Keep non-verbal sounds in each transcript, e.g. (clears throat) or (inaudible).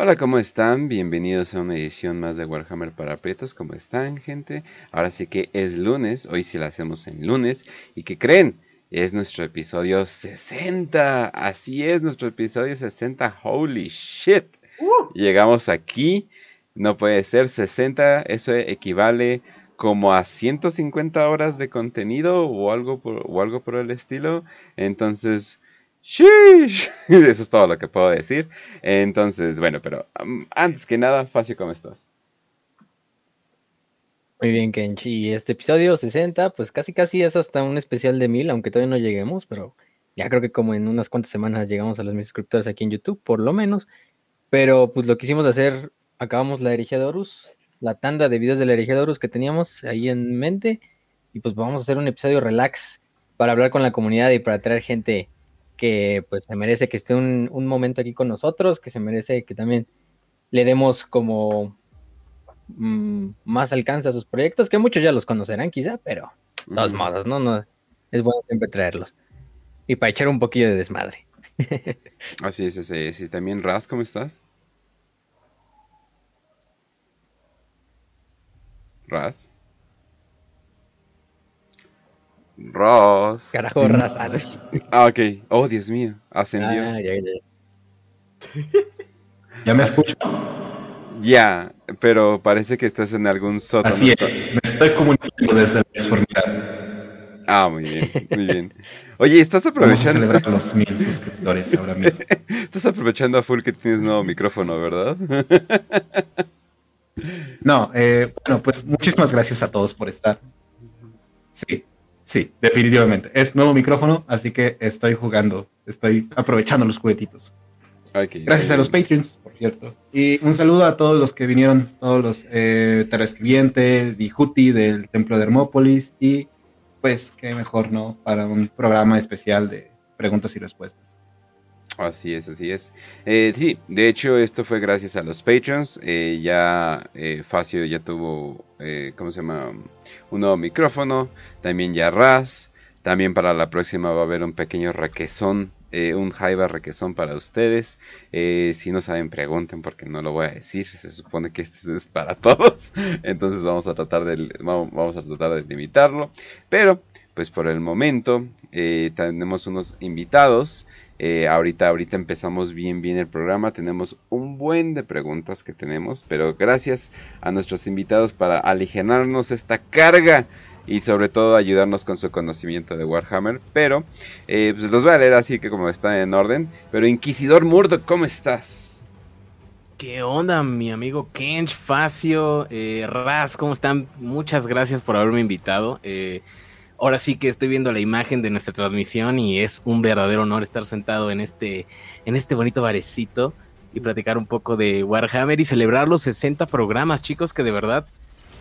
Hola, ¿cómo están? Bienvenidos a una edición más de Warhammer para Pretos. ¿Cómo están, gente? Ahora sí que es lunes, hoy sí la hacemos en lunes. ¿Y qué creen? Es nuestro episodio 60. Así es, nuestro episodio 60. Holy shit. Llegamos aquí. No puede ser 60. Eso equivale como a 150 horas de contenido o algo por, o algo por el estilo. Entonces, Sheesh. (laughs) Eso es todo lo que puedo decir. Entonces, bueno, pero um, antes que nada, Facio, ¿cómo estás? Muy bien, Kenchi. Y este episodio 60, pues casi casi es hasta un especial de mil, aunque todavía no lleguemos, pero ya creo que como en unas cuantas semanas llegamos a los mil suscriptores aquí en YouTube, por lo menos. Pero pues lo quisimos hacer, acabamos la herejía de Horus, la tanda de videos de la herejía de Horus que teníamos ahí en mente, y pues vamos a hacer un episodio relax para hablar con la comunidad y para traer gente que pues se merece que esté un, momento aquí con nosotros, que se merece que también le demos como mm, más alcance a sus proyectos, que muchos ya los conocerán quizá, pero de todos modos, ¿no? ¿no? Es bueno siempre traerlos. Y para echar un poquillo de desmadre. (laughs) así es, así es. Y también Raz, ¿cómo estás? Raz. Ross. Carajo, Ross. (laughs) Ah, ok. Oh, Dios mío. Ascendió. Ah, ya, (laughs) ya. me escucho? Ya, pero parece que estás en algún sótano. Así es, me estoy comunicando desde la disformidad. Ah, muy bien, muy bien. Oye, ¿estás aprovechando? Vamos a los mil suscriptores ahora mismo. (laughs) Estás aprovechando a full que tienes nuevo micrófono, ¿verdad? no, eh, bueno, pues muchísimas gracias a todos por estar. Sí, Sí, definitivamente. Es nuevo micrófono, así que estoy jugando, estoy aprovechando los juguetitos. Gracias a los Patreons, por cierto. Y un saludo a todos los que vinieron, todos los eh, Terrescribiente, Dijuti del Templo de Hermópolis y pues qué mejor, ¿no? Para un programa especial de preguntas y respuestas. Así es, así es. Eh, sí, de hecho esto fue gracias a los Patreons. Eh, ya eh, Facio ya tuvo, ¿cómo se llama? Un nuevo micrófono. También ya Raz. También para la próxima va a haber un pequeño requesón, un Jaiba requesón para ustedes. si no saben, pregunten porque no lo voy a decir. Se supone que esto es para todos. (laughs) Entonces vamos a tratar de, vamos a tratar de limitarlo. Pero, pues por el momento, tenemos unos invitados. Eh, ahorita, ahorita empezamos bien, bien el programa. Tenemos un buen de preguntas que tenemos, pero gracias a nuestros invitados para aligerarnos esta carga y sobre todo ayudarnos con su conocimiento de Warhammer. Pero eh, pues los voy a leer así que como está en orden. Pero Inquisidor Murdo, ¿cómo estás? ¿Qué onda, mi amigo Kench, Facio, eh, Raz? ¿Cómo están? Muchas gracias por haberme invitado. Eh, ahora sí que estoy viendo la imagen de nuestra transmisión y es un verdadero honor estar sentado en este, en este bonito barecito y platicar un poco de Warhammer y celebrar los 60 programas, chicos, que de verdad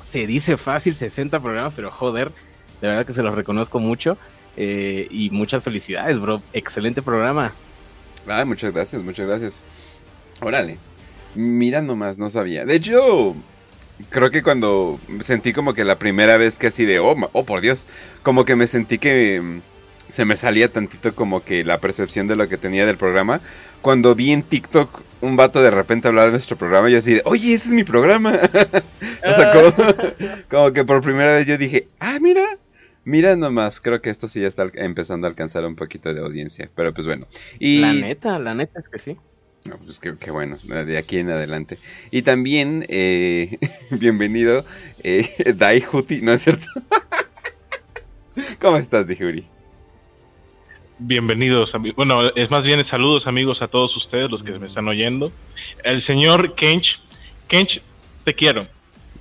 se dice fácil 60 programas, pero joder, de verdad que se los reconozco mucho eh, y muchas felicidades, bro. Excelente programa. Muchas gracias, muchas gracias. Órale. Mira nomás, no sabía. De hecho, creo que cuando sentí como que la primera vez que así de, oh, oh por Dios, como que me sentí que mm, se me salía tantito como que la percepción de lo que tenía del programa. Cuando vi en TikTok un vato de repente hablar de nuestro programa, yo así de, oye, ese es mi programa. (laughs) o sea, como, que por primera vez yo dije, ah, mira, mira nomás, creo que esto sí ya está empezando a alcanzar un poquito de audiencia, pero pues bueno. Y... La neta, la neta es que sí. No, pues qué, bueno, de aquí en adelante. Y también, eh, (laughs) bienvenido, eh, (laughs) Dai Huti, ¿no es cierto? (laughs) ¿Cómo estás, Dijuri? Bienvenidos, bueno, es más bien saludos amigos a todos ustedes, los que me están oyendo. El señor Kench, Kench, te quiero.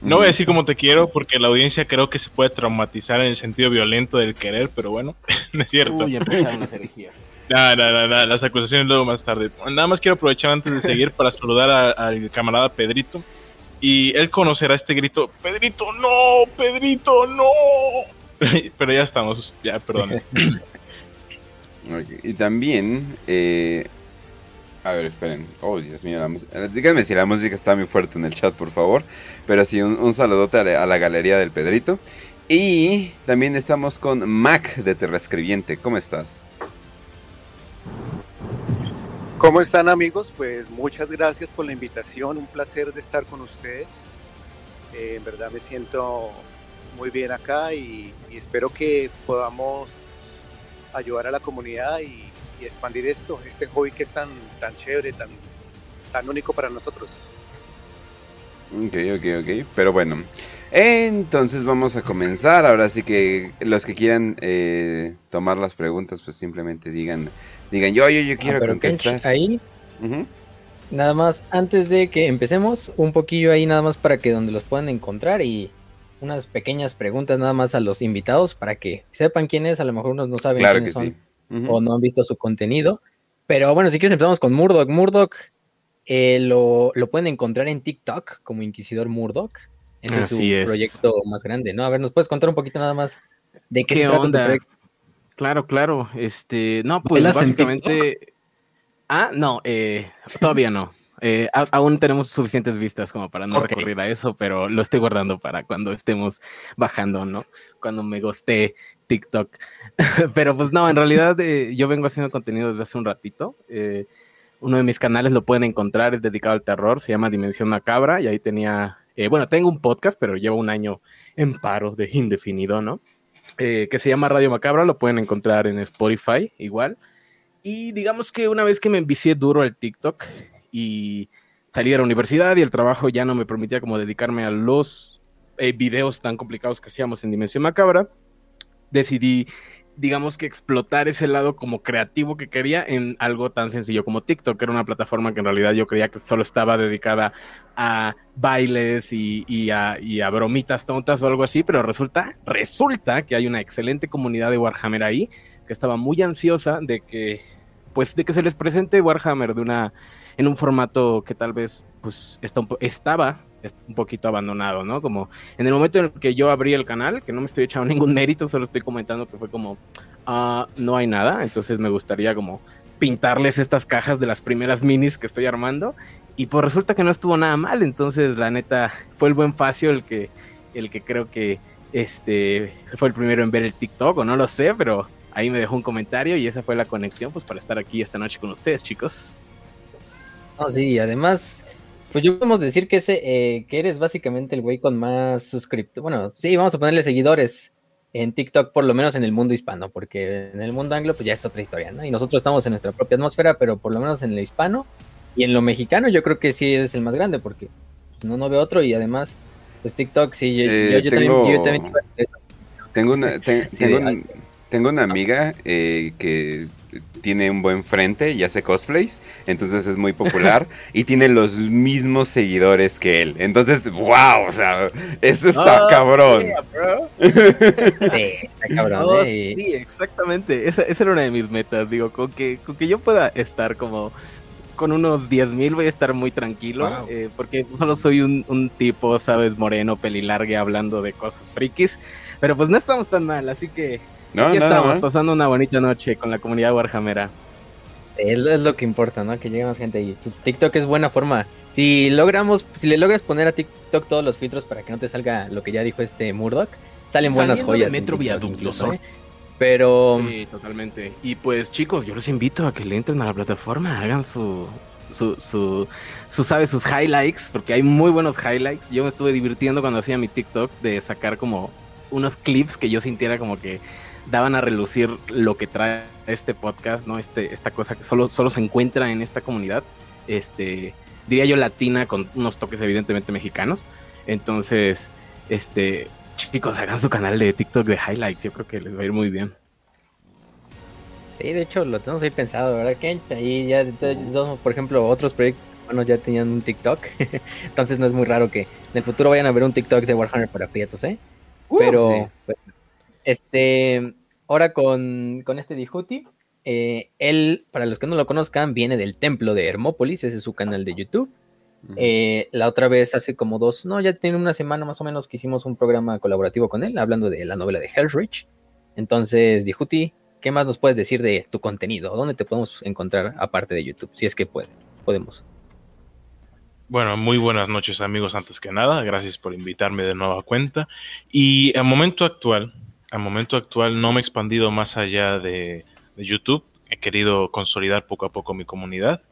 No voy a decir cómo te quiero porque la audiencia creo que se puede traumatizar en el sentido violento del querer, pero bueno, no es cierto. Uy, empezaron las no, no, no, las acusaciones luego más tarde. Nada más quiero aprovechar antes de seguir para saludar al camarada Pedrito. Y él conocerá este grito, Pedrito, no, Pedrito, no. (laughs) Pero ya estamos, ya, perdón. (laughs) Y también, eh, a ver, esperen. Oh, Dios mío, díganme si la música está muy fuerte en el chat, por favor. Pero sí, un, saludote a la, a la, galería del Pedrito. Y también estamos con Mac de Terrescribiente. ¿Cómo estás? ¿Cómo están amigos? Pues muchas gracias por la invitación, un placer de estar con ustedes. Eh, en verdad me siento muy bien acá y, espero que podamos ayudar a la comunidad y, y, expandir esto, este hobby que es tan, tan chévere, tan, tan único para nosotros. Ok, ok, ok. Pero bueno, entonces vamos a comenzar. Ahora sí que los que quieran eh, tomar las preguntas, pues simplemente digan, digan yo, yo, yo Ah, quiero pero contestar. Ahí, nada más, antes de que empecemos, un poquillo ahí nada más para que donde los puedan encontrar y unas pequeñas preguntas nada más a los invitados para que sepan quién es, a lo mejor unos no saben Claro que quiénes son sí. O no han visto su contenido. Pero bueno, si quieres empezamos con Murdoch. Murdoch eh, lo, lo pueden encontrar en TikTok como Inquisidor Murdoch. Ese es su Así es. proyecto más grande, ¿no? A ver, ¿nos puedes contar un poquito nada más de qué, ¿Qué se trata tu onda? Claro, claro. Este, no, pues ¿Bailas en básicamente. Ah, no, eh, todavía no. Eh, aún tenemos suficientes vistas como para no Ok. recurrir a eso, pero lo estoy guardando para cuando estemos bajando, ¿no? Cuando me guste TikTok. (laughs) pero pues no, en realidad eh, yo vengo haciendo contenido desde hace un ratito. Eh, uno de mis canales lo pueden encontrar, es dedicado al terror, se llama Dimensión Macabra y ahí tenía, eh, bueno, tengo un podcast, pero llevo un año en paro de indefinido, ¿no? eh, que se llama Radio Macabra, lo pueden encontrar en Spotify igual. Y digamos que una vez que me envicié duro al TikTok y salí de la universidad y el trabajo ya no me permitía como dedicarme a los eh, videos tan complicados que hacíamos en Dimensión Macabra, decidí, digamos que explotar ese lado como creativo que quería en algo tan sencillo como TikTok, que era una plataforma que en realidad yo creía que solo estaba dedicada a bailes y, a, a bromitas tontas o algo así, pero resulta, resulta que hay una excelente comunidad de Warhammer ahí, que estaba muy ansiosa de que, pues, de que se les presente Warhammer de una, en un formato que tal vez, pues, está un un poquito abandonado, ¿no? Como en el momento en el que yo abrí el canal, que no me estoy echando (laughs) ningún mérito, solo estoy comentando que fue como, ah, no hay nada, entonces me gustaría como pintarles estas cajas de las primeras minis que estoy armando y pues resulta que no estuvo nada mal, entonces la neta fue el buen Facio el que, el que creo que este fue el primero en ver el TikTok o no lo sé, pero ahí me dejó un comentario y esa fue la conexión pues para estar aquí esta noche con ustedes chicos. No, sí, además, pues yo podemos decir que ese, eh, que eres básicamente el güey con más suscriptores. Bueno, sí, vamos a ponerle seguidores en TikTok, por lo menos en el mundo hispano, porque en el mundo anglo, pues ya es otra historia, ¿no? Y nosotros estamos en nuestra propia atmósfera, pero por lo menos en el hispano y en lo mexicano, yo creo que sí eres el más grande, porque pues, no, no veo otro, y además, pues TikTok, sí, yo, Eh, yo- yo tengo- también, yo también- Tengo una, (laughs) Sí, tengo, de- un- tengo una amiga eh, que tiene un buen frente y hace cosplays, entonces es muy popular (laughs) y tiene los mismos seguidores que él. Entonces, wow, o sea, eso está Ah, cabrón. yeah, bro. (laughs) Sí, está cabrón, Oh, ¿eh? Sí, exactamente. Esa, esa era una de mis metas. Digo, con que, con que yo pueda estar como con unos 10 mil voy a estar muy tranquilo. Wow. eh, porque solo soy un, un tipo, sabes, moreno, pelilargue, hablando de cosas frikis. Pero pues no estamos tan mal, así que No, aquí nada estamos, pasando una bonita noche con la comunidad Warhammera. Es, es lo que importa, ¿no? Que llegue más gente ahí. Pues TikTok es buena forma. Si logramos, si le logras poner a TikTok todos los filtros para que no te salga lo que ya dijo este Murdoch, salen buenas Saliendo joyas. Metro TikTok Viaducto, incluso, ¿no? ¿eh? Pero Sí, totalmente. Y pues chicos, yo los invito a que le entren a la plataforma, hagan su, su, su, su, ¿sabes? Sus highlights, porque hay muy buenos highlights. Yo me estuve divirtiendo cuando hacía mi TikTok de sacar como unos clips que yo sintiera como que daban a relucir lo que trae este podcast, ¿no? Este, esta cosa que solo, solo se encuentra en esta comunidad, este, diría yo latina, con unos toques evidentemente mexicanos. Entonces, este, chicos, hagan su canal de TikTok de highlights, yo creo que les va a ir muy bien. sí, de hecho lo tenemos ahí pensado, ¿verdad, Ken? Ahí ya, por ejemplo, otros proyectos bueno, ya tenían un TikTok. (laughs) Entonces no es muy raro que en el futuro vayan a ver un TikTok de Warhammer para prietos, ¿eh? Pero, sí. pues, este, ahora con, con este Dijuti, eh, él, para los que no lo conozcan, viene del templo de Hermópolis, ese es su canal de YouTube. Eh, la otra vez, hace como dos, no, ya tiene una semana más o menos que hicimos un programa colaborativo con él, hablando de la novela de Hellrich. Entonces, Dijuti, ¿qué más nos puedes decir de tu contenido? ¿Dónde te podemos encontrar aparte de YouTube? Si es que puede, podemos. Bueno, muy buenas noches amigos antes que nada, gracias por invitarme de nueva cuenta. Y al momento actual, al momento actual no me he expandido más allá de, de YouTube, he querido consolidar poco a poco mi comunidad.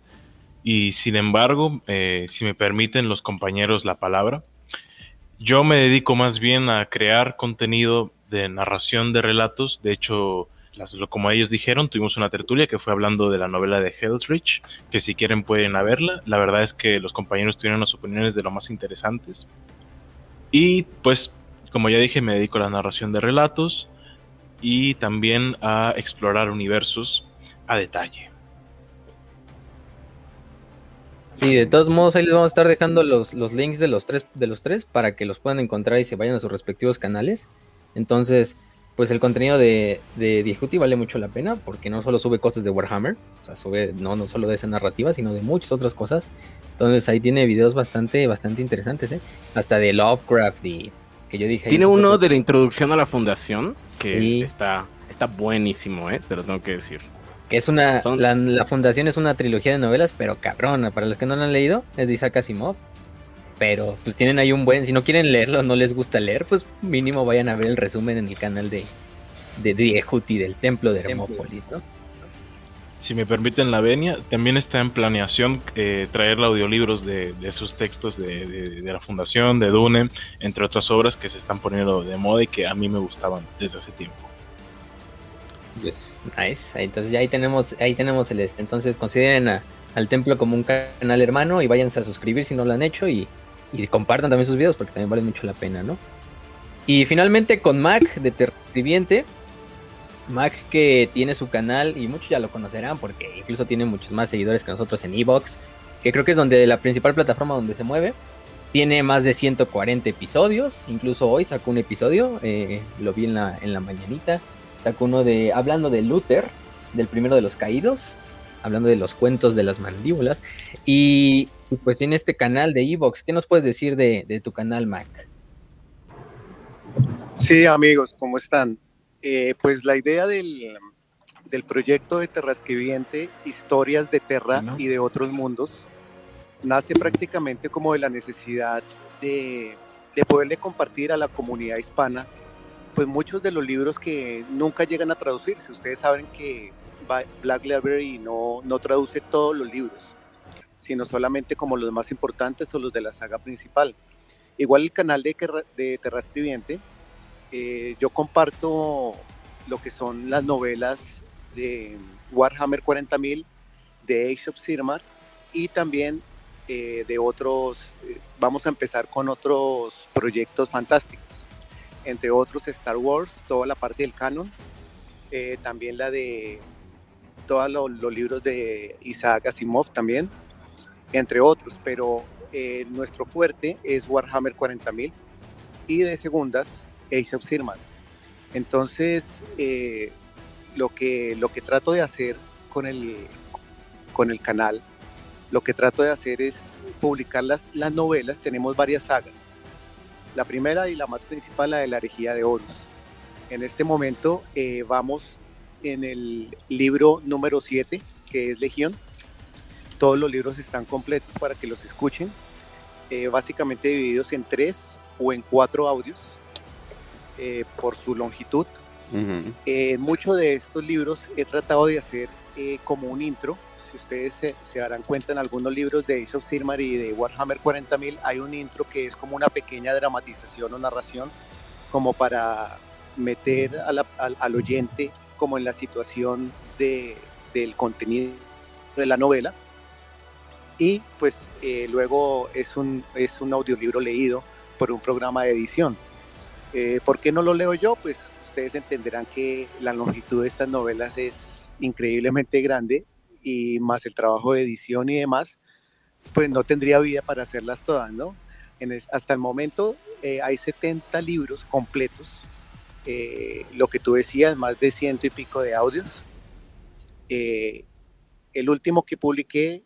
Y sin embargo, eh, si me permiten los compañeros la palabra, yo me dedico más bien a crear contenido de narración de relatos. De hecho, las, como ellos dijeron, tuvimos una tertulia que fue hablando de la novela de Hellrich, que si quieren pueden verla. La verdad es que los compañeros tuvieron unas opiniones de lo más interesantes. Y pues, como ya dije, me dedico a la narración de relatos y también a explorar universos a detalle. Sí, de todos modos, ahí les vamos a estar dejando los, los links de los tres, de los tres para que los puedan encontrar y se vayan a sus respectivos canales. Entonces, pues el contenido de, de vale mucho la pena porque no solo sube cosas de Warhammer, o sea, sube no, no solo de esa narrativa, sino de muchas otras cosas. Entonces ahí tiene videos bastante, bastante interesantes, ¿eh? Hasta de Lovecraft y que yo dije... Tiene uno de la introducción a la fundación que está, está buenísimo, ¿eh? Te lo tengo que decir. Que es una... La, la, fundación es una trilogía de novelas, pero cabrona, para los que no lo han leído, es de Isaac Asimov pero pues tienen ahí un buen, si no quieren leerlo, no les gusta leer, pues mínimo vayan a ver el resumen en el canal de, de Driehuti del Templo de Hermópolis, ¿no? Si me permiten la venia, también está en planeación eh, traer audiolibros de, de sus textos de, la Fundación, de Dune, entre otras obras que se están poniendo de moda y que a mí me gustaban desde hace tiempo. Pues nice, entonces ya ahí tenemos, ahí tenemos el este. Entonces consideren al templo como un canal hermano y váyanse a suscribir si no lo han hecho y compartan también sus videos porque también vale mucho la pena, ¿no? Y finalmente con Mac de Terriviente. Mac que tiene su canal y muchos ya lo conocerán porque incluso tiene muchos más seguidores que nosotros en Evox, que creo que es donde la principal plataforma donde se mueve. Tiene más de 140 episodios, incluso hoy sacó un episodio, eh, lo vi en la, en la mañanita, sacó uno de hablando de Luther, del primero de los caídos, hablando de los cuentos de las mandíbulas. Y, pues tiene este canal de Evox. ¿Qué nos puedes decir de, tu canal, Mac? Sí, amigos, ¿cómo están? Eh, pues la idea del, proyecto de Terrasquiviente, Historias de Terra y de otros mundos, nace prácticamente como de la necesidad de, de poderle compartir a la comunidad hispana pues muchos de los libros que nunca llegan a traducirse. Ustedes saben que Black Library no, no traduce todos los libros, sino solamente como los más importantes o los de la saga principal. Igual el canal de, de Terra Escribiente, eh, yo comparto lo que son las novelas de Warhammer 40.000, de Age of Sigmar y también eh, de otros, eh, vamos a empezar con otros proyectos fantásticos, entre otros Star Wars, toda la parte del canon, también la de todos los libros de Isaac Asimov también, entre otros, pero eh, nuestro fuerte es Warhammer 40.000 y de segundas Age of Sigmar. Entonces, eh, lo, que, lo que trato de hacer con el, con el canal, lo que trato de hacer es publicar las, las novelas, tenemos varias sagas. La primera y la más principal, la de la herejía de Horus. En este momento eh, vamos en el libro número 7, que es Legión. Todos los libros están completos para que los escuchen, eh, básicamente divididos en tres o en cuatro audios eh, por su longitud. Eh, muchos de estos libros he tratado de hacer como un intro. Si ustedes se, darán cuenta en algunos libros de Ace of Sigmar y de Warhammer 40.000 hay un intro que es como una pequeña dramatización o narración como para meter al oyente como en la situación de, del contenido de la novela. Y pues eh, luego es un, es un audiolibro leído por un programa de edición. Eh, ¿Por qué no lo leo yo? Pues ustedes entenderán que la longitud de estas novelas es increíblemente grande y más el trabajo de edición y demás, pues no tendría vida para hacerlas todas, ¿no? Hasta el momento eh, hay 70 libros completos eh, lo que tú decías, más de ciento y pico de audios. El último que publiqué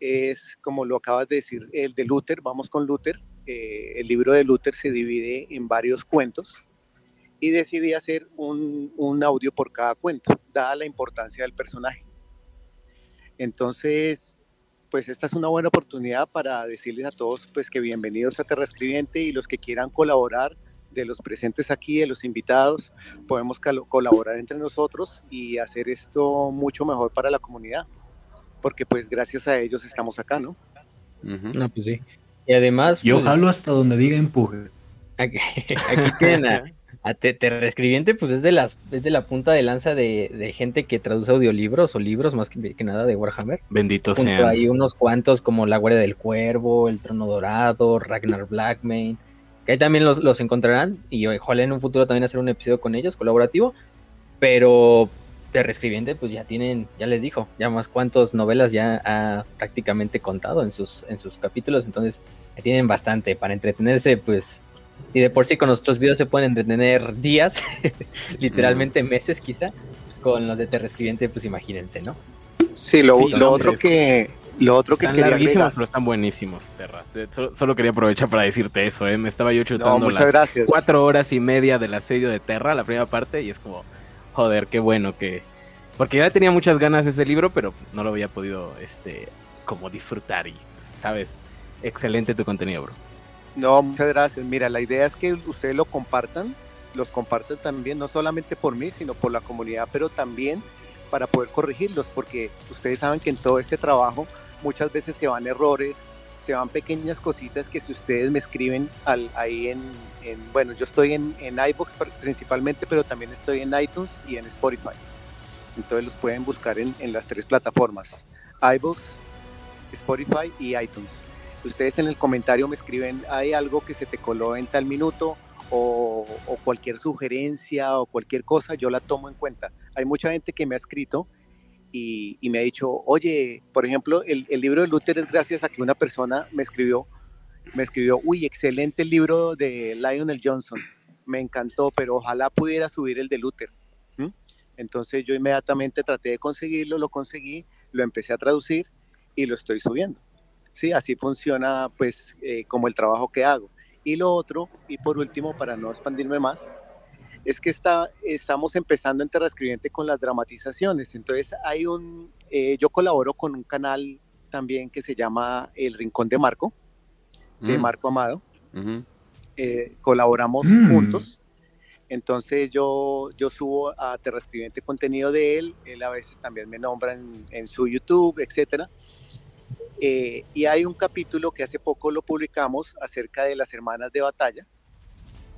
es, como lo acabas de decir, el de Luther, vamos con Luther. Eh, el libro de Luther se divide en varios cuentos y decidí hacer un, un, audio por cada cuento, dada la importancia del personaje. Entonces, pues esta es una buena oportunidad para decirles a todos pues que bienvenidos a Terra Escribiente y los que quieran colaborar de los presentes aquí, de los invitados, podemos colaborar entre nosotros y hacer esto mucho mejor para la comunidad. porque pues gracias a ellos estamos acá, ¿no? No, pues sí. Y además... Yo pues, jalo hasta donde diga empuje. Aquí, aquí tienen a, a Te- Terrescribiente, pues es de las es de la punta de lanza de, de gente que traduce audiolibros o libros más que, que nada de Warhammer. Bendito Junto sean. hay unos cuantos como La Guardia del Cuervo, El Trono Dorado, Ragnar Blackmane, que ahí también los, los encontrarán y ojalá en un futuro también hacer un episodio con ellos, colaborativo, pero de reescribiente pues ya tienen, ya les dijo, ya más cuantas novelas ya ha prácticamente contado en sus, en sus capítulos, entonces ya tienen bastante para entretenerse, pues si de por sí con nuestros videos se pueden entretener días, (laughs) literalmente meses quizá, con los de Terrescribiente pues imagínense, ¿no? Sí, lo, Sí, lo no, otro es- que lo otro que Están quería larguísimos, agregar- pero están buenísimos, Terra. Te- Solo, solo quería aprovechar para decirte eso, ¿eh? Me estaba yo chutando las gracias. cuatro horas y media del asedio de Terra, la primera parte, y es como, joder, qué bueno que... Porque ya tenía muchas ganas de ese libro, pero no lo había podido, este, como disfrutar y, ¿sabes? Excelente tu contenido, bro. No, muchas gracias. Mira, la idea es que ustedes lo compartan, los compartan también, no solamente por mí, sino por la comunidad, pero también para poder corregirlos, porque ustedes saben que en todo este trabajo muchas veces se van errores, se van pequeñas cositas que si ustedes me escriben al, ahí en, en- bueno, yo estoy en, en iBox principalmente, pero también estoy en iTunes y en Spotify. Entonces los pueden buscar en, en las tres plataformas, iBox, Spotify y iTunes ustedes en el comentario me escriben, hay algo que se te coló en tal minuto o, o cualquier sugerencia o cualquier cosa, yo la tomo en cuenta. Hay mucha gente que me ha escrito y, me ha dicho, oye, por ejemplo, el, libro de Luther es gracias a que una persona me escribió, me escribió, uy, excelente el libro de Lionel Johnson, me encantó, pero ojalá pudiera subir el de Luther. Entonces yo inmediatamente traté de conseguirlo, lo conseguí, lo empecé a traducir y lo estoy subiendo. Sí, así funciona pues eh, como el trabajo que hago. Y lo otro, y por último, para no expandirme más, es que está, estamos empezando en Terrascribiente con las dramatizaciones. Entonces hay un, eh, yo colaboro con un canal también que se llama El Rincón de Marco, de Mm, Marco Amado. Eh, colaboramos Mm. juntos. Entonces yo, yo subo a Terrascribiente contenido de él, él a veces también me nombra en, en su YouTube, etcétera. Eh, y hay un capítulo que hace poco lo publicamos acerca de las hermanas de batalla,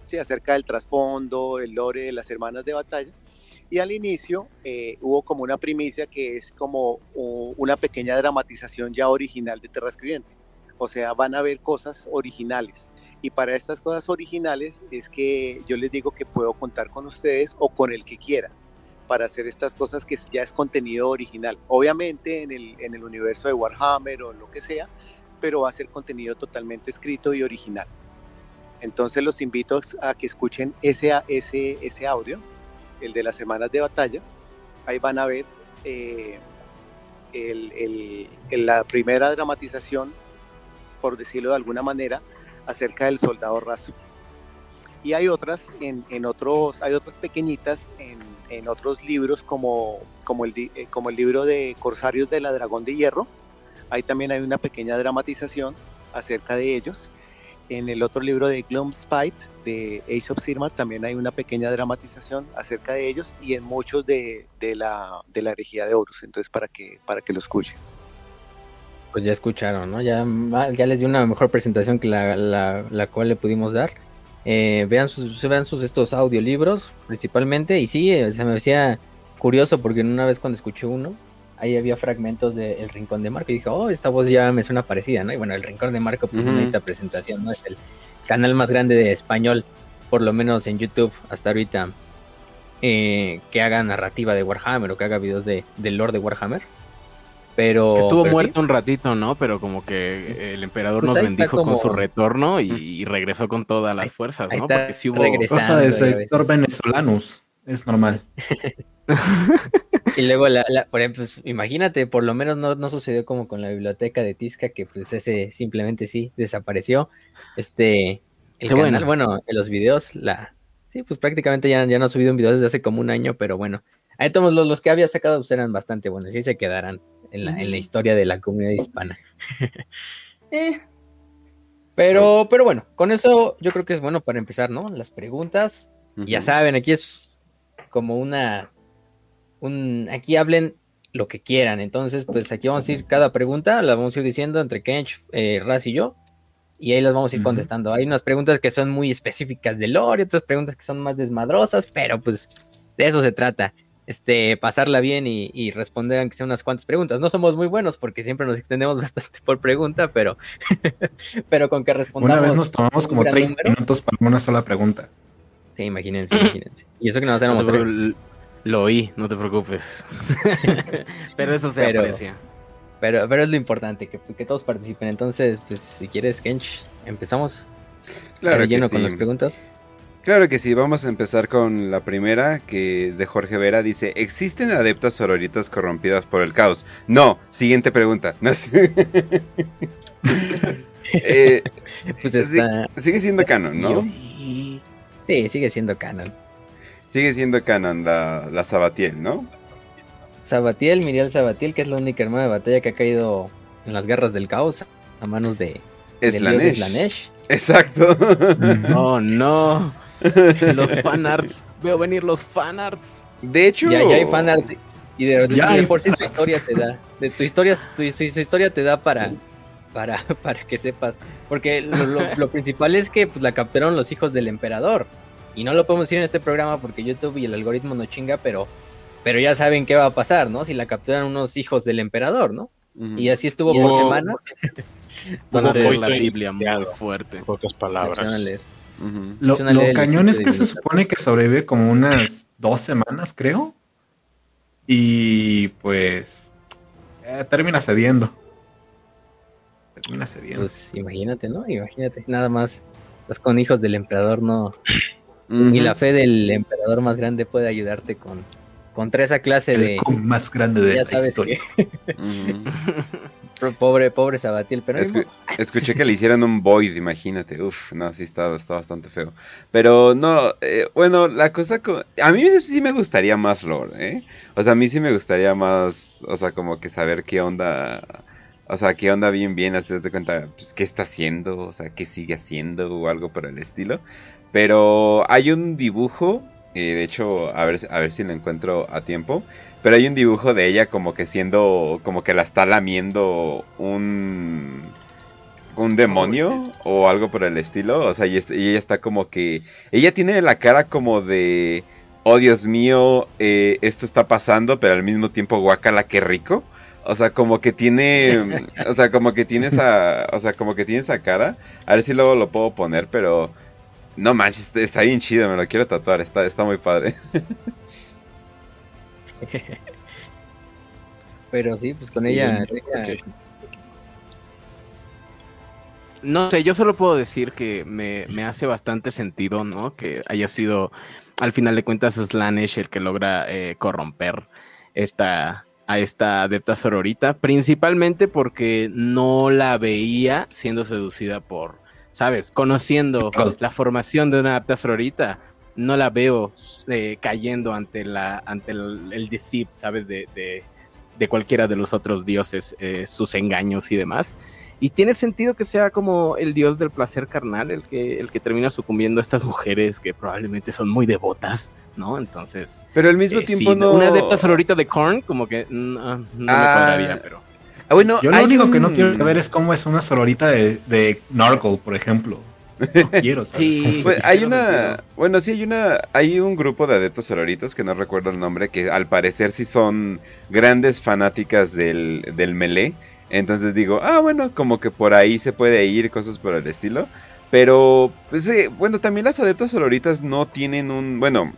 sí, acerca del trasfondo, el lore de las hermanas de batalla. Y al inicio eh, hubo como una primicia que es como una pequeña dramatización ya original de Terrascribiente. O sea, van a ver cosas originales. Y para estas cosas originales es que yo les digo que puedo contar con ustedes o con el que quiera para hacer estas cosas que ya es contenido original. Obviamente en el, en el universo de Warhammer o lo que sea, pero va a ser contenido totalmente escrito y original. Entonces los invito a que escuchen ese, ese, ese audio, el de las semanas de batalla. Ahí van a ver eh, la primera dramatización, por decirlo de alguna manera, acerca del soldado raso. Y hay otras, en, en otros, hay otras pequeñitas en, en otros libros como, como, el, eh, como el libro de Corsarios de la Dragón de Hierro. Ahí también hay una pequeña dramatización acerca de ellos. En el otro libro de Gloomspite, de Age of Sigmar, también hay una pequeña dramatización acerca de ellos y en muchos de, de, la, de la herejía de Horus. Entonces, para que, para que lo escuchen. Pues ya escucharon, ¿no? Ya, ya les di una mejor presentación que la, la, la cual le pudimos dar. Eh, vean sus, vean sus estos audiolibros principalmente. Y sí, eh, se me hacía curioso porque una vez cuando escuché uno, ahí había fragmentos de El Rincón de Marco y dije, oh, esta voz ya me suena parecida, ¿no? Y bueno, El Rincón de Marco, pues uh -huh. una presentación, ¿no? Es el canal más grande de español, por lo menos en YouTube hasta ahorita, eh, que haga narrativa de Warhammer o que haga videos de, del lore de Warhammer. Pero. Que estuvo pero muerto sí. un ratito, ¿no? Pero como que el emperador Pues nos bendijo como- con su retorno y, y regresó con todas las Ahí- fuerzas, ¿no? Porque sí hubo. Cosa de sector venezolanus. Es normal. (laughs) Y luego, la, la- por ejemplo, pues, imagínate, por lo menos no, no sucedió como con la biblioteca de Tisca, que pues ese simplemente sí desapareció. Este, el Qué canal, bueno. bueno, en los videos, la, sí, pues prácticamente ya, ya no ha subido un video desde hace como un año, pero bueno, ahí todos los, los que había sacado pues, eran bastante buenos y se quedarán en la, en la historia de la comunidad hispana. (laughs) Pero, pero bueno, con eso yo creo que es bueno para empezar, ¿no? Las preguntas. Ya saben, aquí es como una. Un, aquí hablen lo que quieran. Entonces, pues aquí vamos a ir cada pregunta, la vamos a ir diciendo entre Kench, eh, Raz y yo. Y ahí las vamos a ir contestando. Hay unas preguntas que son muy específicas de lore otras preguntas que son más desmadrosas, pero pues de eso se trata. Este, pasarla bien y, y responder aunque sea unas cuantas preguntas. No somos muy buenos porque siempre nos extendemos (laughs) bastante por pregunta, pero, (laughs) pero con que respondamos. Una vez nos tomamos como gran 30 número. minutos para una sola pregunta. Sí, imagínense, imagínense. Y eso que nos No éramos te tres. preocu- Lo oí, no te preocupes. (laughs) Pero eso se Pero- aprecia. Pero, pero es lo importante, que, que todos participen. Entonces, pues si quieres, Kench, empezamos. Claro que lleno sí. con las preguntas. Claro que sí, vamos a empezar con la primera, que es de Jorge Vera. Dice, ¿existen adeptas sororitas corrompidas por el caos? No, siguiente pregunta. (laughs) No sé. (laughs) Eh, Pues está. sigue siendo canon, ¿no? Sí. Sí, sigue siendo canon. Sigue siendo canon la, la Sabatiel, ¿no? Sabatiel, Miriel Sabatiel, que es la única hermana de batalla que ha caído en las garras del caos a manos de, Es la dios Nesh. Slanesh. Exacto. Oh, (laughs) no. (laughs) Los fanarts. Veo venir los fanarts. De hecho, Ya, ya hay fanarts. Y de, de- Ya y de hay por sí su historia te da. De tu historia, tu- su, su historia te da para, para, (laughs) para que sepas. Porque lo, lo- (laughs) lo principal es que pues, la capturaron los hijos del emperador. Y no lo podemos decir en este programa porque YouTube y el algoritmo no chinga, pero, pero ya saben qué va a pasar, ¿no? Si la capturan unos hijos del emperador, ¿no? Y así estuvo por semanas. (laughs) Van a Entonces, leer la Biblia muy fuerte. Pocas palabras. Lo, lo cañón es que se supone que sobrevive como unas dos semanas, creo. Y pues eh, termina cediendo. Termina cediendo. Pues imagínate, ¿no? Imagínate. Nada más. Estás con hijos del emperador, no. Ujú. Y la fe del emperador más grande puede ayudarte con contra esa clase el de. más grande de Ya la sabes historia. que. (laughs) Pobre, pobre Sabatiel, pero Escu- mismo- (laughs) escuché que le hicieron un void, imagínate. Uf, no, sí está, está bastante feo. Pero no, eh, bueno, la cosa con... A mí sí me gustaría más lore, ¿eh? O sea, a mí sí me gustaría más, o sea, como que saber qué onda... O sea, qué onda bien, bien, hacerse cuenta, pues, qué está haciendo, o sea, qué sigue haciendo o algo por el estilo. Pero hay un dibujo, eh, de hecho, a ver, a ver si lo encuentro a tiempo. Pero hay un dibujo de ella como que siendo, como que la está lamiendo un, un demonio o algo por el estilo. O sea, y ella está como que, ella tiene la cara como de, oh Dios mío, eh, esto está pasando, pero al mismo tiempo guacala, qué rico. O sea, como que tiene, o sea, como que tiene esa, o sea, como que tiene esa cara. A ver si luego lo puedo poner, pero no manches, está- bien chido, me lo quiero tatuar, está, está muy padre. (laughs) pero sí, pues con ella. Sí, ella- ok. No sé, yo solo puedo decir que me, me hace bastante sentido, ¿no? Que haya sido, al final de cuentas, Slanesh el que logra eh, corromper esta, a esta adepta sororita, principalmente porque no la veía siendo seducida por, ¿sabes? Conociendo la formación de una adepta sororita, no la veo eh, cayendo ante, la, ante el, el deceit, ¿sabes? De, de, de cualquiera de los otros dioses, eh, sus engaños y demás. Y tiene sentido que sea como el dios del placer carnal el que, el que termina sucumbiendo a estas mujeres que probablemente son muy devotas, ¿no? Entonces, Pero al mismo eh, tiempo sí, no... una adepta sororita de Korn, como que mm, ah, no me Ah. cuadraría, pero. Ah, bueno, Yo lo único que no quiero saber es cómo es una sororita de, de Nargle, por ejemplo. No (laughs) quiero saber. Sí. Pues, hay una, bueno, sí hay una, hay un grupo de adeptos sororitas que no recuerdo el nombre, que al parecer sí son grandes fanáticas del, del melee. Entonces digo, ah, bueno, como que por ahí se puede ir, cosas por el estilo. Pero, pues, eh, bueno, también las adeptas sororitas no tienen un, bueno,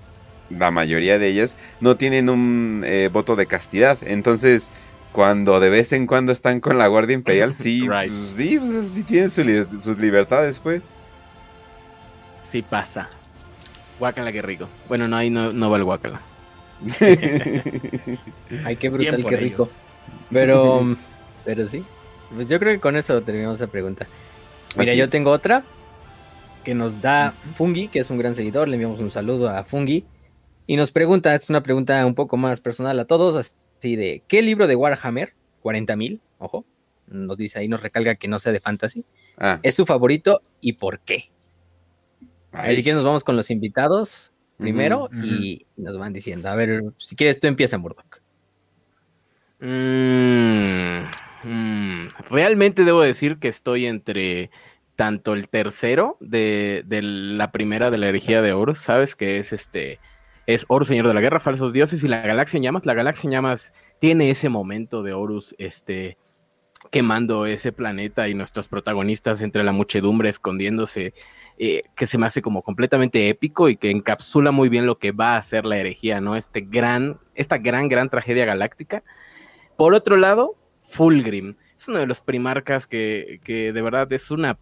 la mayoría de ellas no tienen un eh, voto de castidad. Entonces, cuando de vez en cuando están con la Guardia Imperial, sí, (laughs) Right. pues, sí, pues, sí tienen su li- sus libertades, pues. Sí pasa. Guácala, qué rico. Bueno, no, ahí no, no va el guácala. (laughs) Ay, qué brutal, qué rico. ellos. Pero, (laughs) pero sí. Pues yo creo que con eso terminamos esa pregunta. Mira, Así yo es. tengo otra que nos da Fungi, que es un gran seguidor. Le enviamos un saludo a Fungi. Y nos pregunta, esta es una pregunta un poco más personal a todos, así de, ¿qué libro de Warhammer, 40.000, ojo, nos dice ahí, nos recalca que no sea de fantasy, Ah, es su favorito y por qué? ay. Así que nos vamos con los invitados primero y nos van diciendo, a ver, si quieres tú empieza, Murdoch. Mm, mm, realmente debo decir que estoy entre tanto el tercero de, de la primera de la herejía de Horus, ¿sabes? Que es este. Es Horus, Señor de la Guerra, Falsos Dioses y la Galaxia en Llamas. La Galaxia en Llamas tiene ese momento de Horus, este quemando ese planeta y nuestros protagonistas entre la muchedumbre escondiéndose, eh, que se me hace como completamente épico y que encapsula muy bien lo que va a ser la herejía, ¿no? Este gran, esta gran, gran tragedia galáctica. Por otro lado, Fulgrim. Es uno de los primarcas que, que de verdad es una,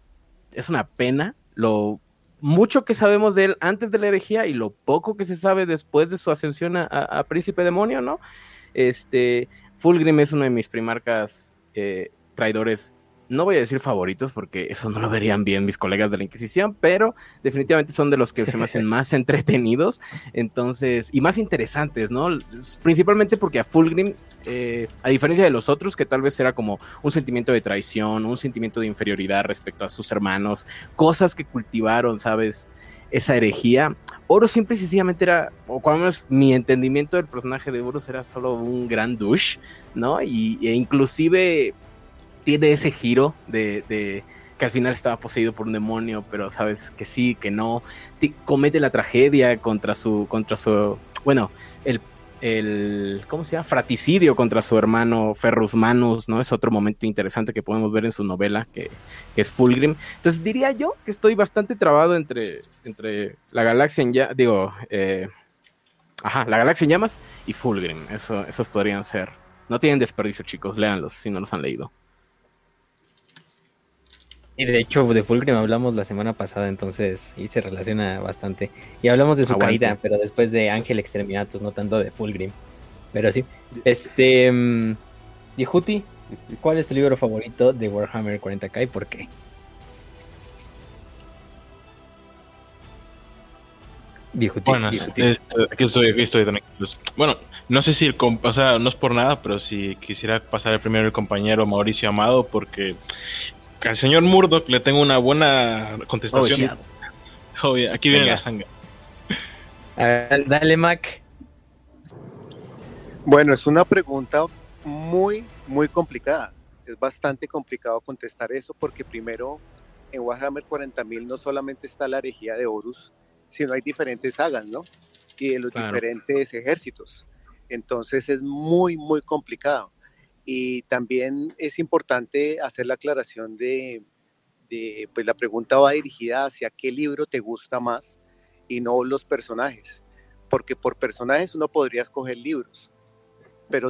es una pena lo mucho que sabemos de él antes de la herejía y lo poco que se sabe después de su ascensión a, Príncipe Demonio, ¿no? Este, Fulgrim es uno de mis primarcas eh, traidores, no voy a decir favoritos porque eso no lo verían bien mis colegas de la Inquisición, pero definitivamente son de los que se me hacen (laughs) más entretenidos, entonces, y más interesantes, ¿no? Principalmente porque a Fulgrim, eh, a diferencia de los otros, que tal vez era como un sentimiento de traición, un sentimiento de inferioridad respecto a sus hermanos, cosas que cultivaron, ¿sabes? Esa herejía. Oro simple y sencillamente era, o cuando menos mi entendimiento del personaje de Oro era solo un gran douche, ¿no? Y, e inclusive tiene ese giro de, que al final estaba poseído por un demonio, pero sabes que sí, que no. comete la tragedia contra su, contra su, bueno, el, el, ¿cómo se llama? Fraticidio contra su hermano Ferrus Manus, ¿no? Es otro momento interesante que podemos ver en su novela, que, es Fulgrim. Entonces diría yo que estoy bastante trabado entre, entre la galaxia en ya, digo, eh, ajá, la galaxia en llamas y Fulgrim. Eso, esos podrían ser. No tienen desperdicio, chicos, léanlos si no los han leído. Y de hecho, de Fulgrim hablamos la semana pasada, entonces, y se relaciona bastante. Y hablamos de su caída, pero después de Ángel Exterminatus, no tanto de Fulgrim. Pero sí. Este. Um, ¿cuál es tu libro favorito de Warhammer 40k y por qué? bueno, este, aquí estoy, aquí estoy también. Pues, bueno, no sé si el, o sea, no es por nada, pero si quisiera pasar el primero el compañero Mauricio Amado, porque al señor Murdoch le tengo una buena contestación. Oh, aquí viene la sangre. dale, Mac. Bueno, es una pregunta muy, muy complicada. Es bastante complicado contestar eso porque primero en Warhammer 40.000 no solamente está la herejía de Horus, sino hay diferentes sagas, ¿no? Y de los diferentes ejércitos. Entonces es muy, muy complicado. Y también es importante hacer la aclaración de, pues la pregunta va dirigida hacia qué libro te gusta más y no los personajes, porque por personajes uno podría escoger libros, pero,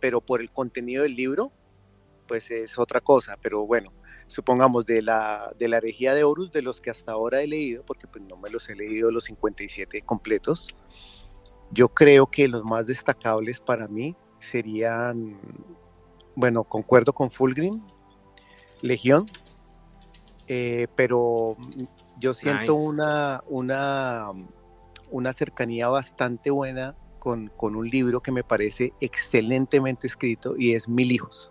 pero por el contenido del libro, pues es otra cosa, pero bueno, supongamos de la, de la herejía de Horus, de los que hasta ahora he leído, porque pues no me los he leído los 57 completos, yo creo que los más destacables para mí serían bueno, concuerdo con Fulgrim, Legión, eh, pero yo siento una, una, una cercanía bastante buena con, un libro que me parece excelentemente escrito y es Mil Hijos.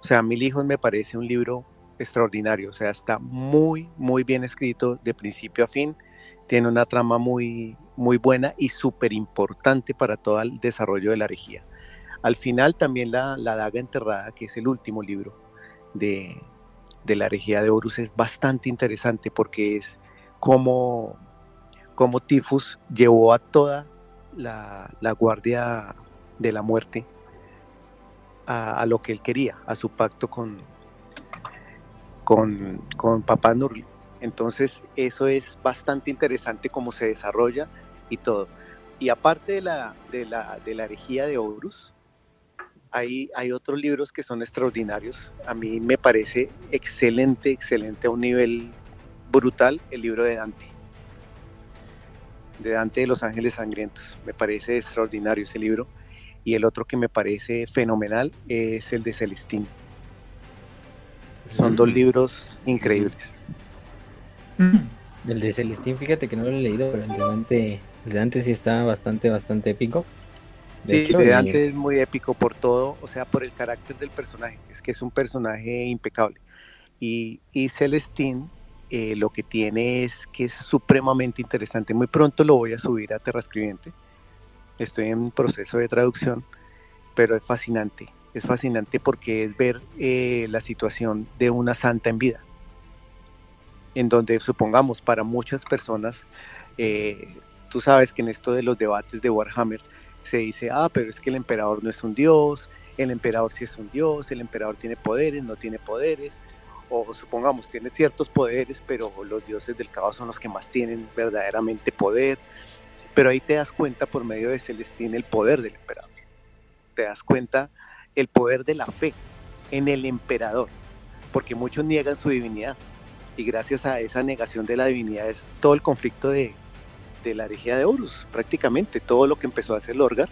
O sea, Mil Hijos me parece un libro extraordinario, o sea, está muy, muy bien escrito de principio a fin, tiene una trama muy, muy buena y súper importante para todo el desarrollo de la herejía. Al final también la, daga enterrada, que es el último libro de, la herejía de Horus, es bastante interesante porque es como, Tifus llevó a toda la, guardia de la muerte a, lo que él quería, a su pacto con, con, con Papá Nurli. Entonces eso es bastante interesante cómo se desarrolla y todo. Y aparte de la, de la, de la herejía de Horus, hay, otros libros que son extraordinarios. A mí me parece excelente, excelente a un nivel brutal el libro de Dante. De Dante de los Ángeles Sangrientos. Me parece extraordinario ese libro. Y el otro que me parece fenomenal es el de Celestín. Son dos mm. libros increíbles. Mm. El de Celestín, fíjate que no lo he leído, pero el de Dante, el de Dante sí está bastante, bastante épico sí, de Dante es muy épico por todo, o sea, por el carácter del personaje, es que es un personaje impecable. Y, y Celestín eh, lo que tiene es que es supremamente interesante. Muy pronto lo voy a subir a Terra Escribiente. Estoy en proceso de traducción. pero es fascinante. Es fascinante porque es ver eh, la situación de una santa en vida, en donde supongamos para muchas personas, eh, tú sabes que en esto de los debates de Warhammer se dice, ah, pero es que el emperador no es un dios, el emperador sí es un dios, el emperador tiene poderes, no tiene poderes, o supongamos tiene ciertos poderes, pero los dioses del caos son los que más tienen verdaderamente poder. Pero ahí te das cuenta por medio de Celestín el poder del emperador. Te das cuenta el poder de la fe en el emperador, porque muchos niegan su divinidad. Y gracias a esa negación de la divinidad es todo el conflicto de, de la herejía de Horus, prácticamente todo lo que empezó a hacer Lorgar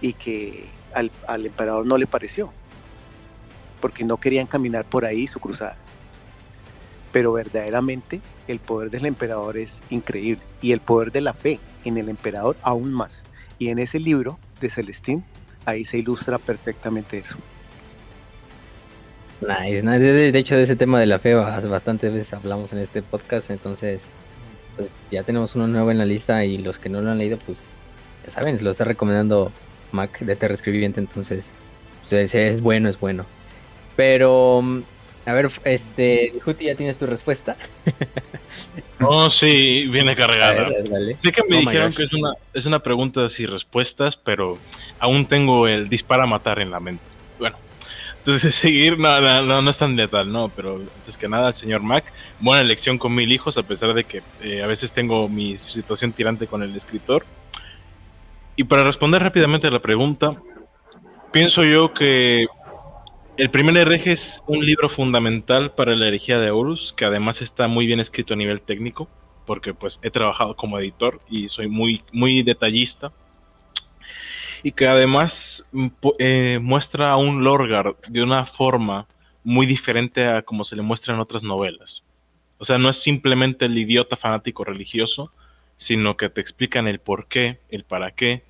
y que al, al emperador no le pareció porque no querían caminar por ahí su cruzada. Pero verdaderamente el poder del emperador es increíble y el poder de la fe en el emperador aún más. Y en ese libro de Celestín, ahí se ilustra perfectamente eso. Nice, de hecho, de ese tema de la fe bastantes veces hablamos en este podcast, entonces pues ya tenemos uno nuevo en la lista y los que no lo han leído, pues ya saben, se lo está recomendando Mac de Terra Escribiente, entonces pues, es bueno, es bueno. Pero, mm, a ver, este, Juti, ¿ya tienes tu respuesta? (laughs) Oh, sí, viene cargada. Sé que me Oh dijeron que es una, es una pregunta sin respuestas, pero aún tengo el dispara a matar en la mente. Bueno, entonces (laughs) seguir, no, no, no, no es tan letal, no, pero antes que nada, al señor Mac, buena elección con mil hijos, a pesar de que eh, a veces tengo mi situación tirante con el escritor. Y para responder rápidamente a la pregunta, pienso yo que el primer hereje es un libro fundamental para la herejía de Horus, que además está muy bien escrito a nivel técnico, porque pues he trabajado como editor y soy muy, muy detallista. Y que además mm, eh, muestra a un Lorgar de una forma muy diferente a como se le muestra en otras novelas. O sea, no es simplemente el idiota fanático religioso, sino que te explican el por qué, el para qué,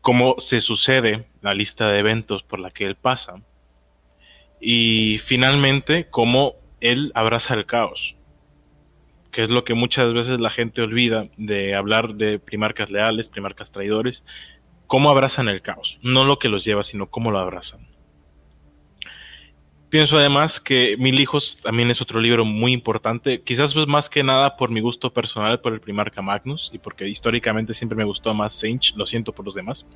cómo se sucede la lista de eventos por la que él pasa y finalmente cómo él abraza el caos, que es lo que muchas veces la gente olvida de hablar de primarcas leales, primarcas traidores, cómo abrazan el caos, no lo que los lleva, sino cómo lo abrazan. Pienso además que Mil Hijos también es otro libro muy importante, quizás pues más que nada por mi gusto personal por el primarca Magnus y porque históricamente siempre me gustó más Saint, lo siento por los demás.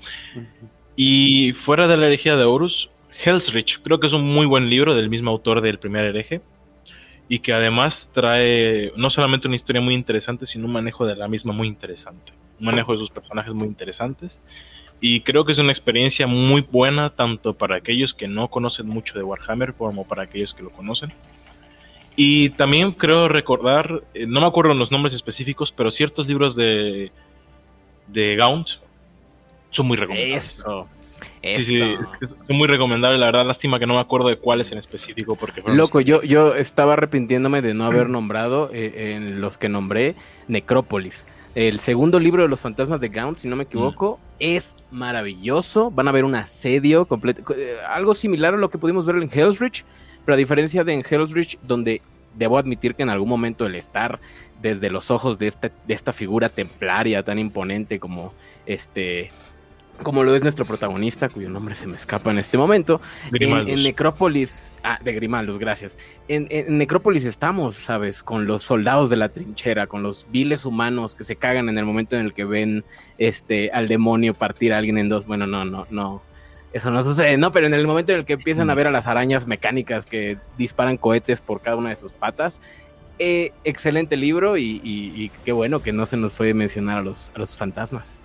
Y fuera de la herejía de Horus, Hell's Reach, creo que es un muy buen libro del mismo autor del primer hereje y que además trae no solamente una historia muy interesante, sino un manejo de la misma muy interesante, un manejo de sus personajes muy interesantes y creo que es una experiencia muy buena tanto para aquellos que no conocen mucho de Warhammer como para aquellos que lo conocen. Y también creo recordar, eh, no me acuerdo los nombres específicos, pero ciertos libros de, de Gaunt son muy recomendables. Eso. Sí, sí, son muy recomendables, la verdad, lástima que no me acuerdo de cuáles en específico porque Loco, yo, yo estaba arrepintiéndome de no haber nombrado eh, en los que nombré Necrópolis. El segundo libro de los fantasmas de Gaunt, si no me equivoco, es maravilloso. Van a ver un asedio completo, eh, algo similar a lo que pudimos ver en Hell's Reach, pero a diferencia de en Hell's Reach, donde debo admitir que en algún momento el estar desde los ojos de esta, de esta figura templaria tan imponente como este como lo es nuestro protagonista, cuyo nombre se me escapa en este momento, en, en Necrópolis, ah, de Grimaldos, gracias. En, en Necrópolis estamos, ¿sabes? Con los soldados de la trinchera, con los viles humanos que se cagan en el momento en el que ven este al demonio partir a alguien en dos. Bueno, no, no, no. Eso no sucede, no, pero en el momento en el que empiezan a ver a las arañas mecánicas que disparan cohetes por cada una de sus patas. eh, excelente libro y, y- y qué bueno que no se nos fue mencionar a los, a los fantasmas.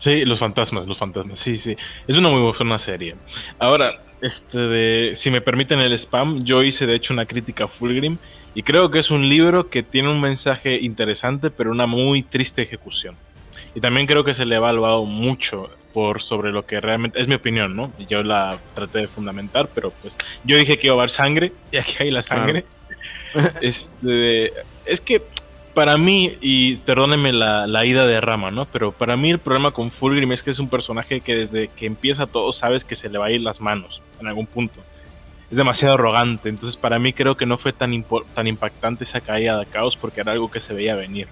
Sí, los fantasmas, los fantasmas, sí, sí. Es una muy buena serie. Ahora, este de, si me permiten el spam, yo hice de hecho una crítica a Fulgrim y creo que es un libro que tiene un mensaje interesante, pero una muy triste ejecución. Y también creo que se le ha evaluado mucho por sobre lo que realmente es mi opinión, ¿no? Yo la traté de fundamentar, pero pues yo dije que iba a haber sangre (laughs) y aquí hay la sangre. Este, es que para mí, y perdónenme la, la ida de rama, ¿no? Pero para mí el problema con Fulgrim es que es un personaje que desde que empieza todo sabes que se le va a ir las manos en algún punto. Es demasiado arrogante, entonces para mí creo que no fue tan, tan impactante esa caída de caos porque era algo que se veía venir.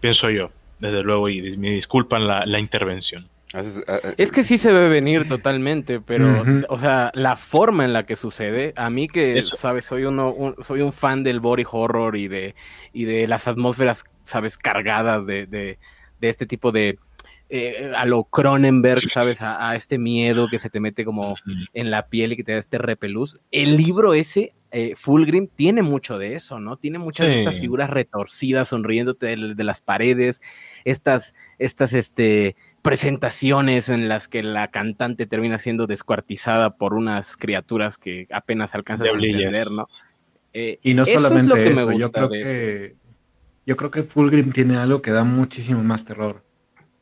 Pienso yo, desde luego, y me disculpan la, la intervención. Ah, ah, Es que sí se ve venir totalmente, pero, o sea, la forma en la que sucede, a mí que, Eso. sabes, soy uno, un- soy un fan del body horror y de, y de las atmósferas, sabes, cargadas de, de, de este tipo de, eh, a lo Cronenberg, sabes, a, a este miedo que se te mete como en la piel y que te da este repelús. El libro ese, eh, Fulgrim, tiene mucho de eso, ¿no? Tiene muchas de estas figuras retorcidas sonriéndote de, de las paredes, estas, estas, este, presentaciones en las que la cantante termina siendo descuartizada por unas criaturas que apenas alcanzas a entender, ¿no? Eh, Y no eso es lo solamente que me eso, yo gusta creo eso. que yo creo que Fulgrim tiene algo que da muchísimo más terror.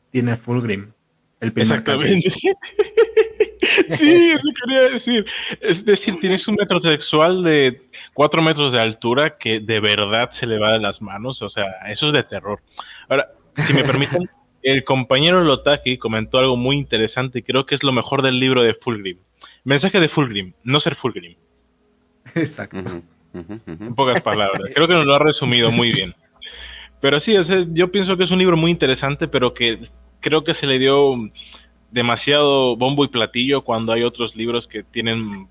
Tiene Fulgrim, el primer Exactamente. (laughs) sí, eso quería decir. Es decir, tienes un metrosexual de cuatro metros de altura que de verdad se le va de las manos. O sea, eso es de terror. Ahora, si me permiten, (laughs) el compañero Lotaki comentó algo muy interesante y creo que es lo mejor del libro de Fulgrim. Mensaje de Fulgrim, no ser Fulgrim. Exacto. En pocas palabras. Creo que nos lo ha resumido muy bien. Pero sí, o sea, yo pienso que es un libro muy interesante, pero que creo que se le dio demasiado bombo y platillo cuando hay otros libros que tienen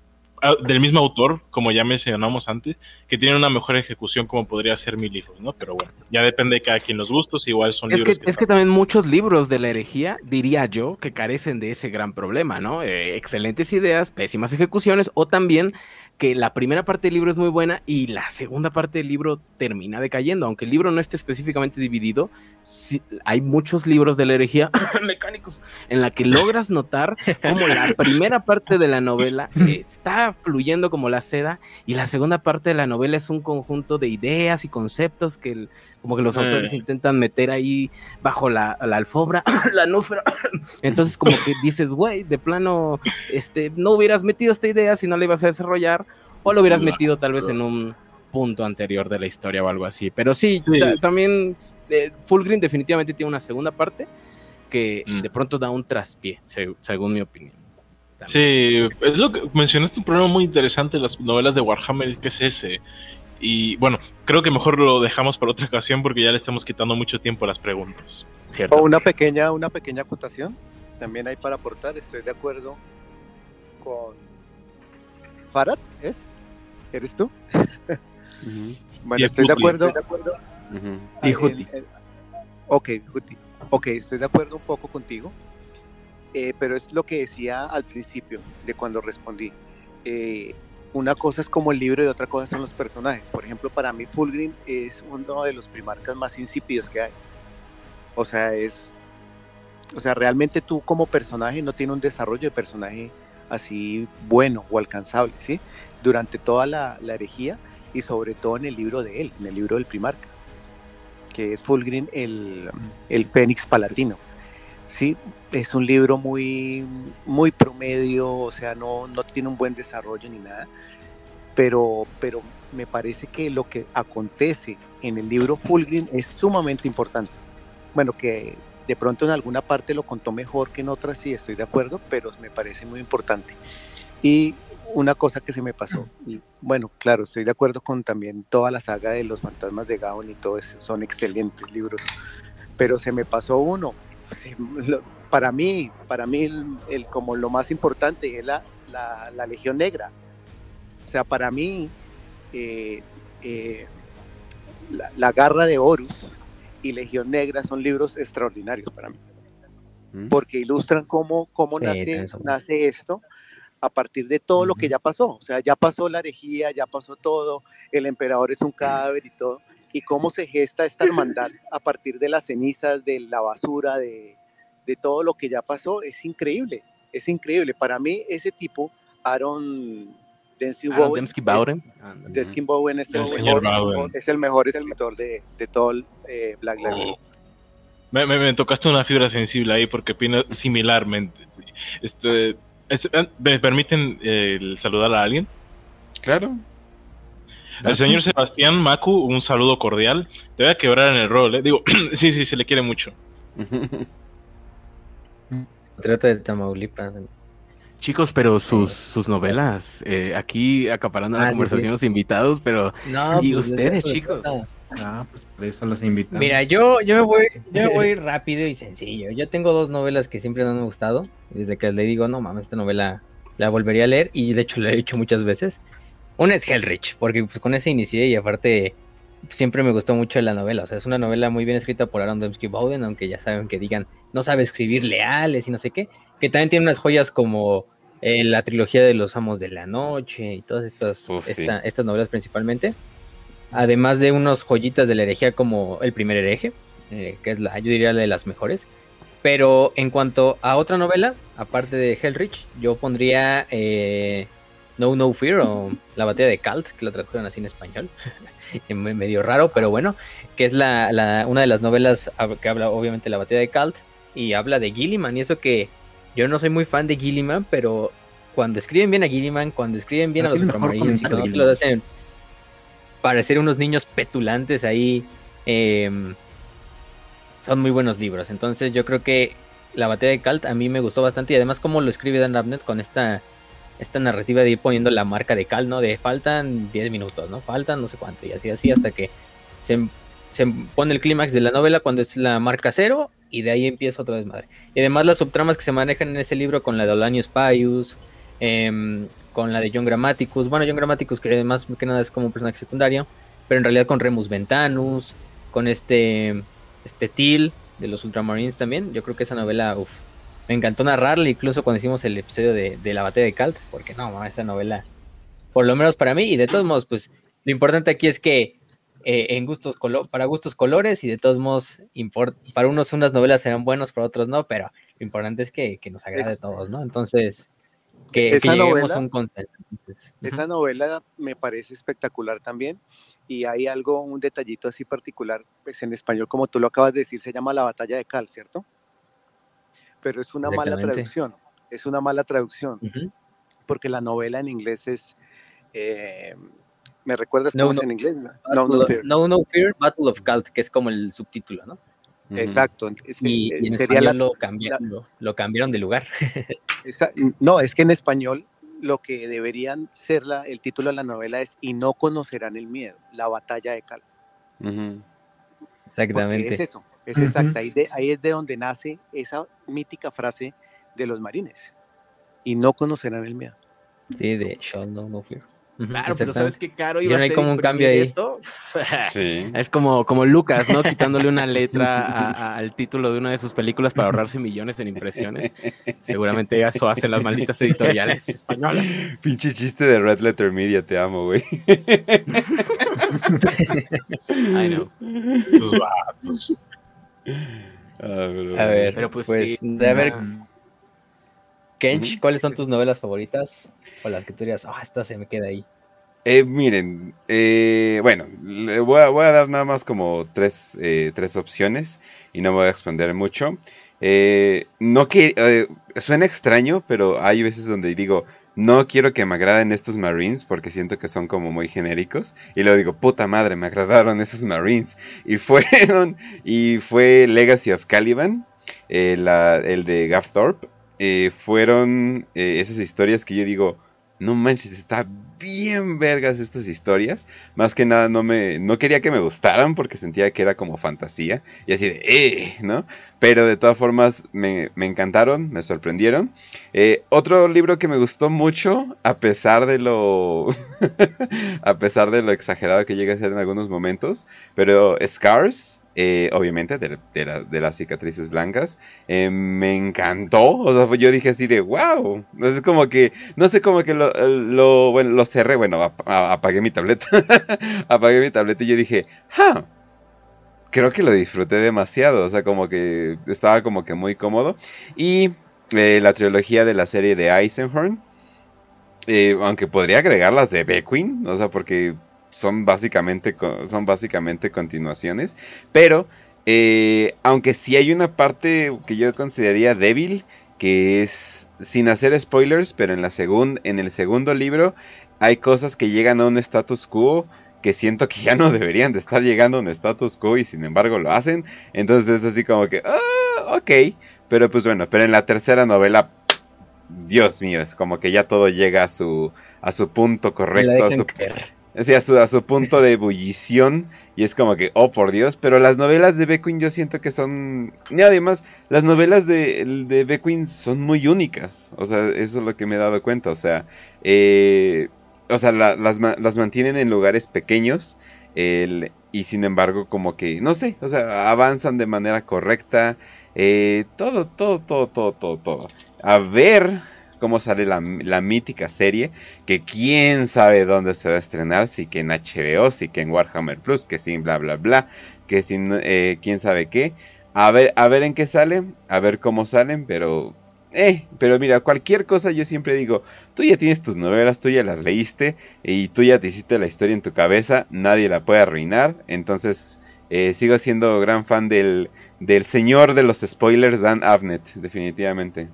del mismo autor, como ya mencionamos antes, que tienen una mejor ejecución como podría ser mi libro, ¿no? Pero bueno, ya depende de cada quien los gustos, igual son Es que, libros es que también muchos libros de la herejía, diría yo, que carecen de ese gran problema, ¿no? Eh, excelentes ideas, pésimas ejecuciones, o también que la primera parte del libro es muy buena y la segunda parte del libro termina decayendo, aunque el libro no esté específicamente dividido, sí- hay muchos libros de la herejía (coughs) mecánicos en la que logras notar cómo la (laughs) primera parte de la novela está fluyendo como la seda y la segunda parte de la novela es un conjunto de ideas y conceptos que el- como que los Eh. autores intentan meter ahí bajo la, la alfombra, (coughs) la núfera. (coughs) Entonces, como que dices, güey, de plano, este, no hubieras metido esta idea si no la ibas a desarrollar, o lo hubieras metido tal vez en un punto anterior de la historia o algo así. Pero sí, Sí. ta- también eh, Fulgrim definitivamente tiene una segunda parte que Mm. de pronto da un traspié, se- según mi opinión. Sí, es lo que mencionaste un problema muy interesante en las novelas de Warhammer, que es ese. Y bueno, creo que mejor lo dejamos para otra ocasión porque ya le estamos quitando mucho tiempo a las preguntas. ¿Cierto? O una pequeña, una pequeña acotación, también hay para aportar, estoy de acuerdo con Farad, ¿es? ¿Eres tú? Ujú, Bueno, Y es estoy de acuerdo. Y Juti. el- el- Ok, Juti. Ok, estoy de acuerdo un poco contigo, eh, pero es lo que decía al principio de cuando respondí. Eh, una cosa es como el libro y otra cosa son los personajes. Por ejemplo, para mí Fulgrim es uno de los primarcas más insípidos que hay. O sea, es... O sea, realmente tú como personaje no tienes un desarrollo de personaje así bueno o alcanzable, ¿sí? Durante toda la, herejía y sobre todo en el libro de él, en el libro del primarca que es Fulgrim, el, el Fénix Palatino. Sí, es un libro muy, muy promedio, o sea, no, no tiene un buen desarrollo ni nada, pero, pero me parece que lo que acontece en el libro Fulgrim es sumamente importante. Bueno, que de pronto en alguna parte lo contó mejor que en otras, sí, estoy de acuerdo, pero me parece muy importante. Y una cosa que se me pasó, y bueno, claro, estoy de acuerdo con también toda la saga de los fantasmas de Gaon y todo eso, son excelentes libros, pero se me pasó uno. Para mí, para mí, el, el- como lo más importante es la, la, la Legión Negra. O sea, para mí, eh, eh, la, la Garra de Horus y Legión Negra son libros extraordinarios para mí ¿Mm? porque ilustran cómo, cómo Sí, nace, nace esto a partir de todo lo que ya pasó. O sea, ya pasó la herejía, ya pasó todo, el emperador es un cadáver y todo, y cómo se gesta esta hermandad a partir de las cenizas, de la basura, de, de todo lo que ya pasó, es increíble, es increíble. Para mí, ese tipo, Aaron Ah, Bowen, Bowen es el, mejor, Bowen. es el mejor escritor de, de todo el, eh, Black Label. Oh. Me, me- me tocaste una fibra sensible ahí porque opino similarmente. Este, es- ¿Me permiten eh, saludar a alguien? Claro. El señor Sebastián Macu, un saludo cordial. Te voy a quebrar en el rol, ¿eh? Digo, (clears throat) sí, sí, se le quiere mucho. (laughs) Trata de Tamaulipas. Chicos, pero sus, sus novelas, eh, aquí acaparando la Ah, sí, conversación sí. los invitados, pero No, ¿Y pues, de ustedes, chicos? Ah, pues por eso los invitamos. Mira, yo, yo me voy, yo me (laughs) voy rápido y sencillo. Yo tengo dos novelas que siempre me han gustado. Desde que le digo, no mames, esta novela la volvería a leer. Y de hecho la he hecho muchas veces. Una es Hellrich, porque pues, con esa inicié y aparte siempre me gustó mucho la novela. O sea, es una novela muy bien escrita por Aaron Dembski Bowden, aunque ya saben que digan, no sabe escribir leales y no sé qué. Que también tiene unas joyas como eh, la trilogía de los Amos de la Noche y todas estas, Uf, sí. esta- estas novelas principalmente. Además de unos joyitas de la herejía como El primer hereje, eh, que es la, yo diría la de las mejores. Pero en cuanto a otra novela, aparte de Hellrich, yo pondría eh, No No Fear o La batalla de Kalt, que la tradujeron así en español. (laughs) Medio raro, pero bueno, que es la, la- una de las novelas que habla obviamente la batalla de Kalt y habla de Gilliman. Y eso que yo no soy muy fan de Gilliman, pero cuando escriben bien a Gilliman, cuando escriben bien a Aquí los Ultramarines y cuando los hacen parecer unos niños petulantes ahí, em, son muy buenos libros. Entonces yo creo que la batalla de Kalt a mí me gustó bastante y además como lo escribe Dan Abnett con esta esta narrativa de ir poniendo la marca de Cal, ¿no? De faltan 10 minutos, ¿no? Faltan no sé cuánto y así así hasta que se, se pone el clímax de la novela cuando es la marca cero y de ahí empieza otra vez madre. Y además las subtramas que se manejan en ese libro con la de Olanius Pius, em, con la de John Grammaticus, bueno, John Grammaticus que además que nada es como un personaje secundario, pero en realidad con Remus Ventanus, con este este Till de los Ultramarines también, yo creo que esa novela, uff, me encantó narrarla, incluso cuando hicimos el episodio de, de la batalla de Kalt, porque no, esa novela, por lo menos para mí, y de todos modos, pues lo importante aquí es que eh, en gustos colo- para gustos colores, y de todos modos, para unos unas novelas serán buenos, para otros no, pero lo importante es que, que nos agrade a todos, ¿no? Entonces, que, que Esa lleguemos novela- a un consenso. Esa novela me parece espectacular también y hay algo, un detallito así particular, pues en español, como tú lo acabas de decir, se llama La Batalla de Cal, ¿cierto? Pero es una mala traducción, es una mala traducción, Ujú. porque la novela en inglés es, eh, ¿me recuerdas No, cómo no. es en inglés? No, no, of- fear. no, No Fear, Battle of Kalt, que es como el subtítulo, ¿no? Exacto. es- Y, eh, y en sería la- español lo, cambiaron, lo, lo cambiaron de lugar. (laughs) esa- no, es que en español lo que deberían ser la, el título de la novela es Y no conocerán el miedo, la batalla de Cal. Ujú. Porque Exactamente. es eso, es Ujú. exacta. Ahí, de- ahí es de donde nace esa mítica frase de los marines. Y no conocerán el miedo. Sí, de Shall No No. Ujú, Claro, pero ¿sabes qué caro iba a no hay ser como un cambio ahí. esto? Sí. (laughs) Es como, como Lucas, ¿no? Quitándole una letra (laughs) a- a- al título de una de sus películas para ahorrarse millones en impresiones. Seguramente eso hacen las malditas editoriales españolas. Pinche chiste de Red Letter Media, te amo, güey. (laughs) I know. Ah, pero- A ver, Pero pues, pues, sí, de Kench. ¿cuáles son tus novelas favoritas? O las que tú dirías, ah, esta se me queda ahí. Eh, miren, eh, bueno, le voy a, voy a dar nada más como tres, eh, tres opciones y no me voy a expandir mucho. Eh, no que eh, suena extraño, pero hay veces donde digo, no quiero que me agraden estos Marines porque siento que son como muy genéricos. Y luego digo, puta madre, me agradaron esos Marines. Y (laughs) fueron, y fue Legacy of Caliban, eh, el de Gav Thorpe. Eh, fueron eh, esas historias que yo digo, no manches, está bien vergas estas historias. Más que nada no me no quería que me gustaran porque sentía que era como fantasía y así de eh, ¿no? Pero de todas formas me, me encantaron, me sorprendieron. Eh, otro libro que me gustó mucho, a pesar de lo (laughs) a pesar de lo exagerado que llega a ser en algunos momentos, pero Scars, eh, obviamente de, de la- de las cicatrices blancas, eh, me encantó. O sea, yo dije así de wow. Como que no sé cómo que lo, bueno, lo cerré, bueno, apagué mi tableta. (laughs) apagué mi tableta y yo dije, ¡ja! Creo que lo disfruté demasiado, o sea, como que estaba como que muy cómodo. Y eh, la trilogía de la serie de Eisenhorn, aunque podría agregar las de Beckwin, o sea, porque son básicamente, son básicamente continuaciones, pero eh, aunque sí hay una parte que yo consideraría débil, que es sin hacer spoilers, pero en la segun- en el segundo libro hay cosas que llegan a un status quo que siento que ya no deberían de estar llegando a un status quo y sin embargo lo hacen. Entonces es así como que, ah, ok. Pero pues bueno, pero en la tercera novela, Dios mío, es como que ya todo llega a su, a su punto correcto, a su. O sea, a su, punto de ebullición. Y es como que, oh por Dios. Pero las novelas de Beckwin yo siento que son. Y además, las novelas de, de Beckwin son muy únicas. O sea, eso es lo que me he dado cuenta. O sea, eh, o sea la- las, las mantienen en lugares pequeños. el- y sin embargo, como que, no sé, o sea, avanzan de manera correcta. eh, todo, todo, todo, todo, todo, todo. A ver cómo sale la, mítica serie. Que quién sabe dónde se va a estrenar. Si que en HBO, si que en Warhammer Plus, que sin bla, bla, bla. Que sin eh, quién sabe qué. A ver, a ver en qué salen. A ver cómo salen. Pero eh, pero mira, cualquier cosa yo siempre digo, tú ya tienes tus novelas, tú ya las leíste y tú ya te hiciste la historia en tu cabeza, nadie la puede arruinar, entonces eh, sigo siendo gran fan del, del señor de los spoilers, Dan Avnet, definitivamente.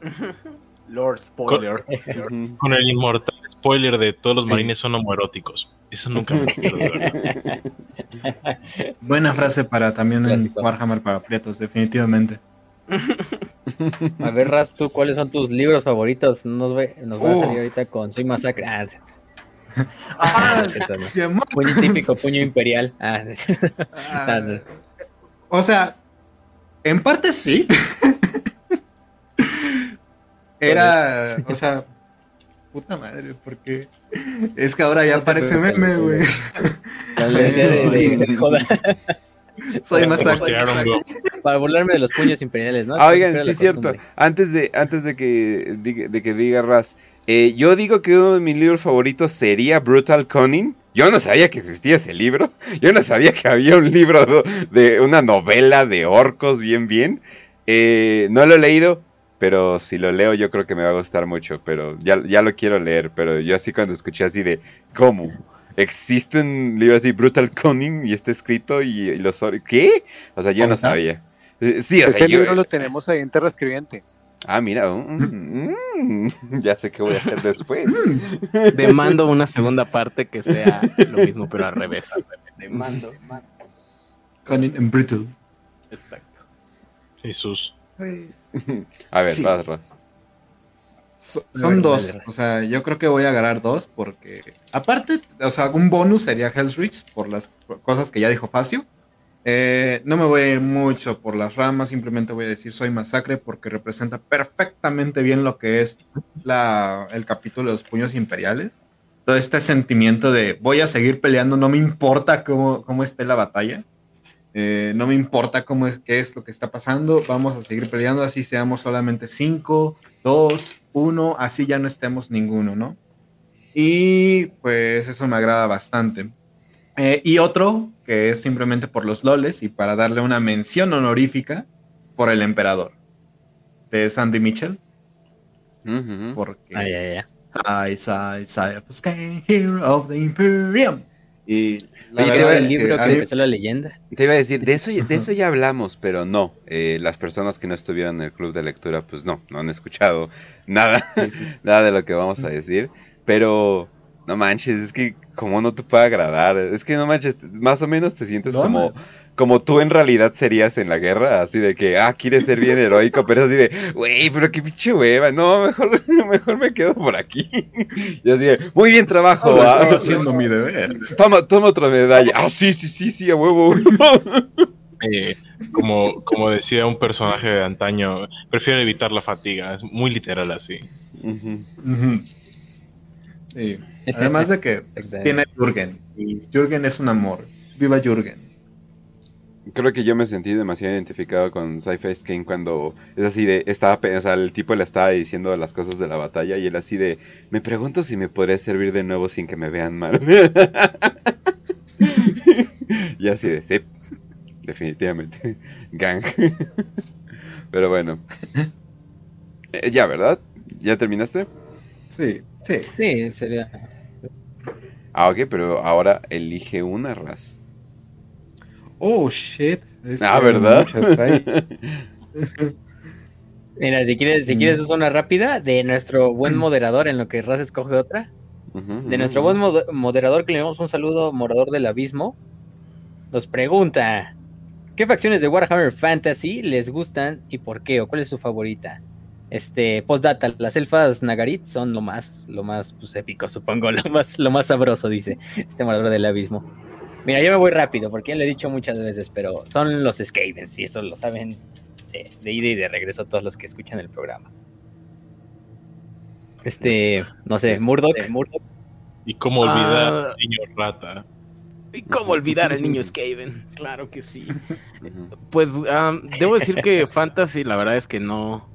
(laughs) Lord Spoiler. (laughs) Con el inmortal spoiler de todos los marines son homoeróticos. Eso nunca me verdad. (laughs) Buena frase para también en Clásico. Warhammer para Prietos, definitivamente. (laughs) A ver, Raz, ¿tú cuáles son tus libros favoritos? Nos, ve, nos va a salir ahorita con Soy Masacre. Ah, sí. Ah, no. Puño típico, puño imperial. Ah. Ah, o sea, en parte sí. Era, o sea, puta madre, porque es que ahora ya No parece meme, güey. (laughs) Soy postearon, bro. Para burlarme de los puños imperiales, ¿no? Ah, oigan, sí es cierto, costumbre. antes de, antes de que diga, de que diga Raz, eh, yo digo que uno de mis libros favoritos sería Brutal Cunning. Yo no sabía que existía ese libro. Yo no sabía que había un libro de, de una novela de orcos, bien, bien. Eh, no lo he leído, pero si lo leo yo creo que me va a gustar mucho. Pero ya, ya lo quiero leer. Pero yo así cuando escuché así de, ¿cómo? ¿Existe un libro así, Brutal Cunning, y está escrito y, y los? ¿Qué? O sea, yo no sabía. Sí, o sea, Ese yo- libro lo tenemos ahí en Terra Escribiente. Ah, mira, mm, mm, ya sé qué voy a hacer después. (laughs) Demando una segunda parte que sea lo mismo, pero al revés. Demando. (laughs) Cunning and Brutal. Exacto. Jesús. A ver, Sí. vas, Raz. So- son ver, dos, dale, dale. o sea, yo creo que voy a agarrar dos porque, aparte, o sea, un bonus sería Hell's Reach por las cosas que ya dijo Facio. Eh, no me voy a ir mucho por las ramas, simplemente voy a decir Soy Masacre porque representa perfectamente bien lo que es la, el capítulo de los puños imperiales. Todo este sentimiento de voy a seguir peleando, no me importa cómo, cómo esté la batalla. Eh, no me importa cómo es, qué es lo que está pasando, vamos a seguir peleando, así seamos solamente cinco, dos, uno, así ya no estemos ninguno, ¿no? Y pues eso me agrada bastante. Eh, y otro, que es simplemente por los loles y para darle una mención honorífica por el emperador de Sandy Mitchell, porque Ay, ay, ay. Sai, Sai, Sai of Sky, Hero of the Imperium. Y la Oye, verdad es el libro que, empezó la leyenda. Te iba a decir, de eso, ya- de eso ya (laughs) hablamos, pero no. eh, las personas que no estuvieron en el club de lectura, pues no, no han escuchado nada, Sí, sí, sí. (laughs) nada de lo que vamos a decir. Pero, no manches, es que como no te puede agradar. Es que no manches, más o menos te sientes No, como. Como tú en realidad serías en la guerra, así de que, ah, quieres ser bien heroico, pero es así de, güey, pero qué pinche hueva, no, mejor, (laughs) mejor me quedo por aquí. (laughs) Y así de, muy bien trabajo, Solo ah, estaba haciendo mi deber. toma, toma otra medalla. Ah, sí, sí, sí, sí, a huevo. (laughs) Eh, como, como decía un personaje de antaño, prefiero evitar la fatiga. Es muy literal así. Sí. Además de que tiene Jürgen. Y Jürgen es un amor. Viva Jürgen. Creo que yo me sentí demasiado identificado con Sci-Fi Kane cuando es así de, estaba, o sea, el tipo le estaba diciendo las cosas de la batalla y él así de, me pregunto si me podría servir de nuevo sin que me vean mal. (laughs) y así de, sí, definitivamente, gang. Pero bueno. Eh, ya, ¿verdad? ¿Ya terminaste? Sí, sí. Sí, sería. Ah, ok, pero ahora elige una raza. Oh, shit. Es Ah, ¿verdad? (laughs) Mira, si quieres, si quieres una rápida de nuestro buen (clears throat) moderador en lo que Raz escoge otra. De nuestro buen mod- moderador, que le damos un saludo, morador del abismo, nos pregunta: ¿Qué facciones de Warhammer Fantasy les gustan y por qué? ¿O cuál es su favorita? Este, postdata, las elfas Nagarit son lo más, lo más pues, épico, supongo, (laughs) lo más, lo más sabroso, dice este morador del abismo. Mira, yo me voy rápido, porque ya lo he dicho muchas veces, pero son los Skavens, y eso lo saben de, de ida y de regreso todos los que escuchan el programa. Este, no sé, Murdoch. Murdoch. Y cómo olvidar Ah. al niño rata. ¿Y cómo olvidar al niño (laughs) Skaven? Claro que sí. Pues debo decir que Fantasy, la verdad es que no,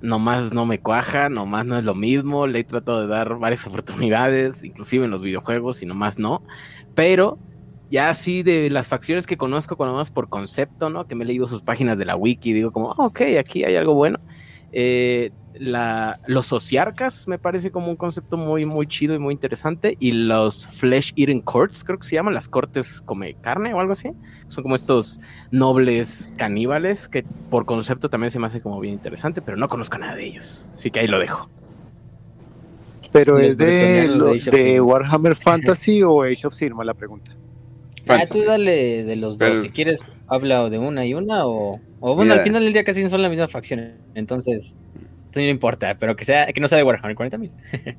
nomás no me cuaja, nomás no es lo mismo. Le he tratado de dar varias oportunidades, inclusive en los videojuegos, y nomás no. Pero ya así de las facciones que conozco, cuando más por concepto, ¿no? Que me he leído sus páginas de la wiki, digo como, "Ah, ok, aquí hay algo bueno. Eh, la, los sociarcas me parece como un concepto muy, muy chido y muy interesante. Y los Flesh Eating Courts, creo que se llaman, las cortes come carne o algo así. Son como estos nobles caníbales que por concepto también se me hace como bien interesante, pero no conozco nada de ellos. Así que ahí lo dejo. Pero es de, lo- de. Warhammer Fantasy o Age of Sigmar la pregunta. Ah, Fantasy. tú dale de los dos. Pero- Si quieres, habla de una y una o. O bueno, Mira. al final del día casi son la misma facción. Entonces, no importa, pero que sea que no sea de Warhammer 40.000. (laughs)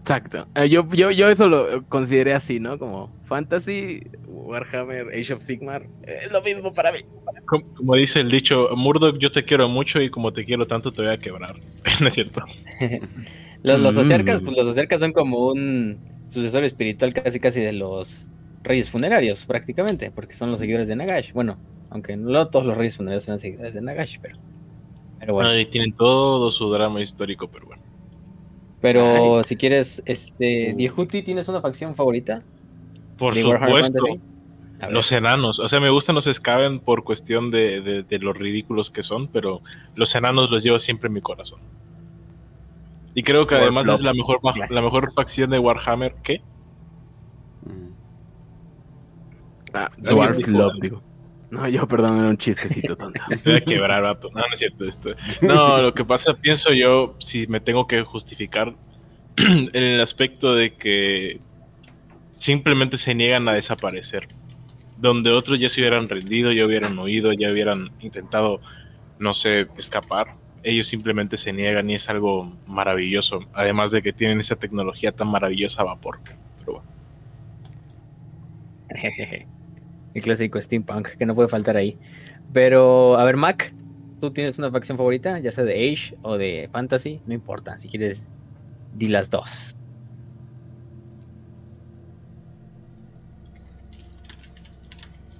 Exacto. Eh, yo, yo, yo eso lo consideré así, ¿no? Como Fantasy, Warhammer, Age of Sigmar. Es lo mismo para mí. Como, como dice el dicho, Murdoch, yo te quiero mucho y como te quiero tanto te voy a quebrar. (laughs) no es cierto. (laughs) Los, los Mm. Ociarcas, pues los Ociarcas son como un sucesor espiritual casi casi de los reyes funerarios, prácticamente, porque son los seguidores de Nagash. Bueno, aunque no todos los reyes funerarios son seguidores de Nagash, pero. Pero bueno. Ahí tienen todo su drama histórico, pero bueno. Pero Ay. si quieres, este. Diehuti, ¿tienes una facción favorita? Por de supuesto, los enanos. O sea, me gustan los Skaven por cuestión de, de, de los ridículos que son, pero los enanos los llevo siempre en mi corazón. Y creo que Por además es la mejor, la mejor facción de Warhammer. ¿Qué? Ah, Dwarf Love, algo. digo. No, yo perdón, era un chistecito tonto. Te voy a quebrar, vato. No, no es cierto esto. No, lo que pasa, pienso yo, si me tengo que justificar, (clears throat) en el aspecto de que simplemente se niegan a desaparecer. Donde otros ya se hubieran rendido, ya hubieran huido, ya hubieran intentado, no sé, escapar. Ellos simplemente se niegan y es algo maravilloso. Además de que tienen esa tecnología tan maravillosa a vapor. Pero bueno. El clásico steampunk que no puede faltar ahí. Pero, a ver, Mac, ¿tú tienes una facción favorita? Ya sea de Age o de Fantasy, no importa. Si quieres, di las dos.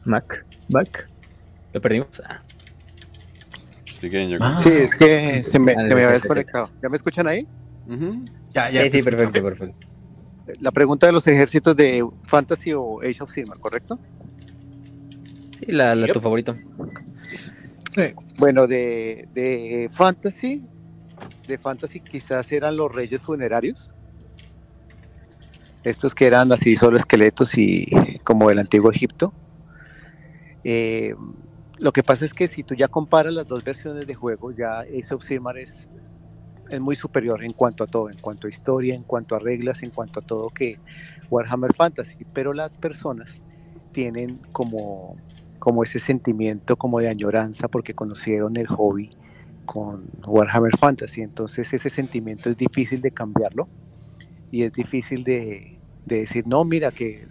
Mac, Mac. ¿Lo perdimos? Ah, yo. Ah. Sí, es que se me, Ah, se me había desconectado. ¿Ya me escuchan ahí? Ujú. Ya, ya. sí, sí, perfecto, perfecto. La pregunta de los ejércitos de Fantasy o Age of Sigmar, ¿correcto? Sí, la, la Yep. tu favorito. Sí. Bueno, de, de Fantasy, de Fantasy quizás eran los reyes funerarios. Estos que eran así solo esqueletos y como del antiguo Egipto. Eh, lo que pasa es que si tú ya comparas las dos versiones de juego, ya Age of Sigmar es, es muy superior en cuanto a todo, en cuanto a historia, en cuanto a reglas, en cuanto a todo que Warhammer Fantasy. Pero las personas tienen como como ese sentimiento como de añoranza porque conocieron el hobby con Warhammer Fantasy. Entonces ese sentimiento es difícil de cambiarlo y es difícil de, de decir, no, mira que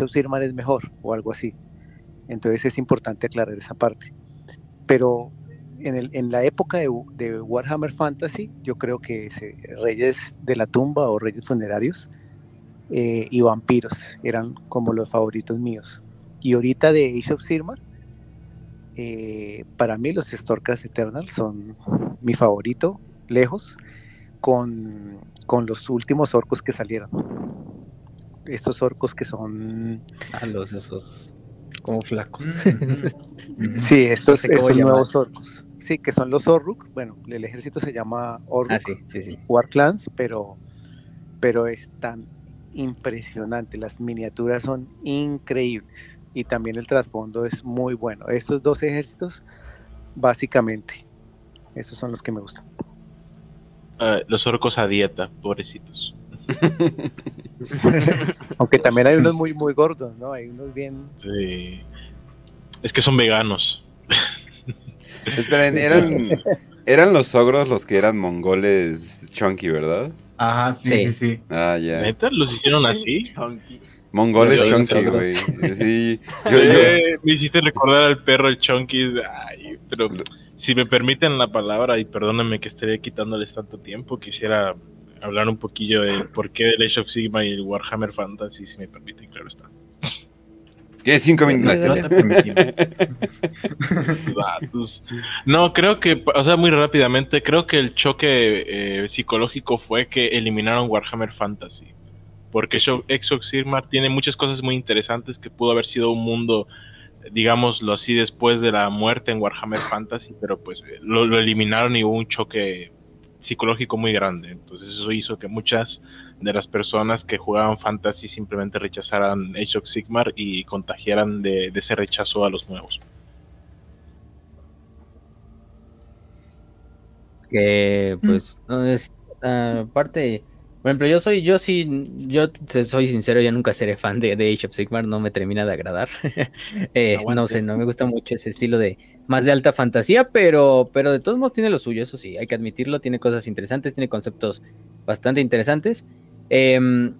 of Sigmar es mejor o algo así. Entonces es importante aclarar esa parte. Pero en, la época de, Warhammer Fantasy, yo creo que Reyes de la Tumba o Reyes Funerarios eh, y Vampiros eran como los favoritos míos. Y ahorita de Age of Sigmar, eh, para mí los Storkas Eternal son mi favorito, lejos, con, con los últimos orcos que salieron. Estos orcos que son... Ah, los esos como flacos. (laughs) Sí, estos, sé cómo estos nuevos orcos. Sí, que son los Orruk. Bueno, el ejército se llama Orruk. ah, sí, sí, sí. War Clans, pero, pero es tan impresionante. Las miniaturas son increíbles y también el trasfondo es muy bueno. Estos dos ejércitos, básicamente, esos son los que me gustan. Ah, los orcos a dieta, pobrecitos. (laughs) Aunque también hay unos muy, muy gordos, ¿no? Hay unos bien. Sí. Es que son veganos. Esperen, (laughs) eran. eran los ogros los que eran mongoles chunky, ¿verdad? Ajá, sí, Sí. sí, sí. Ah, ya. ¿Neta? ¿Los hicieron así? Mongoles Los chunky, güey. Sí. Yo, (laughs) yo, Eh, me hiciste recordar al perro el Chunky. Ay, pero si me permiten la palabra, y perdónenme que estaré quitándoles tanto tiempo, quisiera hablar un poquillo de por qué el Age of Sigma y el Warhammer Fantasy, si me permiten, claro está. Tienes cinco minutos. (laughs) No, creo que, o sea, muy rápidamente, creo que el choque eh, psicológico fue que eliminaron Warhammer Fantasy. Porque of Sigmar tiene muchas cosas muy interesantes que pudo haber sido un mundo, digámoslo así, después de la muerte en Warhammer Fantasy, pero pues eh, lo, lo eliminaron y hubo un choque psicológico muy grande. Entonces eso hizo que muchas de las personas que jugaban Fantasy simplemente rechazaran Age of Sigmar y contagiaran de, de ese rechazo a los nuevos. que pues no es ah, aparte por ejemplo yo soy yo sí yo te soy sincero yo nunca seré fan de, de Age of Sigmar no me termina de agradar (laughs) Eh, no Aguante. sé no me gusta mucho ese estilo de más de alta fantasía pero pero de todos modos tiene lo suyo eso sí hay que admitirlo tiene cosas interesantes tiene conceptos bastante interesantes Em,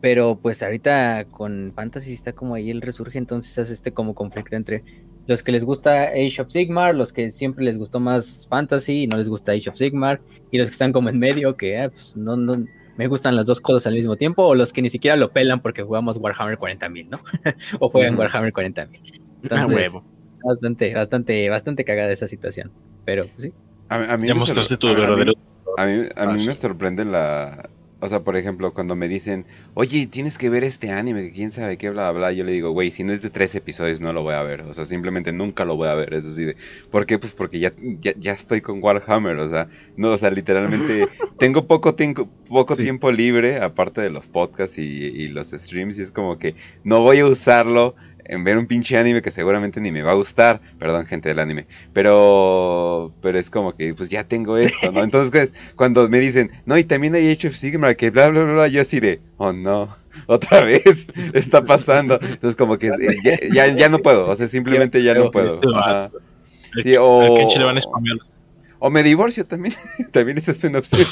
pero pues ahorita con Fantasy está como ahí el resurge entonces hace este como conflicto entre los que les gusta Age of Sigmar, los que siempre les gustó más Fantasy y no les gusta Age of Sigmar, y los que están como en medio, que ah, pues, no, no me gustan las dos cosas al mismo tiempo, o los que ni siquiera lo pelan porque jugamos Warhammer 40.000, ¿no? (laughs) o juegan. Warhammer 40.000. Ah, Entonces, huevo. Bastante, bastante, bastante cagada esa situación. Pero pues, sí. A, a mí Ya me mostraste tu a- a mí- verdadero. A mí, a mí Ah, me sorprende la... O sea, por ejemplo, cuando me dicen, oye, tienes que ver este anime, que quién sabe qué, bla, bla, yo le digo, güey, si no es de tres episodios no lo voy a ver. O sea, simplemente nunca lo voy a ver. Es así de... ¿Por qué? Pues porque ya, ya, ya estoy con Warhammer, o sea, no, o sea, literalmente (laughs) tengo poco, tiempo poco Sí. tiempo libre, aparte de los podcasts y, y los streams, y es como que no voy a usarlo en ver un pinche anime que seguramente ni me va a gustar. Perdón, gente del anime. Pero, pero es como que, pues ya tengo esto, ¿no? (laughs) Entonces, pues, cuando me dicen, no, y también hay Age of Sigmar, que bla, bla, bla, yo así de, oh no, (laughs) otra vez (laughs) está pasando. Entonces, como que eh, ya, ya, ya no puedo, o sea, simplemente ya no puedo. Este Ajá. Al- Sí, o- O me divorcio también, (laughs) también esa es una opción.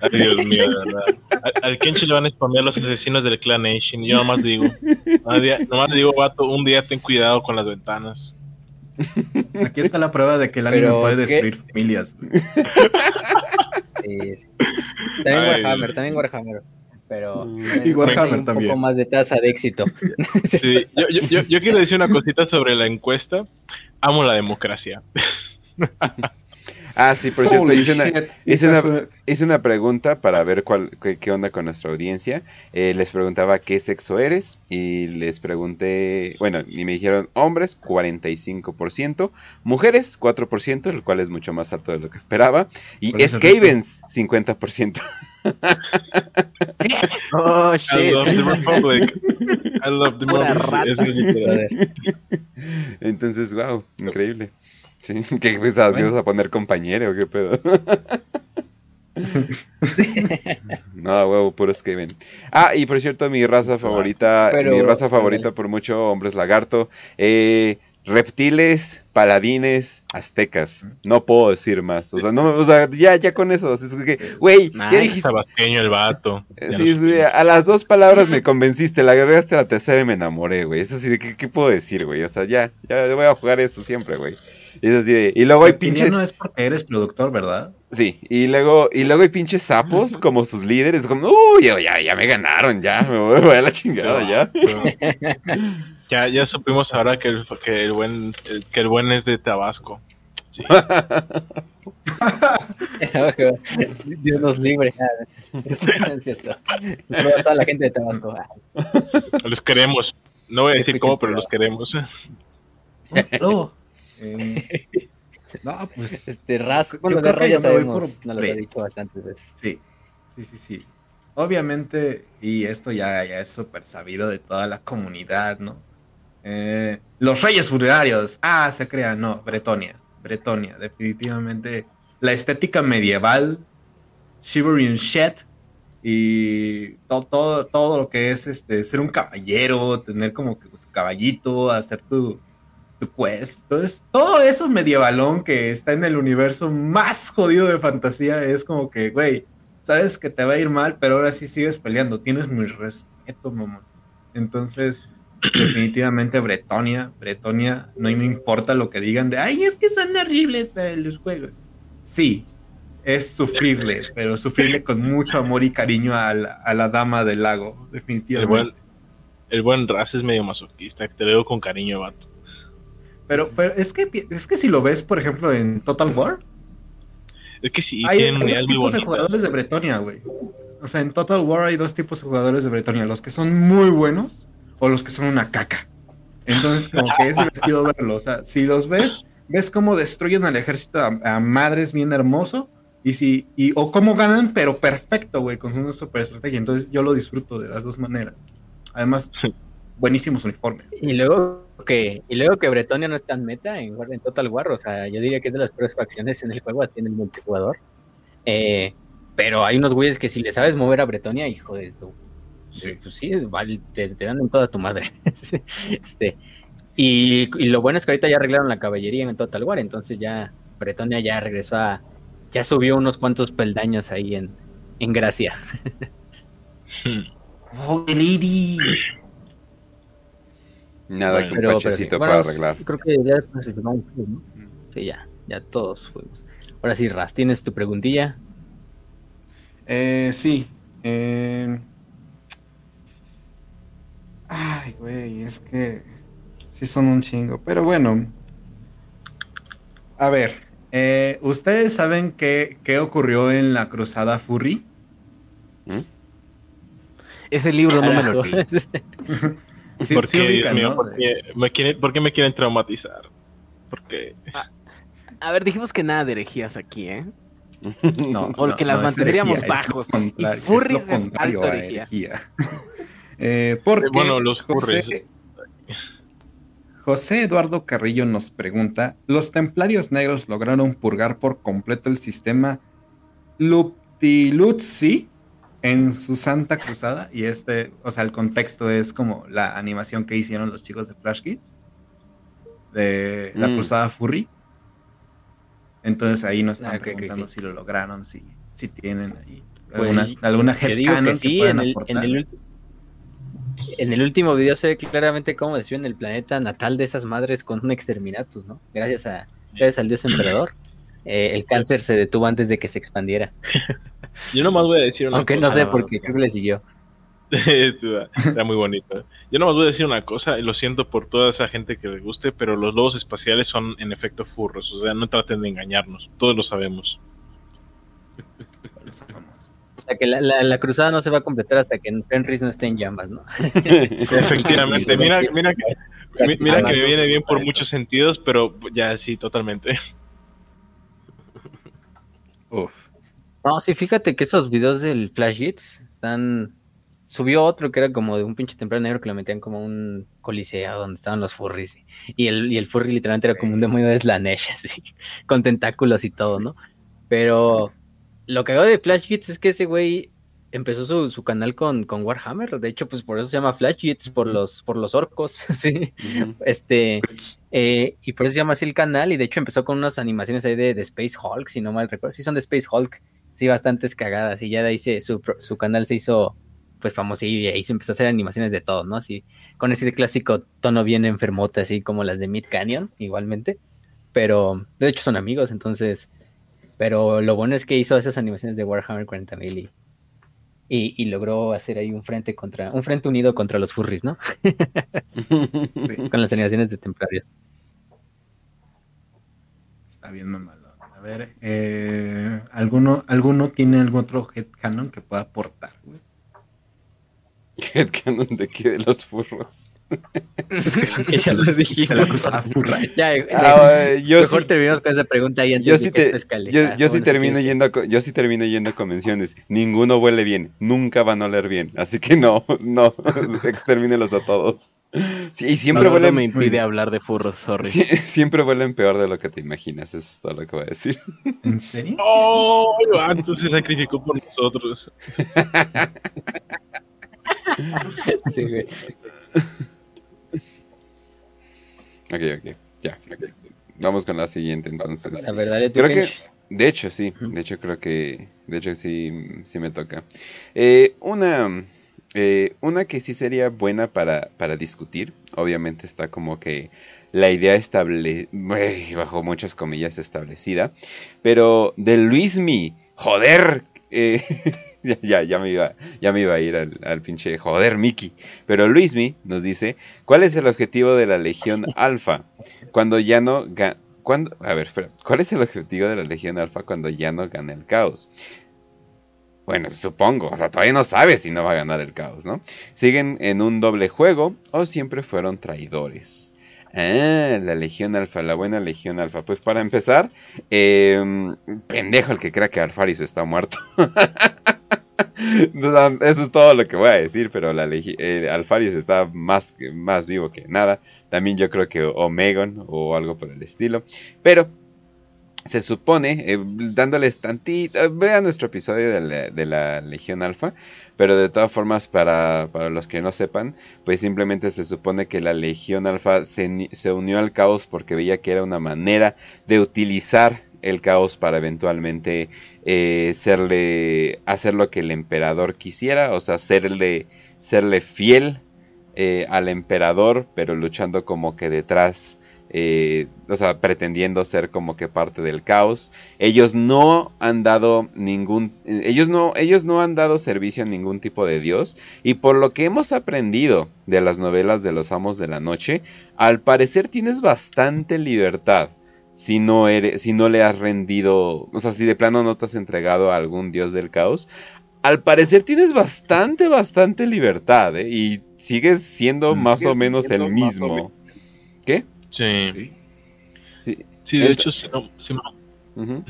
Ay, Dios mío, de verdad. Al, al Kenchi le van a spamear los asesinos del Clan Nation. Yo nomás digo, nomás, di- nomás digo, vato, un día ten cuidado con las ventanas. Aquí está la prueba de que el anime puede ¿qué? destruir familias. güey. sí, sí. También Ay, Warhammer, Dios. también Warhammer. Pero Y Warhammer un también. poco más de tasa de éxito. Sí, yo, yo, yo, yo quiero decir una cosita sobre la encuesta. Amo la democracia. (laughs) Ah, sí, por cierto, hice una, shit. hice una- Eso- hice una pregunta para ver cuál, qué, qué onda con nuestra audiencia. Eh, les preguntaba qué sexo eres y les pregunté, bueno, y me dijeron hombres, 45%, mujeres, 4%, el cual es mucho más alto de lo que esperaba, y ¿Cuál es el Skavens, 50%. (laughs) Oh, I shit. love the Republic. I love the Republic. (laughs) Entonces, wow, increíble. Sí, (laughs) ¿Qué pensabas que Bueno. ibas a poner compañero qué pedo? (laughs) no, huevo, puro Skaven. Ah, y por cierto, mi raza favorita, Pero- mi raza favorita por mucho, hombres lagarto, eh, reptiles, paladines, aztecas. No puedo decir más. O sea, no, o sea, ya, ya con eso. Es que, güey, Nah, ya dijiste. El vato. Eh, Sí, sí, a las dos palabras me convenciste, la agregaste a la tercera y me enamoré, güey. Es así de, ¿qué, qué puedo decir, güey? O sea, ya, ya voy a jugar eso siempre, güey. Y es así de, y luego hay pinches, Reptiliano es porque eres productor, ¿verdad? sí, y luego, y luego hay pinches sapos (laughs) como sus líderes, como, uy, ya, ya me ganaron, ya, me voy, voy a la chingada, ya. (laughs) Ya, ya supimos ahora que el, que el buen el- que el buen es de Tabasco. Sí. (laughs) Dios nos libre. Es cierto. A toda la gente de Tabasco. Ah, Los queremos. No voy a decir cómo, pero los queremos. Eh, (laughs) no, pues Este rasgo, bueno, de creo que Raya yo me voy sabemos, por nos lo he dicho bastantes veces. sí, sí, sí, sí. Obviamente, y esto ya, ya es súper sabido de toda la comunidad, ¿no? Eh, los Reyes Funerarios. Ah, se crean, no, Bretonia. Bretonia, definitivamente. La estética medieval, Shivering Shed y todo, todo, todo lo que es este ser un caballero, tener como que tu caballito, hacer tu, tu quest. Entonces, todo eso medievalón que está en el universo más jodido de fantasía es como que, güey, sabes que te va a ir mal, pero ahora sí sigues peleando. Tienes mi respeto, mamón. Entonces, definitivamente Bretonia, Bretonia, no me importa lo que digan de, ay, es que son horribles para los juegos. Sí, es sufrirle, pero sufrirle con mucho amor y cariño a la, a la dama del lago, El definitivamente. buen, el buen Raz es medio masoquista, te lo digo con cariño, vato. Pero, pero es que es que si lo ves, por ejemplo, en Total War, Es que sí, hay, tienen hay dos tipos de jugadores de Bretonia, güey. O sea, en Total War hay dos tipos de jugadores de Bretonia, los que son muy buenos o los que son una caca. Entonces, como que es divertido (laughs) verlo. O sea, si los ves, ves cómo destruyen al ejército a, a madres bien hermoso. Y si, y, o cómo ganan, pero perfecto, güey, con una super estrategia. Entonces yo lo disfruto de las dos maneras. Además, (laughs) buenísimos uniformes. Y luego que, y luego que Bretonia no es tan meta en, en Total War, o sea, yo diría que es de las peores facciones en el juego, así en el multijugador. Eh, pero hay unos güeyes que si le sabes mover a Bretonia, hijo de su. Sí. Pues sí, vale, te, te dan en toda tu madre. (laughs) Este, y, y lo bueno es que ahorita ya arreglaron la caballería en Total War, entonces ya Bretonia ya regresó a. Ya subió unos cuantos peldaños ahí en, en gracia. (laughs) ¡Oh, lady! Nada Bueno, que un Pero, pero pachecito sí. para Bueno, arreglar. Creo que ya ¿no? Sí, ya, ya todos fuimos. Ahora sí, Raz, ¿tienes tu preguntilla? Eh, sí. eh, Ay, güey, es que sí son un chingo. Pero bueno. A ver, eh, ¿ustedes saben qué, qué ocurrió en la cruzada Furry? ¿Mm? Ese libro no me lo leí. (laughs) Sí, ¿Por sí qué, Dios ubican, mío? ¿no? ¿Por qué me quieren, me traumatizar? Porque A ver, dijimos que nada de herejías aquí, ¿eh? (laughs) No, Porque no, las no mantendríamos herejía, bajos. Y furries es alto herejía. herejía. (laughs) Eh, porque Bueno, los José, furries. José Eduardo Carrillo nos pregunta: ¿Los templarios negros lograron purgar por completo el sistema Luptiluzzi en su Santa Cruzada? Y este, o sea, el contexto es como la animación que hicieron los chicos de Flash Kids de la Mm. Cruzada Furry. Entonces ahí nos están Ah, preguntando si lo lograron, si, si tienen ahí Pues, alguna, alguna digo headcanon que sí, en el, aportar. en, el en el último video se ve claramente cómo describen el planeta natal de esas madres con un exterminatus, ¿no? Gracias, a, gracias al dios (clears throat) emperador. Eh, el cáncer se detuvo antes de que se expandiera. (laughs) yo nomás voy a decir una Aunque no sé Alabados, por qué, ya. creo que le siguió. (laughs) Era muy bonito. Yo nomás voy a decir una cosa, y lo siento por toda esa gente que le guste, pero los lobos espaciales son en efecto furros, o sea, no traten de engañarnos, todos lo sabemos. (laughs) O sea que la, la- la cruzada no se va a completar hasta que Fenris no esté en llamas, ¿no? Efectivamente, mira, mira, que- mi- mira que me viene bien por muchos sentidos, pero ya sí, totalmente. Uf. No, sí, fíjate que esos videos del Flash Hits están. Subió otro que era como de un pinche temprano negro que lo metían como un coliseo donde estaban los furries. Y el, y el furry literalmente era como un demonio de Slanesh, (laughs) así, con tentáculos y todo, ¿no? Pero lo que hago de Flash Hits es que ese güey empezó su, su canal con, con Warhammer. De hecho, pues por eso se llama Flash Hits, por los, por los orcos, (laughs) sí. Este, eh, y por eso se llama así el canal, y de hecho empezó con unas animaciones ahí de, de Space Hulk, si no mal recuerdo. Sí, son de Space Hulk, sí, bastantes cagadas, y ya de ahí se, su, su canal se hizo pues famoso y ahí se empezó a hacer animaciones de todo, ¿no? Así, con ese clásico tono bien enfermote, así como las de Mid Canyon, igualmente. Pero, de hecho, son amigos, entonces. Pero lo bueno es que hizo esas animaciones de Warhammer 40.000 y, y, y logró hacer ahí un frente contra, un frente unido contra los furries, ¿no? Sí, (laughs) Con las animaciones de templarios. está bien mamalo. A ver, eh, ¿alguno, ¿alguno tiene algún otro headcanon que pueda aportar? güey? (laughs) Headcanon de qué de los furros. Es que creo que ya lo dijimos. De la cruzada furra. (laughs) Ya, de- Ah, yo mejor sí, terminamos con esa pregunta ahí antes yo de sí que te, escale. yo, yo sí termino yendo a, yo sí termino yendo a convenciones. Ninguno huele bien, nunca van a oler bien, así que no, (laughs) no, extermínelos a todos. Sí, y siempre No, no huelen, me muy impide hablar de furros, sorry. sí, siempre huelen peor de lo que te imaginas. Eso es todo lo que voy a decir. ¿En serio? ¡Oh! Anto se sacrificó por nosotros. Sí, güey. Ok, ok. Ya. Vamos con la siguiente entonces. A ver, dale tú, Creo que, de hecho, sí. De hecho, creo que, de hecho, sí, sí me toca. Eh, una, eh, una que sí sería buena para, para discutir. Obviamente está como que la idea estable, uy, bajo muchas comillas establecida. Pero de Luismi, joder. eh, (laughs) (laughs) ya, ya, ya me iba, ya me iba a ir al, al pinche joder Mickey. Pero Luismi nos dice, ¿cuál es el objetivo de la Legión (laughs) Alfa? Cuando ya no ga- cuando, a ver, espera, ¿cuál es el objetivo de la Legión Alfa cuando ya no gane el caos? Bueno, supongo, o sea, todavía no sabe si no va a ganar el caos, ¿no? ¿Siguen en un doble juego o siempre fueron traidores? Ah, la Legión Alfa, la buena Legión Alfa. Pues para empezar, eh, pendejo el que crea que Alfarius está muerto. (laughs) Eso es todo lo que voy a decir, pero la eh, Alfarius está más, más vivo que nada. También yo creo que Omegon o algo por el estilo. Pero se supone, eh, dándoles tantito, eh, vean nuestro episodio de la, de la Legión Alfa, pero de todas formas, para, para los que no sepan, pues simplemente se supone que la Legión Alfa se, se unió al caos porque veía que era una manera de utilizar el caos para eventualmente eh, serle, hacer lo que el emperador quisiera, o sea, serle, fiel eh, al emperador, pero luchando como que detrás, eh, o sea, pretendiendo ser como que parte del caos. Ellos no han dado ningún, ellos no, ellos no han dado servicio a ningún tipo de dios, y por lo que hemos aprendido de las novelas de los amos de la noche, al parecer tienes bastante libertad si no eres, si no le has rendido, o sea, si de plano no te has entregado a algún dios del caos, al parecer tienes bastante, bastante libertad, ¿eh? Y sigues siendo Mm. más o menos el mismo. menos. ¿Qué? Sí. Sí. De hecho, sí, no, sí, no.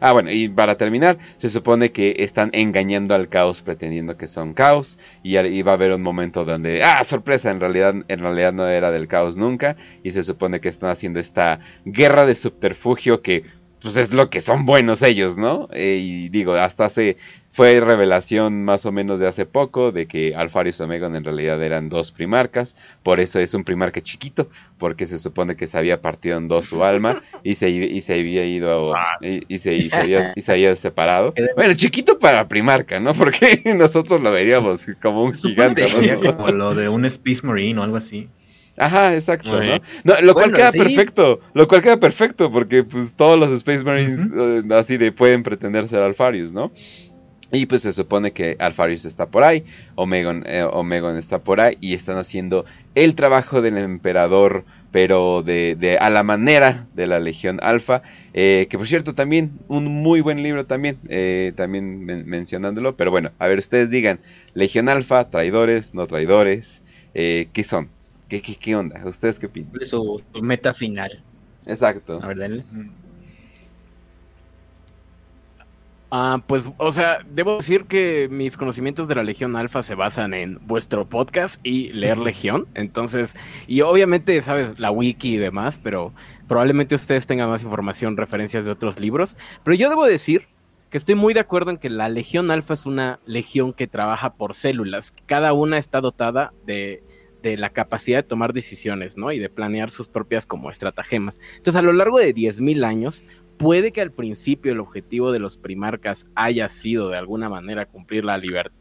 Ah, bueno, y para terminar, se supone que están engañando al caos pretendiendo que son caos y, va a haber un momento donde, ah, sorpresa, en realidad, en realidad no era del caos nunca y se supone que están haciendo esta guerra de subterfugio que pues es lo que son buenos ellos, ¿no? Eh, y digo, hasta hace, fue revelación más o menos de hace poco de que Alfarius y Omegon en realidad eran dos primarcas, por eso es un primarca chiquito, porque se supone que se había partido en dos su alma (laughs) y se, y se había ido y, y se, y se había, y se había separado. (laughs) Bueno, chiquito para primarca, ¿no? Porque (laughs) nosotros lo veríamos como un gigante. ¿no? como lo de un Space Marine o algo así. Ajá, exacto, ¿no? lo cual queda sí. perfecto, lo cual queda perfecto, porque pues todos los Space Marines eh, así de pueden pretender ser Alfarius, ¿no? Y pues se supone que Alfarius está por ahí, Omegon, eh, Omegon está por ahí y están haciendo el trabajo del emperador, pero de, de- a la manera de la Legión Alfa, eh, que por cierto también un muy buen libro también, eh, también men- mencionándolo, pero bueno, a ver ustedes digan, Legión Alfa, traidores, no traidores, eh, ¿qué son? ¿Qué, qué, qué onda? ¿Ustedes qué opinan? ¿Cuál es su, su meta final? Exacto. A ver, dale. Ah, pues, o sea, debo decir que mis conocimientos de la Legión Alfa se basan en vuestro podcast y leer (laughs) Legión. Entonces, y obviamente, sabes, la wiki y demás, pero probablemente ustedes tengan más información, referencias de otros libros. Pero yo debo decir que estoy muy de acuerdo en que la Legión Alfa es una legión que trabaja por células. Cada una está dotada de, de la capacidad de tomar decisiones, ¿no? Y de planear sus propias como estratagemas. Entonces, a lo largo de 10.000 años, puede que al principio el objetivo de los primarcas haya sido de alguna manera cumplir la,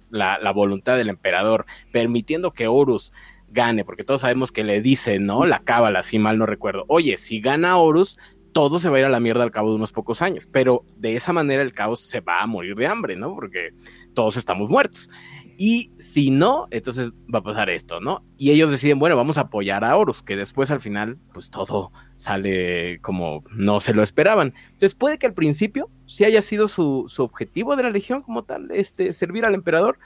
la voluntad del emperador, permitiendo que Horus gane, porque todos sabemos que le dice, ¿no? La cábala, si mal no recuerdo. Oye, si gana Horus, todo se va a ir a la mierda al cabo de unos pocos años, pero de esa manera el caos se va a morir de hambre, ¿no? Porque todos estamos muertos. Y si no, entonces va a pasar esto, ¿no? Y ellos deciden, bueno, vamos a apoyar a Horus, que después al final, pues todo sale como no se lo esperaban. Entonces puede que al principio sí haya sido su, su objetivo de la Legión como tal, este, servir al emperador,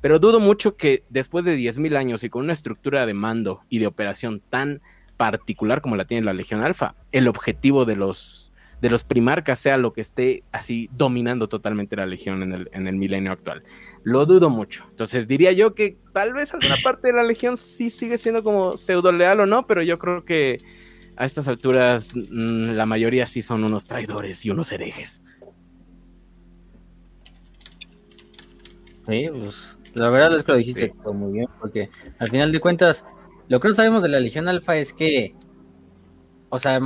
pero dudo mucho que después de 10.000 años y con una estructura de mando y de operación tan particular como la tiene la Legión Alfa, el objetivo de los de los primarcas sea lo que esté así dominando totalmente la legión en el, en el milenio actual. Lo dudo mucho. Entonces diría yo que tal vez alguna (clears throat) parte de la legión sí sigue siendo como pseudo leal o no, pero yo creo que a estas alturas mm, la mayoría sí son unos traidores y unos herejes. Sí, pues la verdad es que lo dijiste Sí. todo muy bien, porque al final de cuentas, lo que no sabemos de la Legión Alfa es que o sea,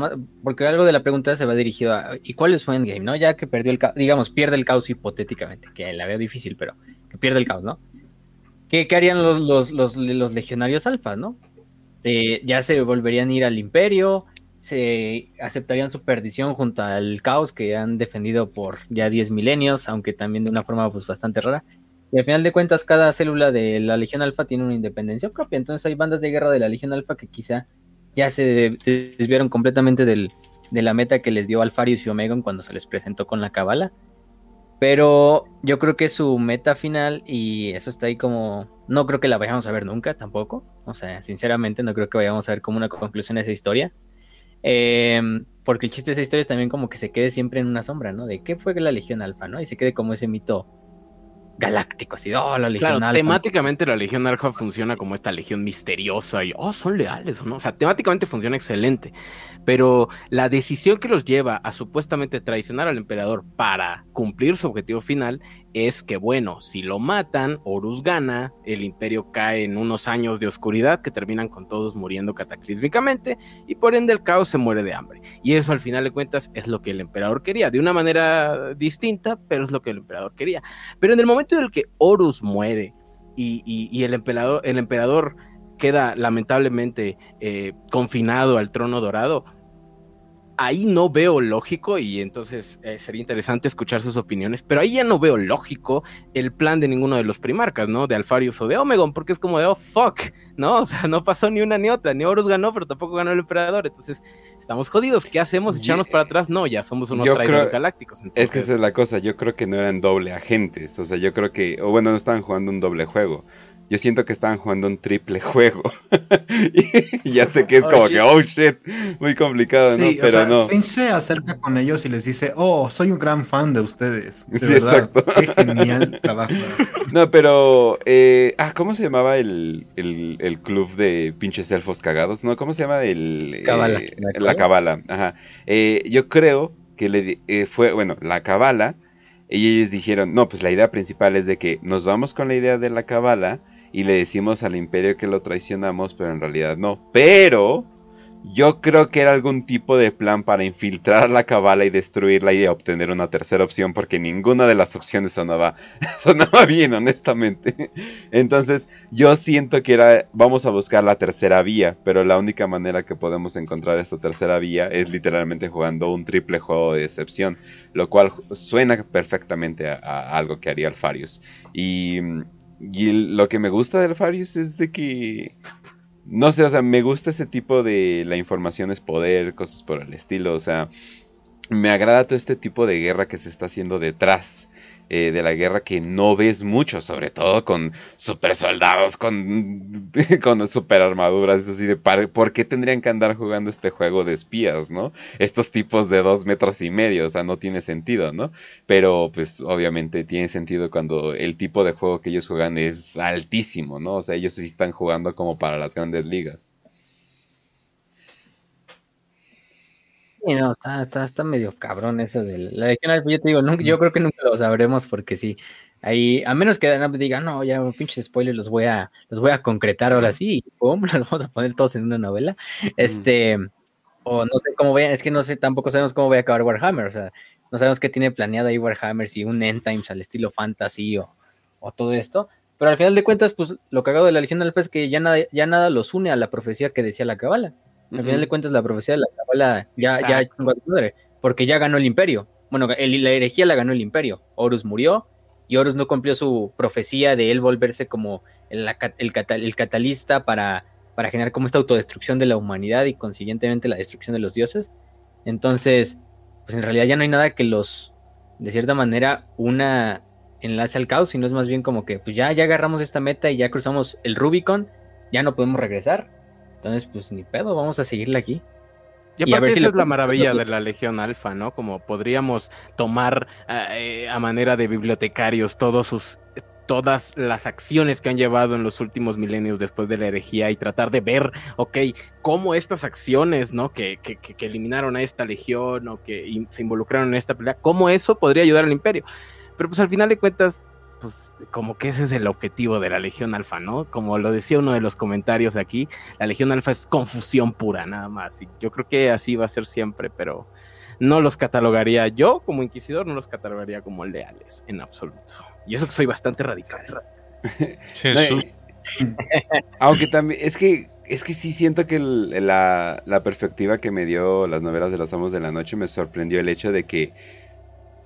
porque algo de la pregunta se va dirigido a, ¿y cuál es su endgame, no? Ya que perdió el caos, digamos, pierde el caos hipotéticamente, que la veo difícil, pero que pierde el caos, ¿no? ¿Qué, harían los, legionarios alfa, no? Eh, ya se volverían a ir al imperio, se aceptarían su perdición junto al caos que han defendido por ya 10 milenios, aunque también de una forma pues bastante rara. Y al final de cuentas, cada célula de la Legión Alfa tiene una independencia propia. Entonces hay bandas de guerra de la Legión Alfa que quizá ya se desviaron completamente del, de la meta que les dio Alfarius y Omegon cuando se les presentó con la Cabala. Pero yo creo que su meta final, y eso está ahí como. No creo que la vayamos a ver nunca tampoco. O sea, sinceramente, no creo que vayamos a ver como una conclusión de esa historia. Em, porque el chiste de esa historia es también como que se quede siempre en una sombra, ¿no? De qué fue la Legión Alfa, ¿no? Y se quede como ese mito galáctico, así, oh, la Legión claro, Temáticamente la Legión Alfa funciona como esta legión misteriosa y, oh, son leales, ¿no? O sea, temáticamente funciona excelente, pero la decisión que los lleva a supuestamente traicionar al emperador para cumplir su objetivo final es que, bueno, si lo matan, Horus gana, el imperio cae en unos años de oscuridad que terminan con todos muriendo cataclísmicamente y por ende el caos se muere de hambre. Y eso al final de cuentas es lo que el emperador quería, de una manera distinta, pero es lo que el emperador quería. Pero en el momento en el que Horus muere y, el, emperador, queda lamentablemente eh, confinado al trono dorado, ahí no veo lógico y entonces eh, sería interesante escuchar sus opiniones, pero ahí ya no veo lógico el plan de ninguno de los primarcas, ¿no? De Alfarius o de Omegon, porque es como de, oh, fuck, ¿no? (laughs) O sea, no pasó ni una ni otra, ni Horus ganó, pero tampoco ganó el emperador, entonces estamos jodidos, ¿qué hacemos? ¿Echarnos para atrás? No, ya somos unos traidores galácticos. Es que esa es la cosa, yo creo que no eran doble agentes, o sea, yo creo que, o bueno, no estaban jugando un doble juego, yo siento que estaban jugando un triple (laughs) juego. y ya sé que es oh, como que, oh shit, muy complicado, ¿no? Pero o no. se acerca con ellos y les dice, oh, soy un gran fan de ustedes. sí, exacto. Qué genial trabajo. (laughs) No, pero, eh, ah, ¿cómo se llamaba el, el, club de pinches elfos cagados? ¿No? ¿Cómo se llama el. Cabala. Eh, la Cabala, ajá. Eh, yo creo que le fue, bueno, la Cabala. Y ellos dijeron, no, pues la idea principal es de que nos vamos con la idea de la Cabala y le decimos al imperio que lo traicionamos, pero en realidad no. Pero yo creo que era algún tipo de plan para infiltrar la cabala y destruirla y obtener una tercera opción, porque ninguna de las opciones sonaba, (laughs) sonaba bien, honestamente. Entonces, yo siento que era, vamos a buscar la tercera vía, pero la única manera que podemos encontrar esta tercera vía es literalmente jugando un triple juego de decepción, lo cual suena perfectamente a, algo que haría Alfarius. Y y lo que me gusta del Farius es de que. No sé, o sea, me gusta ese tipo de. La información es poder, cosas por el estilo. O sea, me agrada todo este tipo de guerra que se está haciendo detrás. Eh, de la guerra que no ves mucho, sobre todo con super soldados, con, (laughs) con super armaduras, así de ¿por qué tendrían que andar jugando este juego de espías, no? Estos tipos de dos metros y medio, o sea, no tiene sentido, ¿no? Pero pues obviamente tiene sentido cuando el tipo de juego que ellos juegan es altísimo, ¿no? O sea, ellos sí están jugando como para las grandes ligas. No, está, está, medio cabrón eso de la Legión Alfa. Yo te digo, yo creo que nunca lo sabremos porque sí. Ahí, a menos que diga, no, ya pinches spoilers los voy a, los voy a concretar ahora sí, y (laughs) los vamos a poner todos en una novela. Este, o no sé cómo vean, es que no sé, tampoco sabemos cómo va a acabar Warhammer, o sea, no sabemos qué tiene planeado ahí Warhammer, si un End Times al estilo fantasy o, o todo esto. Pero al final de cuentas, pues lo cagado de la Legión Alfa es que ya nada, ya nada los une a la profecía que decía la cabala. Al final de cuentas, la profecía de la Cabala ya, ya madre, porque ya ganó el imperio. Bueno, el, la herejía la ganó el imperio. Horus murió y Horus no cumplió su profecía de él volverse como el, el, el catalista para, para generar como esta autodestrucción de la humanidad y consiguientemente la destrucción de los dioses. Entonces, pues en realidad ya no hay nada que los, de cierta manera, una enlace al caos, sino es más bien como que pues ya, ya agarramos esta meta y ya cruzamos el Rubicon, ya no podemos regresar entonces, pues ni pedo, vamos a seguirla aquí. Y aparte esa es la maravilla de la Legión Alfa, ¿no? Como podríamos tomar eh, a manera de bibliotecarios todos sus todas las acciones que han llevado en los últimos milenios después de la herejía y tratar de ver, ok, cómo estas acciones, ¿no? Que, que, que eliminaron a esta legión o que se involucraron en esta pelea, cómo eso podría ayudar al imperio. Pero pues al final de cuentas, pues como que ese es el objetivo de la Legión Alfa, ¿no? Como lo decía uno de los comentarios aquí, la Legión Alfa es confusión pura, nada más. Y yo creo que así va a ser siempre, pero no los catalogaría yo como inquisidor, no los catalogaría como leales en absoluto. Y eso que soy bastante radical. (laughs) aunque también, es que, es que sí siento que la, la perspectiva que me dio las novelas de los Amos de la Noche me sorprendió el hecho de que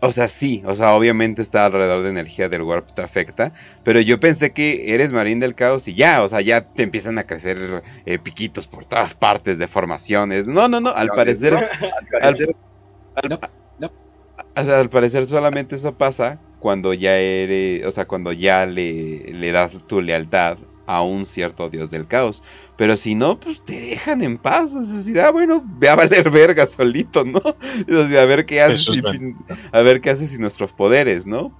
o sea, sí, o sea, obviamente está alrededor de energía del warp te afecta, pero yo pensé que eres marín del caos y ya, o sea, ya te empiezan a crecer eh, piquitos por todas partes, deformaciones. No, no, no, al (laughs) parecer, al parecer, o sea, al parecer solamente eso pasa cuando ya eres, o sea, cuando ya le, le das tu lealtad a un cierto dios del caos. Pero si no, pues te dejan en paz. Es decir, ah, bueno, ve a valer (laughs) verga solito, ¿no? (laughs) a ver qué haces, a ver qué haces sin nuestros poderes, ¿no?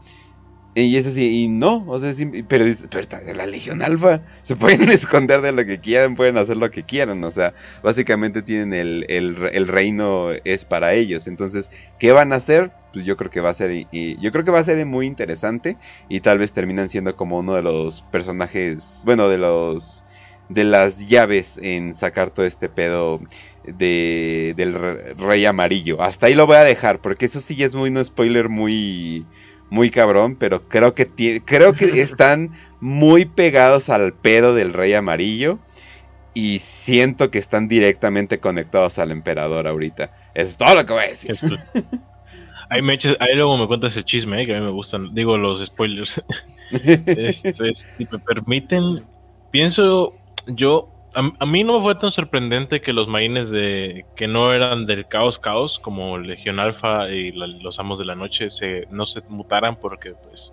Y es así, y no, o sea, pero, pero, la Legión Alfa se pueden (laughs) esconder de lo que quieran, pueden hacer lo que quieran, o sea, básicamente tienen el, el, reino es para ellos, entonces, ¿qué van a hacer? Pues yo creo que va a ser, yo creo que va a ser muy interesante y tal vez terminan siendo como uno de los personajes, bueno, de los, de las llaves en sacar todo este pedo de, del rey amarillo. Hasta ahí lo voy a dejar, porque eso sí es muy, no spoiler, muy muy cabrón, pero creo que creo que (laughs) están muy pegados al pedo del rey amarillo y siento que están directamente conectados al emperador ahorita. Eso es todo lo que voy a decir. (laughs) Ahí, me ahí luego me cuentas el chisme, eh, que a mí me gustan, digo los spoilers. (laughs) si me permiten, pienso yo a, mí no me fue tan sorprendente que los marines de que no eran del caos caos como Legión Alfa y los amos de la noche se no se mutaran porque pues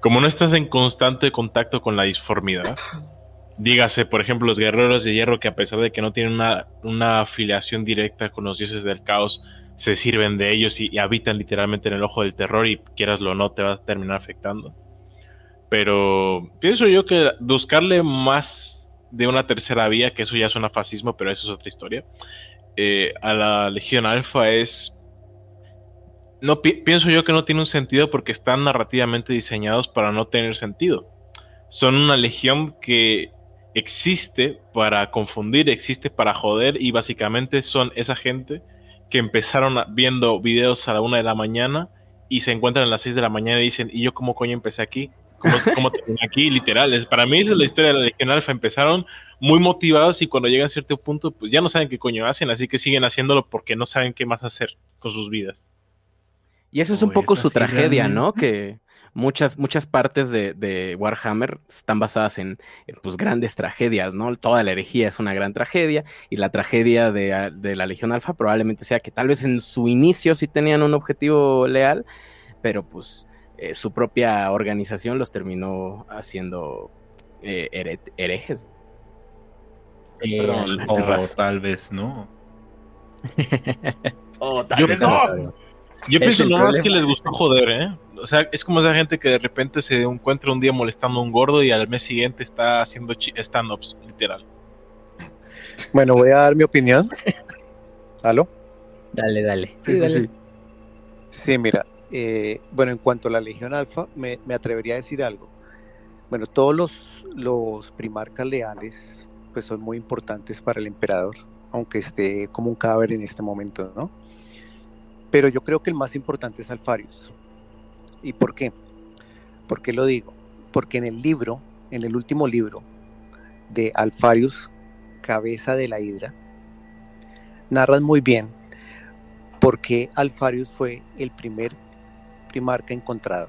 como no estás en constante contacto con la disformidad (laughs) dígase por ejemplo los guerreros de hierro que a pesar de que no tienen una, una afiliación directa con los dioses del caos se sirven de ellos y, y habitan literalmente en el ojo del terror y quieras o no te va a terminar afectando. Pero pienso yo que buscarle más de una tercera vía, que eso ya suena fascismo, pero eso es otra historia, eh, a la Legión Alfa es... No, pienso yo que no tiene un sentido porque están narrativamente diseñados para no tener sentido. Son una legión que existe para confundir, existe para joder y básicamente son esa gente que empezaron viendo videos a la una de la mañana y se encuentran a las seis de la mañana y dicen, ¿y yo cómo coño empecé aquí? Como, aquí, literal. para mí esa es la historia de la Legión Alfa. Empezaron muy motivados y cuando llegan a cierto punto, pues ya no saben qué coño hacen, así que siguen haciéndolo porque no saben qué más hacer con sus vidas. Y eso es un poco su tragedia, ¿no? Que muchas, muchas partes de, Warhammer están basadas en, pues, grandes tragedias, ¿no? Toda la herejía es una gran tragedia y la tragedia de, de la Legión Alfa probablemente sea que tal vez en su inicio sí tenían un objetivo leal, pero pues eh, su propia organización los terminó haciendo eh, herejes. Eh, o tal vez no. (laughs) Yo, no. Yo pienso no es que les gustó joder, ¿eh? O sea, es como esa gente que de repente se encuentra un día molestando a un gordo y al mes siguiente está haciendo stand-ups, literal. Bueno, voy a dar mi opinión. (laughs) ¿Aló? Dale, dale. Sí, dale. Sí, mira, eh, bueno, en cuanto a la Legión Alfa, me, atrevería a decir algo. Bueno, todos los, primarcas leales pues son muy importantes para el emperador, aunque esté como un cadáver en este momento, ¿no? Pero yo creo que el más importante es Alfarius. ¿Y por qué? ¿Por qué lo digo? Porque en el libro, en el último libro de Alfarius, Cabeza de la Hidra, narran muy bien por qué Alfarius fue el primer marca encontrado.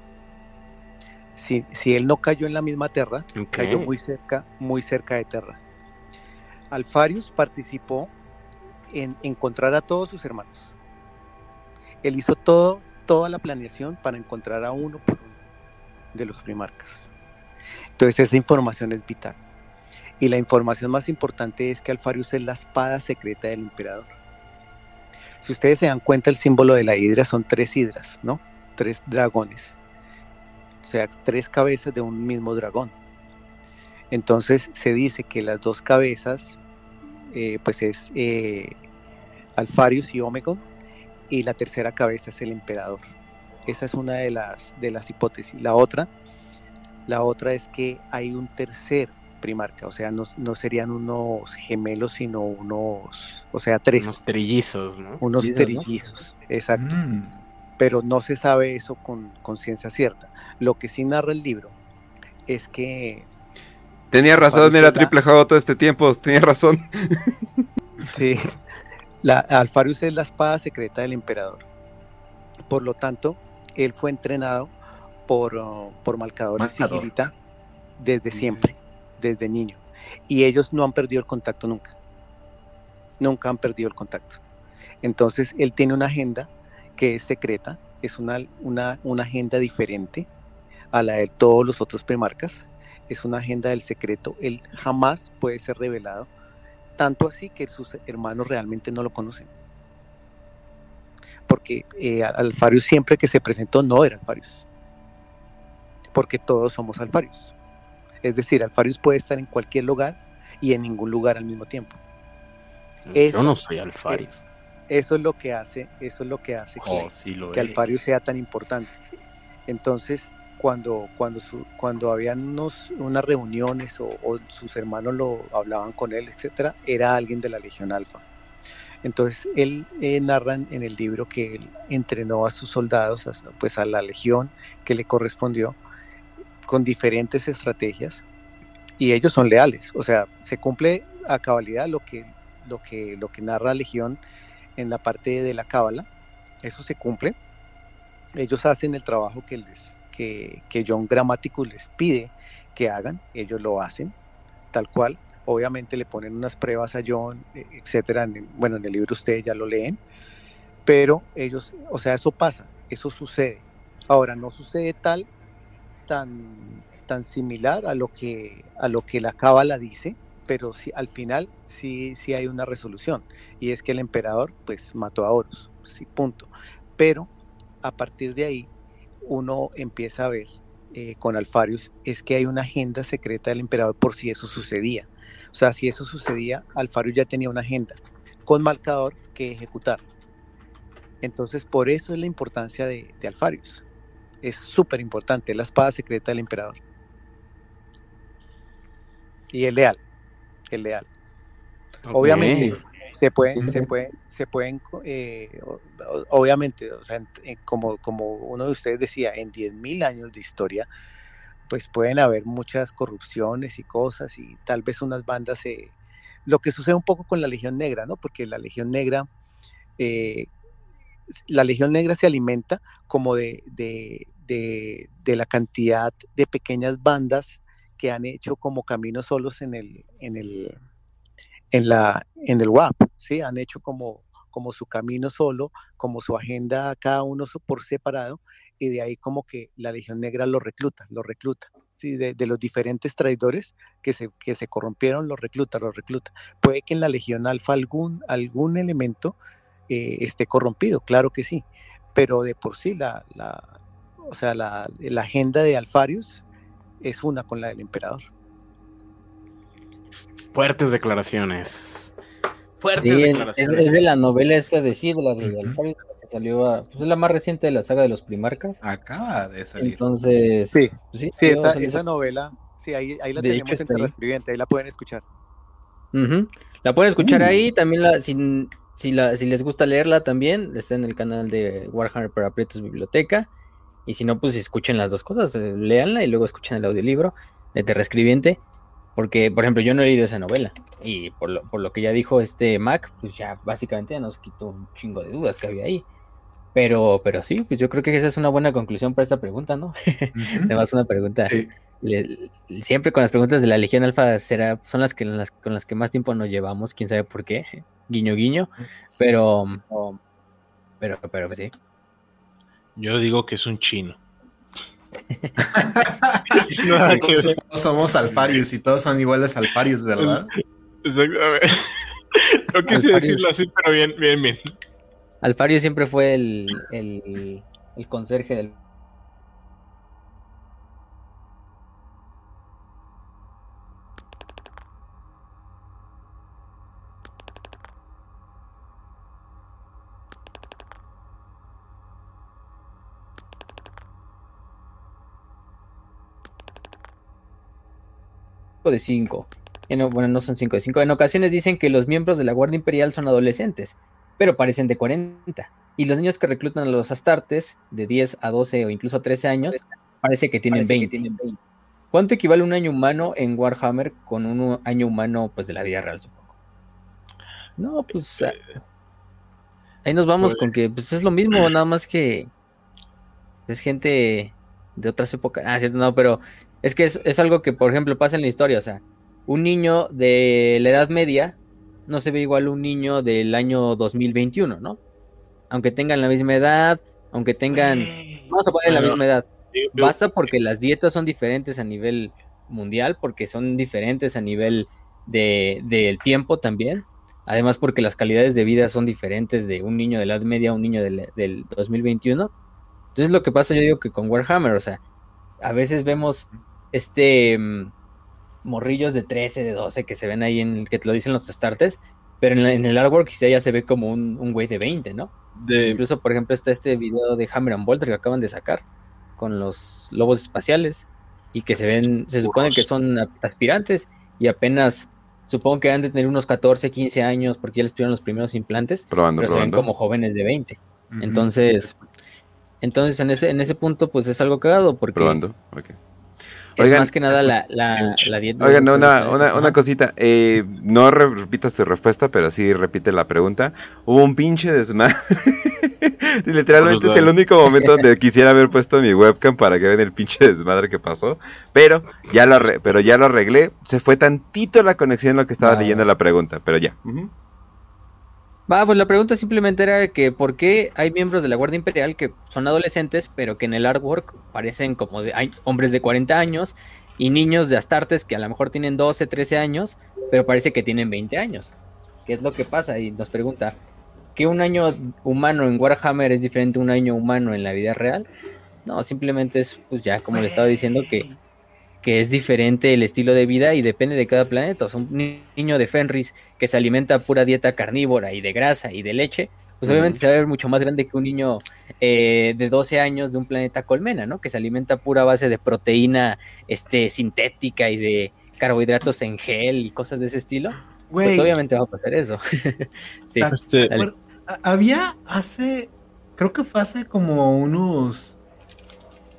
Si, si, él no cayó en la misma Terra, cayó muy cerca, muy cerca de Terra. Alfarius participó en encontrar a todos sus hermanos. Él hizo todo, toda la planeación para encontrar a uno por uno de los primarcas. Entonces esa información es vital. Y la información más importante es que Alfarius es la espada secreta del emperador. Si ustedes se dan cuenta, el símbolo de la hidra son tres hidras, ¿no? Tres dragones, o sea, tres cabezas de un mismo dragón. Entonces se dice que las dos cabezas, eh, pues es eh, Alfarius y Omegon, y la tercera cabeza es el emperador. Esa es una de las, de las hipótesis. La otra La otra es que hay un tercer primarca, o sea, no, no serían unos gemelos, sino unos, o sea, tres. Unos trillizos, ¿no? Unos Trillizos, exacto. Mm. Pero no se sabe eso con, con ciencia cierta. Lo que sí narra el libro es que Tenía razón, era triple J todo este tiempo, tenía razón. (laughs) Sí, la Alfarius es la espada secreta del emperador. Por lo tanto, él fue entrenado por, uh, por Malcador y Malcador. Sigilita desde siempre, desde niño. Y ellos no han perdido el contacto nunca. Nunca han perdido el contacto. Entonces, él tiene una agenda que es secreta, es una, una, una agenda diferente a la de todos los otros primarcas. Es una agenda del secreto. Él jamás puede ser revelado tanto así que sus hermanos realmente no lo conocen. Porque eh, Alfarius siempre que se presentó no era Alfarius. Porque todos somos Alfarius. Es decir, Alfarius puede estar en cualquier lugar y en ningún lugar al mismo tiempo. Yo no soy Alfarius. Eso es lo que hace, eso es lo que hace que, Oh, sí lo que es. Alfarius sea tan importante. Entonces, cuando, cuando, su- cuando habían unos, unas reuniones o, o sus hermanos lo hablaban con él, etcétera, era alguien de la Legión Alfa. Entonces, él eh, narra en el libro que él entrenó a sus soldados, a, pues a la legión que le correspondió, con diferentes estrategias, y ellos son leales. O sea, se cumple a cabalidad lo que, lo que, lo que narra la legión en la parte de la cábala. Eso se cumple. Ellos hacen el trabajo que, les, que, John Grammaticus les pide que hagan. Ellos lo hacen tal cual. Obviamente le ponen unas pruebas a John, eh, etcétera. Bueno, en el libro ustedes ya lo leen. Pero ellos, o sea, eso pasa, eso sucede. Ahora, no sucede tal, tan, tan similar a lo que, a lo que la cábala dice, pero sí, al final sí, hay una resolución y es que el emperador pues mató a Horus, sí, punto. Pero a partir de ahí uno empieza a ver eh, con Alfarius es que hay una agenda secreta del emperador por si eso sucedía. O sea, si eso sucedía, Alfarius ya tenía una agenda con Malcador que ejecutar. Entonces, por eso es la importancia de, de Alfarius. Es súper importante, la espada secreta del emperador. Y es leal, es leal. Obviamente, se pueden, se pueden, se pueden, eh, o- o- obviamente, o sea, en- en- como, como uno de ustedes decía, en 10.000 años de historia, pues pueden haber muchas corrupciones y cosas y tal vez unas bandas se... Lo que sucede un poco con la Legión Negra, ¿no? Porque la Legión Negra, eh, la Legión Negra se alimenta como de, de, de, de la cantidad de pequeñas bandas que han hecho como caminos solos en el, en el, en la, en el WAP, ¿sí? Han hecho como, como su camino solo, como su agenda cada uno por separado, y de ahí como que la Legión Negra lo recluta, lo recluta, ¿sí? De, de los diferentes traidores que se, que se corrompieron, lo recluta, lo recluta. Puede que en la Legión Alfa algún, algún elemento eh, esté corrompido, claro que sí, pero de por sí la, la, o sea, la, la agenda de Alfarius es una con la del emperador. Fuertes declaraciones. Fuertes Sí, declaraciones. es- es de la novela esta de sí, de la de Ujú. Alfarius, la que salió a- pues es la más reciente de la saga de los primarcas. Acaba de salir. Entonces, Sí, pues sí, Sí, salió- esa, salió esa hace- novela, sí, ahí, ahí la De hecho, tenemos en ahí. La pueden escuchar. Ujú. La pueden escuchar Uh. ahí, también la, si, si, la, si les gusta leerla también, está en el canal de Warhammer para Aprietos Biblioteca. Y si no, pues escuchen las dos cosas, eh, léanla y luego escuchen el audiolibro de Terrescribiente. Porque, por ejemplo, yo no he leído esa novela. Y por lo, por lo que ya dijo este Mac, pues ya básicamente ya nos quitó un chingo de dudas que había ahí. Pero, pero sí, pues yo creo que esa es una buena conclusión para esta pregunta, ¿no? (laughs) Además, una pregunta Sí. le- siempre con las preguntas de la Legión Alfa será, son las que las, con las que más tiempo nos llevamos, quién sabe por qué, (laughs) guiño guiño, pero pero pero sí. Yo digo que es un chino. (laughs) Ver. Todos somos Alfarius y todos son iguales a Alfarius, ¿verdad? Exactamente. (laughs) No quise Alfarius. decirlo así, pero bien, bien, bien. Alfario siempre fue el, el, el conserje del de cinco. En- bueno, no son cinco de cinco. En ocasiones dicen que los miembros de la Guardia Imperial son adolescentes, pero parecen de 40. Y los niños que reclutan a los astartes, de 10 a 12 o incluso 13 años, parece que tienen 20. ¿Cuánto equivale un año humano en Warhammer con un año humano pues de la vida real, supongo? No, pues ah, ahí nos vamos Pues- con que pues es lo mismo, nada más que es gente de otras épocas. Ah, cierto, no, pero es que es, es algo que, por ejemplo, pasa en la historia. O sea, un niño de la Edad Media no se ve igual a un niño del año 2021, ¿no? Aunque tengan la misma edad, aunque tengan, vamos a poner la misma edad. Basta porque las dietas son diferentes a nivel mundial, porque son diferentes a nivel de, del tiempo también. Además, porque las calidades de vida son diferentes de un niño de la Edad Media a un niño del, del 2021. Entonces, lo que pasa, yo digo que con Warhammer, o sea, a veces vemos este mm, morrillos de 13, de 12 que se ven ahí en que te lo dicen los starters, pero en, la- en el artwork quizá ya se ve como un, un güey de 20, ¿no? de- Incluso, por ejemplo, está este video de Hammer and Bolter que acaban de sacar con los lobos espaciales y que se ven, se supone que son aspirantes y apenas supongo que han de tener unos 14, 15 años porque ya les tuvieron los primeros implantes, Probando, pero se ven probando. como jóvenes de 20. Ujú. Entonces, entonces en ese en ese punto pues es algo cagado porque Probando. Ok. es Oigan, más que nada la, la, la dieta. Oigan, una, una, una cosita. eh, no re- repitas tu respuesta, pero sí repite la pregunta. Hubo un pinche desmadre. (laughs) Literalmente es el único momento donde (laughs) quisiera haber puesto mi webcam para que vean el pinche desmadre que pasó. Pero ya lo, arre- pero ya lo arreglé. Se fue tantito la conexión en lo que estaba Ah. leyendo la pregunta, pero ya. Ujú. Va, pues la pregunta simplemente era que por qué hay miembros de la Guardia Imperial que son adolescentes, pero que en el artwork parecen como de hay hombres de 40 años y niños de Astartes que a lo mejor tienen 12, 13 años, pero parece que tienen 20 años. ¿Qué es lo que pasa? Y nos pregunta, ¿que un año humano en Warhammer es diferente a un año humano en la vida real? No, simplemente es, pues ya como le estaba diciendo, que, que es diferente el estilo de vida y depende de cada planeta. O sea, un ni- niño de Fenris que se alimenta pura dieta carnívora y de grasa y de leche, pues obviamente se va a ver mucho más grande que un niño eh, de 12 años de un planeta colmena, ¿no? Que se alimenta pura base de proteína este, sintética y de carbohidratos en gel y cosas de ese estilo. Pues obviamente va a pasar eso. (laughs) sí, este, había hace, creo que fue hace como unos,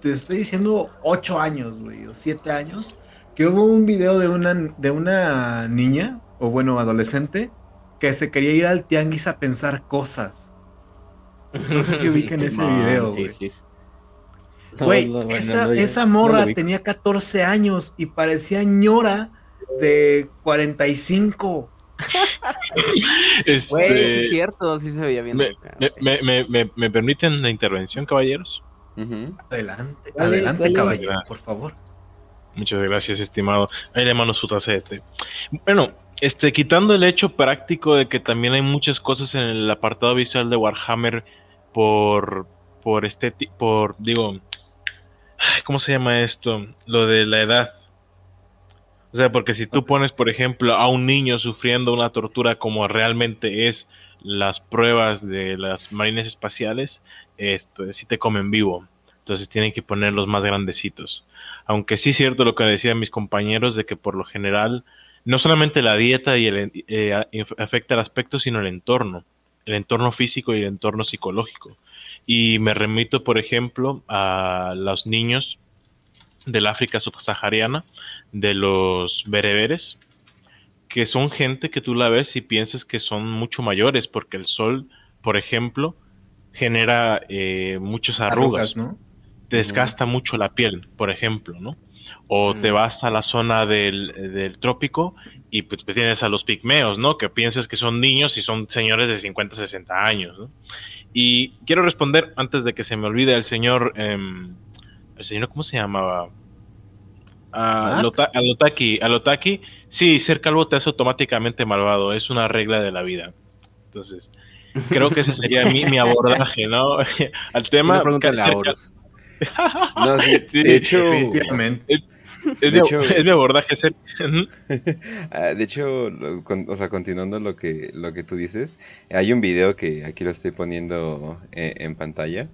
te estoy diciendo, ocho años, güey, o siete años, que hubo un video de una, de una niña, o bueno, adolescente, que se quería ir al tianguis a pensar cosas. No sé si (laughs) ubican ese video, sí, güey. sí, sí. No, Güey, no, bueno, esa, no, esa morra tenía 14 años y parecía ñora de 45. este, Güey, sí es cierto, sí se veía bien. me, me, me- me permiten la intervención, caballeros? Adelante, adelante, caballero, Gracias. por favor. Muchas gracias, estimado. Ahí le mando su té. Bueno, este, quitando el hecho práctico de que también hay muchas cosas en el apartado visual de Warhammer por, por este, por, digo, ¿cómo se llama esto? Lo de la edad. O sea, porque si tú pones, por ejemplo, a un niño sufriendo una tortura como realmente es las pruebas de las marines espaciales, esto, sí te comen vivo. Entonces tienen que ponerlos más grandecitos. Aunque sí es cierto lo que decían mis compañeros de que por lo general no solamente la dieta y el, eh, afecta el aspecto, sino el entorno, el entorno físico y el entorno psicológico. Y me remito, por ejemplo, a los niños del África subsahariana, de los bereberes, que son gente que tú la ves y piensas que son mucho mayores, porque el sol, por ejemplo, genera eh, muchas arrugas Arrugas, ¿no? te desgasta mucho la piel, por ejemplo, ¿no? O te vas a la zona del, del trópico y pues, pues, tienes a los pigmeos, ¿no? Que piensas que son niños y son señores de 50, 60 años, ¿no? Y quiero responder antes de que se me olvide el señor, em, el señor, ¿cómo se llamaba? A ¿Mac? Lota- a Lotaki, a Lotaki, sí, ser calvo te hace automáticamente malvado, es una regla de la vida. Entonces, creo que ese sería mi, mi abordaje, ¿no? (laughs) Al tema. (laughs) no, sí, Sí, de hecho, Definitivamente. Es, De mi, hecho- es mi abordaje ser. Ujú. (laughs) Ah, de hecho, lo- con- o sea, continuando lo que, lo que tú dices, hay un video que aquí lo estoy poniendo eh, en pantalla,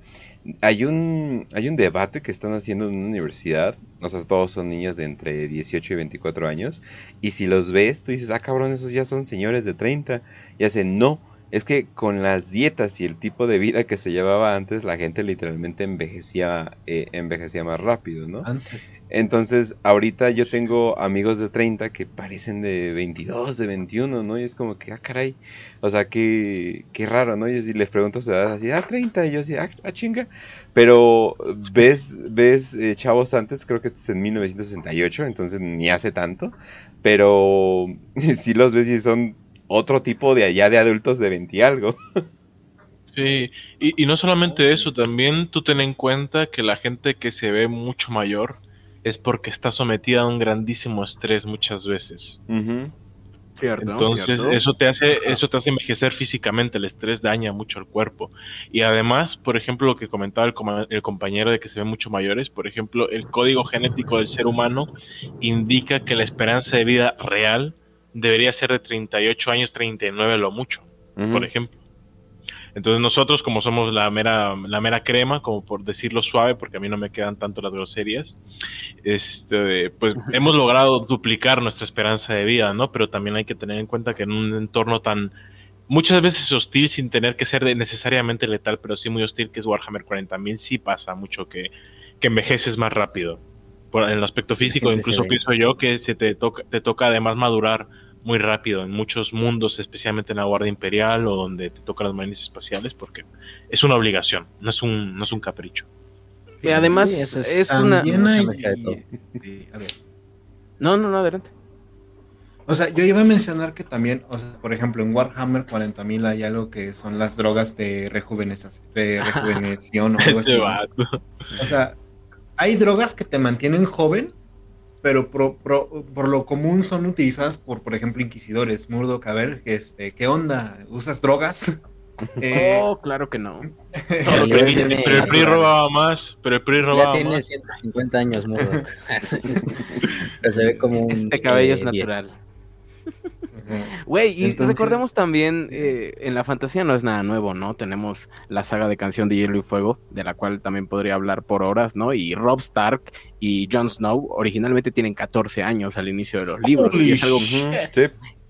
hay un, hay un debate que están haciendo en una universidad, o sea, todos son niños de entre 18 y 24 años, y si los ves, tú dices, ah, cabrón, esos ya son señores de 30, y hacen, no, es que con las dietas y el tipo de vida que se llevaba antes, la gente literalmente envejecía, eh, envejecía más rápido, ¿no? Antes. Entonces, ahorita yo tengo amigos de 30 que parecen de 22, de 21, ¿no? Y es como que, ah, caray, o sea, qué, qué raro, ¿no? Y si les pregunto su edad, así, ah, 30, y yo así, ah, ah, chinga. Pero ves, ves eh, chavos antes, creo que este es en 1968, entonces ni hace tanto, pero (laughs) si los ves y son otro tipo de allá de adultos de 20 y algo. (laughs) Sí, y, y no solamente eso, también tú ten en cuenta que la gente que se ve mucho mayor es porque está sometida a un grandísimo estrés muchas veces. Cierto, Entonces, cierto. eso te hace, eso te hace envejecer físicamente, el estrés daña mucho el cuerpo. Y además, por ejemplo, lo que comentaba el, el compañero de que se ven mucho mayores, por ejemplo, el código genético del ser humano indica que la esperanza de vida real debería ser de 38 años, 39 lo mucho, por ejemplo. Entonces nosotros, como somos la mera, la mera crema, como por decirlo suave, porque a mí no me quedan tanto las groserías, este, pues hemos logrado duplicar nuestra esperanza de vida, ¿no? Pero también hay que tener en cuenta que en un entorno tan muchas veces hostil sin tener que ser necesariamente letal, pero sí muy hostil que es Warhammer 40.000, sí pasa mucho que, que envejeces más rápido. Por, en el aspecto físico, incluso pienso yo que se te toca, te toca además madurar muy rápido en muchos mundos, especialmente en la Guardia Imperial o donde te tocan las marines espaciales, porque es una obligación, no es un, no es un capricho. Y además, Sí, es- es, una. Hay... Sí, a ver. No, no, no, adelante. O sea, yo iba a mencionar que también, o sea, por ejemplo, en Warhammer 40.000 hay algo que son las drogas de, (laughs) rejuveneción o algo así. Este. O sea, hay drogas que te mantienen joven, pero pro- pro- por lo común son utilizadas por, por ejemplo, inquisidores. Murdoch, a ver, este, ¿qué onda? ¿Usas drogas? (laughs) Eh, Oh, claro que no. (laughs) Todo lo que Pero dices, tiene- pero el PRI robaba más, pero el PRI Ya robaba tiene más. 150 años, Murdoch. (laughs) Pero se ve como un. Este cabello es eh, 10. natural. (laughs) Güey, y Entonces- recordemos también, eh, en la fantasía no es nada nuevo, ¿no? Tenemos la saga de canción de Hielo y Fuego, de la cual también podría hablar por horas, ¿no? Y Rob Stark y Jon Snow originalmente tienen 14 años al inicio de los libros. Holy Y es algo, Ujú, Sí.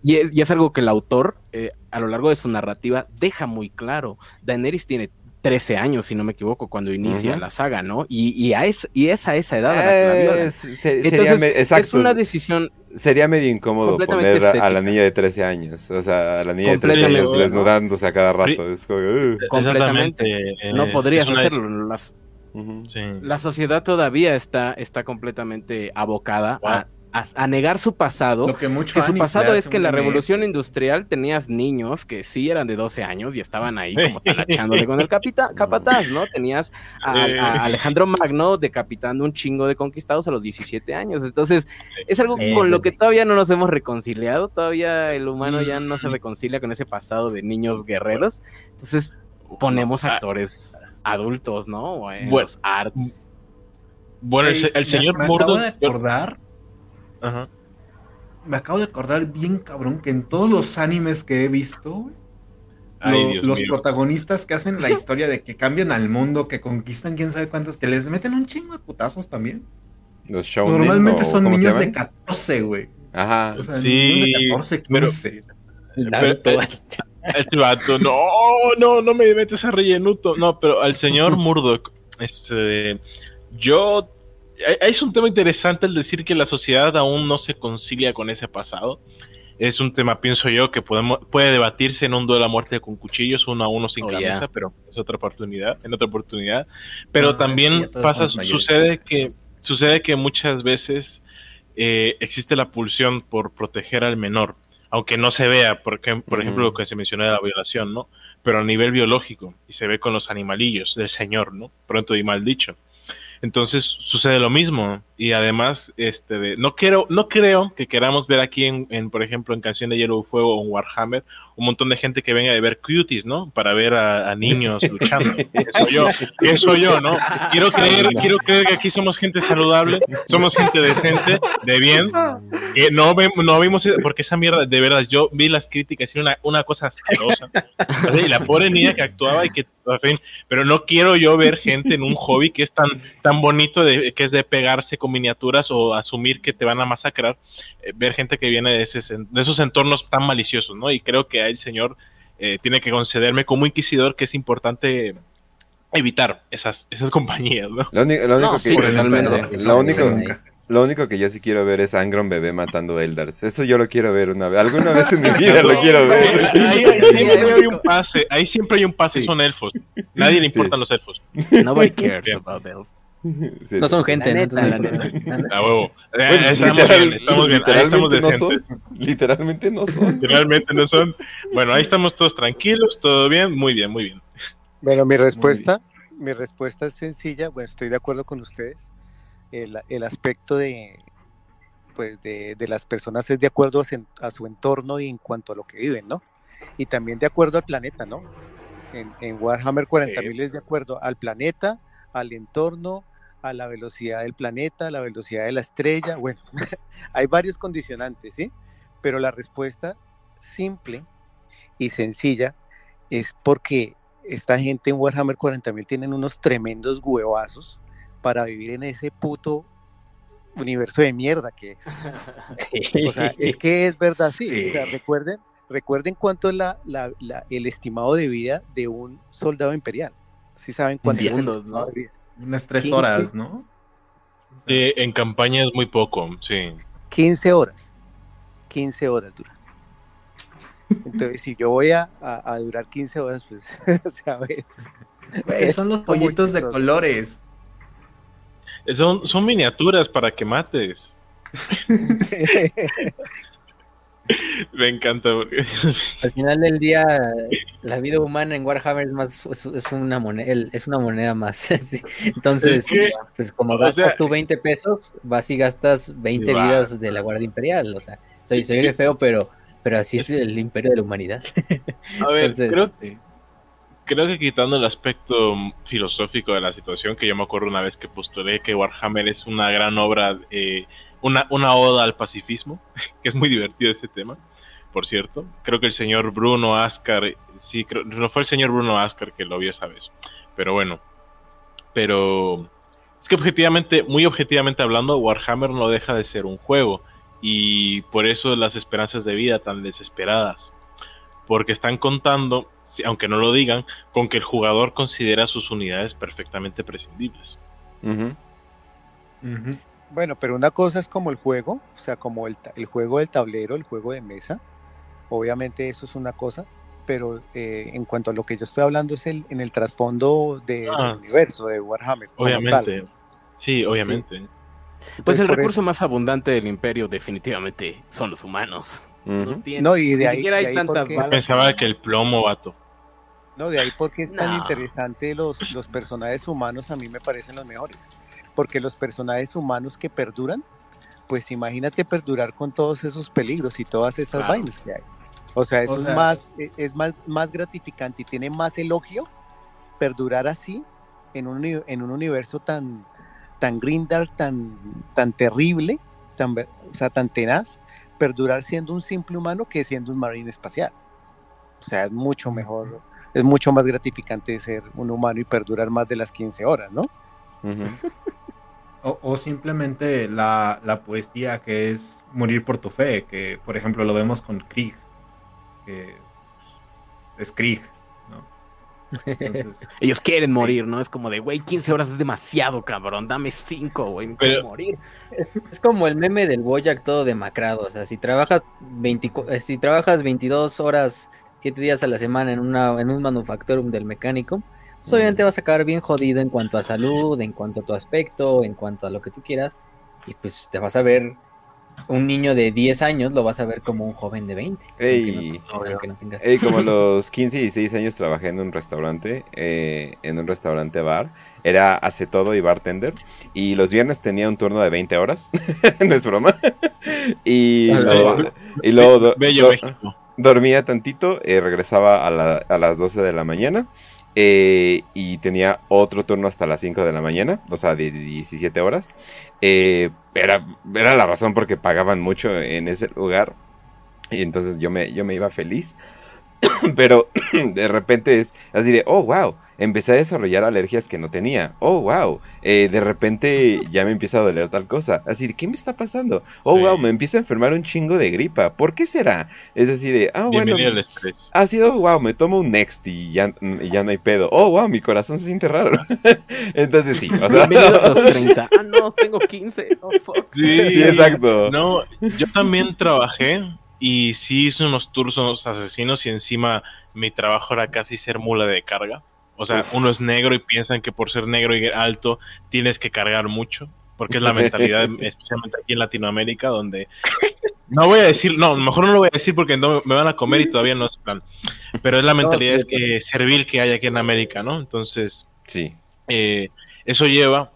y es, y es algo que el autor, eh, a lo largo de su narrativa, deja muy claro. Daenerys tiene 13 años, si no me equivoco, cuando inicia la saga, ¿no? Y, y, a es, y es a esa edad a la que la Eh, se- Entonces, me- exacto, es una decisión sería medio incómodo poner a- a, la niña de 13 años. O sea, a la niña de 13 Completamente. años desnudándose a cada rato. Es como, uh, completamente. No podrías hacerlo. Las. Sí. la sociedad todavía está, está completamente abocada a, a- a negar su pasado. Lo que mucho Que su pasado es que en la revolución industrial tenías niños que sí eran de 12 años y estaban ahí como talachándole con el capita, (laughs) capataz, ¿no? Tenías a, a Alejandro Magno decapitando un chingo de conquistados a los 17 años. Entonces, es algo con lo que todavía no nos hemos reconciliado. Todavía el humano ya no Mm. se reconcilia con ese pasado de niños guerreros. Entonces, ponemos Ah, actores adultos, ¿no? O en Bueno. los arts. Bueno, el, me- señor me, acabo Murdoch. de acordar, Ajá. me acabo de acordar bien cabrón que en todos los animes que he visto, güey, Ay, lo- Dios los mío. protagonistas que hacen la (laughs) historia de que cambian al mundo, que conquistan quién sabe cuántas, que les meten un chingo de putazos también. Los shounen, Normalmente son ¿cómo se niños de llaman? 14, güey. Ajá. O sea, Sí, niños de 14, pero- 15. Naruto. Pero- Este vato, no, no, no me metes a rellenuto. No, pero al señor (laughs) Murdoch, este, yo, es un tema interesante el decir que la sociedad aún no se concilia con ese pasado. Es un tema, pienso yo, que podemos, puede debatirse en un duelo a muerte con cuchillos, uno a uno sin Oh, cabeza, yeah. pero es otra oportunidad, en otra oportunidad. Pero también pasa, sucede que, sucede que muchas veces eh, existe la pulsión por proteger al menor, aunque no se vea, porque, por ejemplo, lo que se mencionó de la violación, ¿no? Pero a nivel biológico, y se ve con los animalillos del señor, ¿no? Pronto y mal dicho. Entonces sucede lo mismo. Y además, este de, no quiero, no creo que queramos ver aquí en, en, por ejemplo, en Canción de Hielo y Fuego o en Warhammer, un montón de gente que venga de ver cuties, ¿no? Para ver a, a niños luchando. (laughs) Eso yo, eso yo, ¿no? Quiero creer, quiero creer que aquí somos gente saludable, somos gente decente, de bien, que no, no vimos, porque esa mierda, de verdad, yo vi las críticas y una, una cosa asquerosa. Y la pobre niña que actuaba y que, en fin, pero no quiero yo ver gente en un hobby que es tan, tan bonito, de, que es de pegarse con miniaturas o asumir que te van a masacrar, ver gente que viene de, ese, de esos entornos tan maliciosos, ¿no? Y creo que el señor eh, tiene que concederme como inquisidor que es importante evitar esas, esas (laughs) compañías, ¿no? Lo, único No, que sí, totalmente. lo único, nunca. lo único que yo sí quiero ver es Angron bebé matando Eldars. Eso yo lo quiero ver una vez. Alguna vez en mi (laughs) vida lo quiero ver. Ahí, ahí- ahí siempre hay un pase, ahí siempre hay un pase, Sí. son elfos. Nadie le Sí. importan los elfos. Nobody (laughs) cares about elf. (laughs) Sí, No son gente, La ¿no? neta, Entonces, la (laughs) A huevo. (laughs) Bueno, estamos literal- bien, estamos bien, ahí estamos literalmente no son. Literalmente no son. Realmente no son. Bueno, ahí estamos todos tranquilos, todo bien, muy bien, muy bien. Bueno, mi respuesta, mi respuesta es sencilla. Bueno, estoy de acuerdo con ustedes. El, el aspecto de, pues de, de las personas es de acuerdo a, su entorno y en cuanto a lo que viven, ¿no? Y también de acuerdo al planeta, ¿no? En, en Warhammer 40.000 es de acuerdo al planeta, al entorno, a la velocidad del planeta, a la velocidad de la estrella. Bueno, (laughs) hay varios condicionantes, ¿sí? Pero la respuesta simple y sencilla es porque esta gente en Warhammer 40.000 tienen unos tremendos huevazos para vivir en ese puto universo de mierda que es. (laughs) O sea, es que es verdad, sí. O sea, Sí. recuerden, recuerden cuánto es la, la- la- el estimado de vida de un soldado imperial. Si saben cuánto es el ¿no? de vida? Unas tres Sí, horas, sí. ¿no? Sí, en campaña es muy poco, sí. 15 horas. 15 horas dura. Entonces, si yo voy a, a- a durar 15 horas, pues, (laughs) o sea, ve- Güey, son los pollitos de colores. Son, son miniaturas para que mates. (laughs) (laughs) (laughs) Me encanta. porque- (laughs) Al final del día, la vida humana en Warhammer es más es, es una moneda, es una moneda más. (laughs) sí. Entonces, Es que, pues como o gastas sea, tú 20 pesos, vas y gastas 20 y va. vidas de la Guardia Imperial. O sea, soy, soy feo, pero, pero así es el imperio de la humanidad. A ver, Entonces- creo, Sí. creo que quitando el aspecto filosófico de la situación, que yo me acuerdo una vez que postulé que Warhammer es una gran obra, eh, una, una oda al pacifismo, (laughs) que es muy divertido ese tema, por cierto. Creo que el señor Bruno Ascar, sí, creo, no fue el señor Bruno Ascar que lo vio esa vez, pero bueno, pero es que objetivamente, muy objetivamente hablando, Warhammer no deja de ser un juego y por eso las esperanzas de vida tan desesperadas, porque están contando, aunque no lo digan, con que el jugador considera sus unidades perfectamente prescindibles. Bueno, pero una cosa es como el juego, o sea, como el, ta- el juego del tablero, el juego de mesa. Obviamente eso es una cosa, pero eh, en cuanto a lo que yo estoy hablando es el, en el trasfondo de- Ah. del universo de Warhammer. Obviamente. tal. Sí, obviamente. Pues Entonces, el recurso más abundante del imperio definitivamente son los humanos. No, Ujú. tiene- No, y de ni ahí- siquiera de hay ahí tantas porque- balas. Pensaba que el plomo, vato. no, de ahí porque es tan interesante los, los personajes humanos a mí me parecen los mejores. Porque los personajes humanos que perduran, pues imagínate perdurar con todos esos peligros y todas esas Claro. vainas que hay. O sea, eso O sea- es más, e- es más, más gratificante y tiene más elogio perdurar así en un, en un universo tan, tan grindar, tan, tan terrible, tan, o sea, tan tenaz, perdurar siendo un simple humano que siendo un marine espacial. O sea, es mucho mejor, es mucho más gratificante ser un humano y perdurar más de las 15 horas, ¿no? (laughs) O, o simplemente la, la poesía que es morir por tu fe, que por ejemplo lo vemos con Krieg, que pues, es Krieg, ¿no? Entonces, (laughs) Ellos quieren morir, ¿no? Es como de, güey, 15 horas es demasiado, cabrón. Dame 5, güey. Me Pero- quiero morir. Es como el meme del Boyac todo demacrado. O sea, si trabajas, 24 eh, si trabajas 22 horas, 7 días a la semana en, una, en un manufactorum del mecánico, pues obviamente vas a acabar bien jodido en cuanto a salud, en cuanto a tu aspecto, en cuanto a lo que tú quieras. Y pues te vas a ver, un niño de 10 años lo vas a ver como un joven de 20. Ey. aunque no- aunque no tengas- Ey, como a (laughs) los 15 y 16 años trabajé en un restaurante, eh, en un restaurante bar. Era hace todo y bartender. Y los viernes tenía un turno de 20 horas. (laughs) no es broma. (laughs) y, Ah, luego, no. y luego do- Bello do- México. dormía tantito, eh, regresaba a, la- a las 12 de la mañana eh, y tenía otro turno hasta las 5 de la mañana, o sea, de 17 horas. Eh, era, era la razón porque pagaban mucho en ese lugar y entonces yo me, yo me iba feliz. (coughs) Pero (coughs) de repente es así de, oh, wow, empecé a desarrollar alergias que no tenía. Oh, wow, eh, de repente (laughs) ya me empieza a doler tal cosa. Así de, ¿qué me está pasando? Oh, Sí. wow, me empiezo a enfermar un chingo de gripa. ¿Por qué será? Es así de, ah, bueno, Bienvenido al estrés. ha sido, wow, me tomo un Next y ya, y ya no hay pedo. Oh, wow, mi corazón se siente raro. (laughs) Entonces sí, o sea, Bienvenido a los (laughs) 30. Ah, no, tengo 15. Oh, fuck. sí, exacto. No, yo también trabajé y sí hice unos turnos asesinos y encima mi trabajo era casi ser mula de carga. O sea, Uf. uno es negro y piensan que por ser negro y alto tienes que cargar mucho, porque es la mentalidad, (laughs) especialmente aquí en Latinoamérica, donde no voy a decir, no, mejor no lo voy a decir porque no me van a comer y todavía no es plan. Pero es la mentalidad es que servil que hay aquí en América, ¿no? Entonces, Sí, eh, eso lleva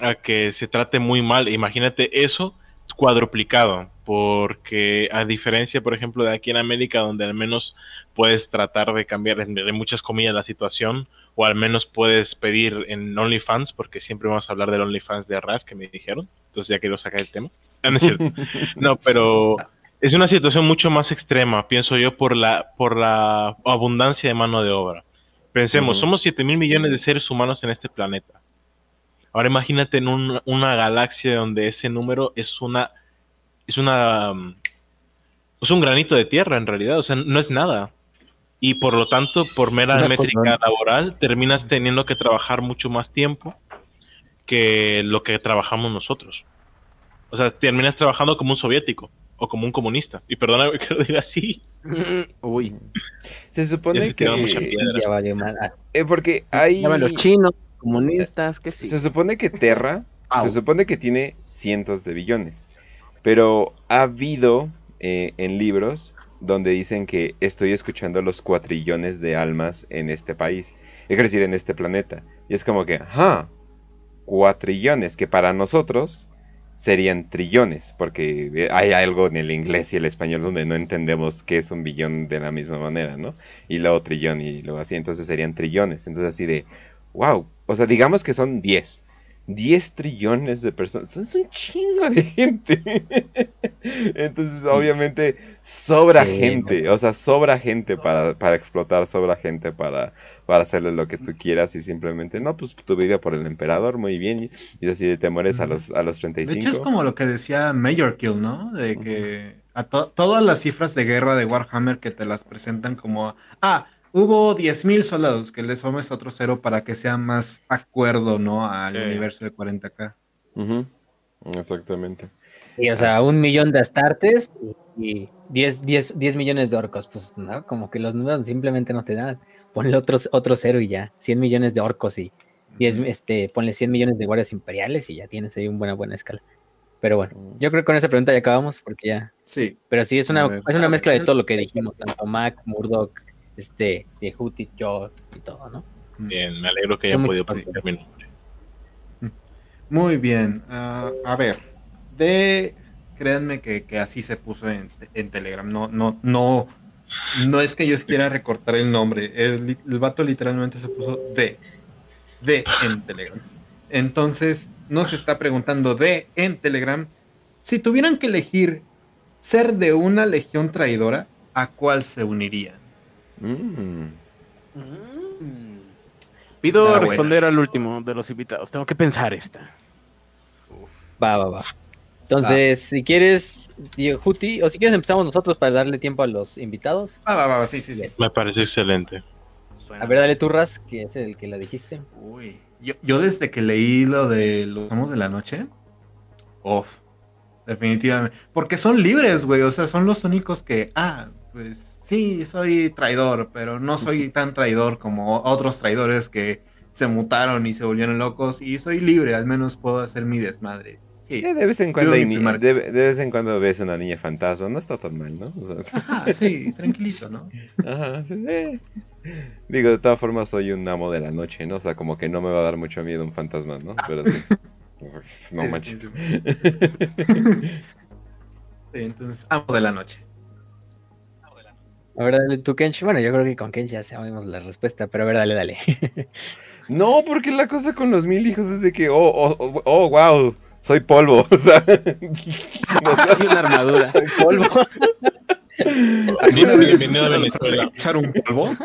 a que se trate muy mal. Imagínate eso cuadruplicado, porque a diferencia, por ejemplo, de aquí en América, donde al menos puedes tratar de cambiar, de muchas comillas, la situación, o al menos puedes pedir en OnlyFans, porque siempre vamos a hablar del OnlyFans de Arras, que me dijeron, entonces ya quiero sacar el tema. Ah, no, es cierto. (laughs) No, pero es una situación mucho más extrema, pienso yo, por la, por la abundancia de mano de obra. Pensemos, somos 7 mil millones de seres humanos en este planeta. Ahora imagínate en un- una galaxia donde ese número es una es una um, es un granito de tierra en realidad, o sea, no es nada. Y por lo tanto, por mera Una métrica cosa- laboral, terminas teniendo que trabajar mucho más tiempo que lo que trabajamos nosotros. O sea, terminas trabajando como un soviético o como un comunista. Y perdóname (laughs) que lo diga así. (laughs) Uy, se supone se quedó mucha que... piedra. Ya valió mal. Eh, porque hay... llaman los chinos, comunistas, que sí. Se supone que Terra, Au. se supone que tiene cientos de billones, pero ha habido eh, en libros donde dicen que estoy escuchando los cuatrillones de almas en este país, es decir, en este planeta. Y es como que, ajá, cuatrillones, que para nosotros serían trillones, porque hay algo en el inglés y el español donde no entendemos qué es un billón de la misma manera, ¿no? Y luego trillón y luego así, entonces serían trillones. Entonces así de, wow, o sea, digamos que son 10. 10 trillones de personas. Es un chingo de gente. (laughs) Entonces, obviamente, sobra Sí, gente. O sea, sobra gente para, para explotar, sobra gente para, para hacerle lo que tú quieras y simplemente, no, pues tu vida por el emperador, muy bien. Y, así te mueres a los, a los De 35. hecho, es como lo que decía Major Kill, ¿no? De que a to- todas las cifras de guerra de Warhammer que te las presentan como, ah, hubo 10.000 soldados, que le sumes otro cero para que sea más acuerdo, ¿no? Al Sí. universo de 40k. Ujú, Exactamente. Y, o sea, un millón de astartes y 10, 10, 10 millones de orcos. Pues no, como que los números simplemente no te dan. Ponle otro, otro cero y ya. 100 millones de orcos y 10, este, ponle 100 millones de guardias imperiales y ya tienes ahí una buena, buena escala. Pero bueno, yo creo que con esa pregunta ya acabamos porque ya. Sí. Pero sí, es una, es una mezcla de todo lo que dijimos, tanto Mac, Murdoch, este, de Hutit, yo y todo, ¿no? Bien, me alegro que hayan Son podido pronunciar mi nombre. Muy bien. ah, a ver, de créanme que, que así se puso en, en Telegram. No, no, no, no es que yo quiera recortar el nombre. El, el vato literalmente se puso de, de en Telegram. Entonces, nos está preguntando de en Telegram si tuvieran que elegir ser de una legión traidora, ¿a cuál se unirían? Mm. Mm. Pido Está buena. responder al último de los invitados. Tengo que pensar esta. Va, va, va. Entonces, si quieres, Juti, o si quieres empezamos nosotros para darle tiempo a los invitados. Ah, va, va, va, sí, sí, sí. Me parece excelente. A ver, dale tú, Ras, que es el que la dijiste. Uy, yo, yo desde que leí lo de los amos de la noche, off, definitivamente. Porque son libres, güey, o sea, son los únicos que, ah, pues sí, soy traidor, pero no soy tan traidor como otros traidores que se mutaron y se volvieron locos y soy libre, al menos puedo hacer mi desmadre. Sí, Eh, de vez en cuando hay de, de vez en cuando ves una niña fantasma, no está tan mal, ¿no? O sea, Ajá, (laughs) sí, tranquilito, ¿no? Ajá, sí, eh. Digo, de todas formas soy un amo de la noche, ¿no? O sea, como que no me va a dar mucho miedo un fantasma, ¿no? Pero sí. (laughs) No Sí, manches. (laughs) Sí, entonces, amo de la noche. A ver, dale tú, Kench. Bueno, yo creo que con Kench ya sabemos la respuesta, pero a ver, dale, dale. (laughs) No, porque la cosa con los mil hijos es de que, oh, oh, oh, oh wow, soy polvo. (laughs) O sea, (laughs) Hay una armadura. Polvo. Bienvenido, bienvenido a Venezuela. ¿Echar un polvo?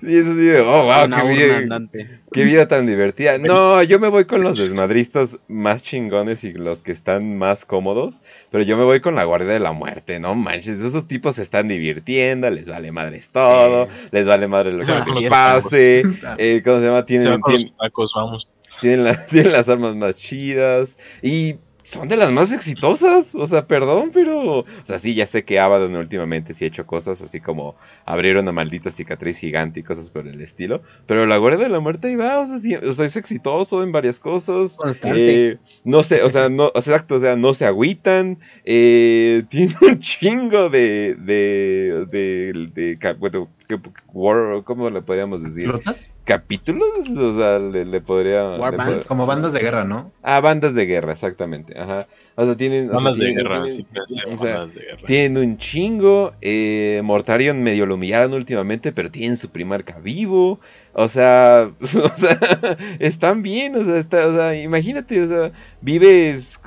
Sí, eso sí, oh, wow, qué andante. Qué vida tan divertida. (laughs) No, yo me voy con los desmadristas más chingones y los que están más cómodos. Pero yo me voy con la Guardia de la Muerte, no manches. Esos tipos se están divirtiendo, les vale madres todo, les vale madre lo Se que les pase. (laughs) Eh, ¿Cómo se llama? Se Tienen, los tienen, tacos, vamos. tienen, la- (laughs) tienen las armas más chidas. Y son de las más exitosas. O sea, perdón, pero. O sea, sí, ya sé que Abaddon últimamente sí ha hecho cosas así como abrir una maldita cicatriz gigante y cosas por el estilo. Pero la Guardia de la Muerte ahí va, o sea, sí- o sea, es exitoso en varias cosas. Eh, no sé, o sea, no, exacto, o sea, no se agüitan. eh, tiene un chingo de. de. de. de ¿qué- war- ¿cómo le podríamos decir? ¿Flotas? ¿Capítulos? O sea, le, le podría. War le bands. pod- Como bandas de guerra, ¿no? Ah, bandas de guerra, exactamente. Ajá. O sea, tienen. o sea, de tienen- guerra, tienen- sí, pensé, o sea, bandas de guerra. tienen un chingo. Eh, Mortarion medio lo humillaron últimamente, pero tienen su primer arca vivo. O sea, (laughs) o sea, (laughs) están bien. O sea, está, o sea, imagínate, o sea, vives,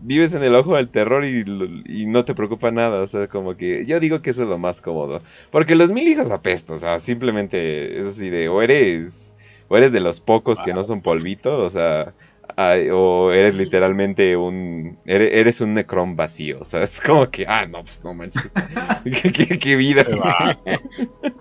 vives en el ojo del terror y, y no te preocupa nada. O sea, como que yo digo que eso es lo más cómodo. Porque los mil hijos apestan. O sea, simplemente es así de, o eres, o eres de los pocos que no son polvito. O sea, Ay, o eres literalmente un. Eres, eres un necrón vacío. O sea, es como que. Ah, no, pues no manches. (laughs) ¿Qué, qué- qué vida.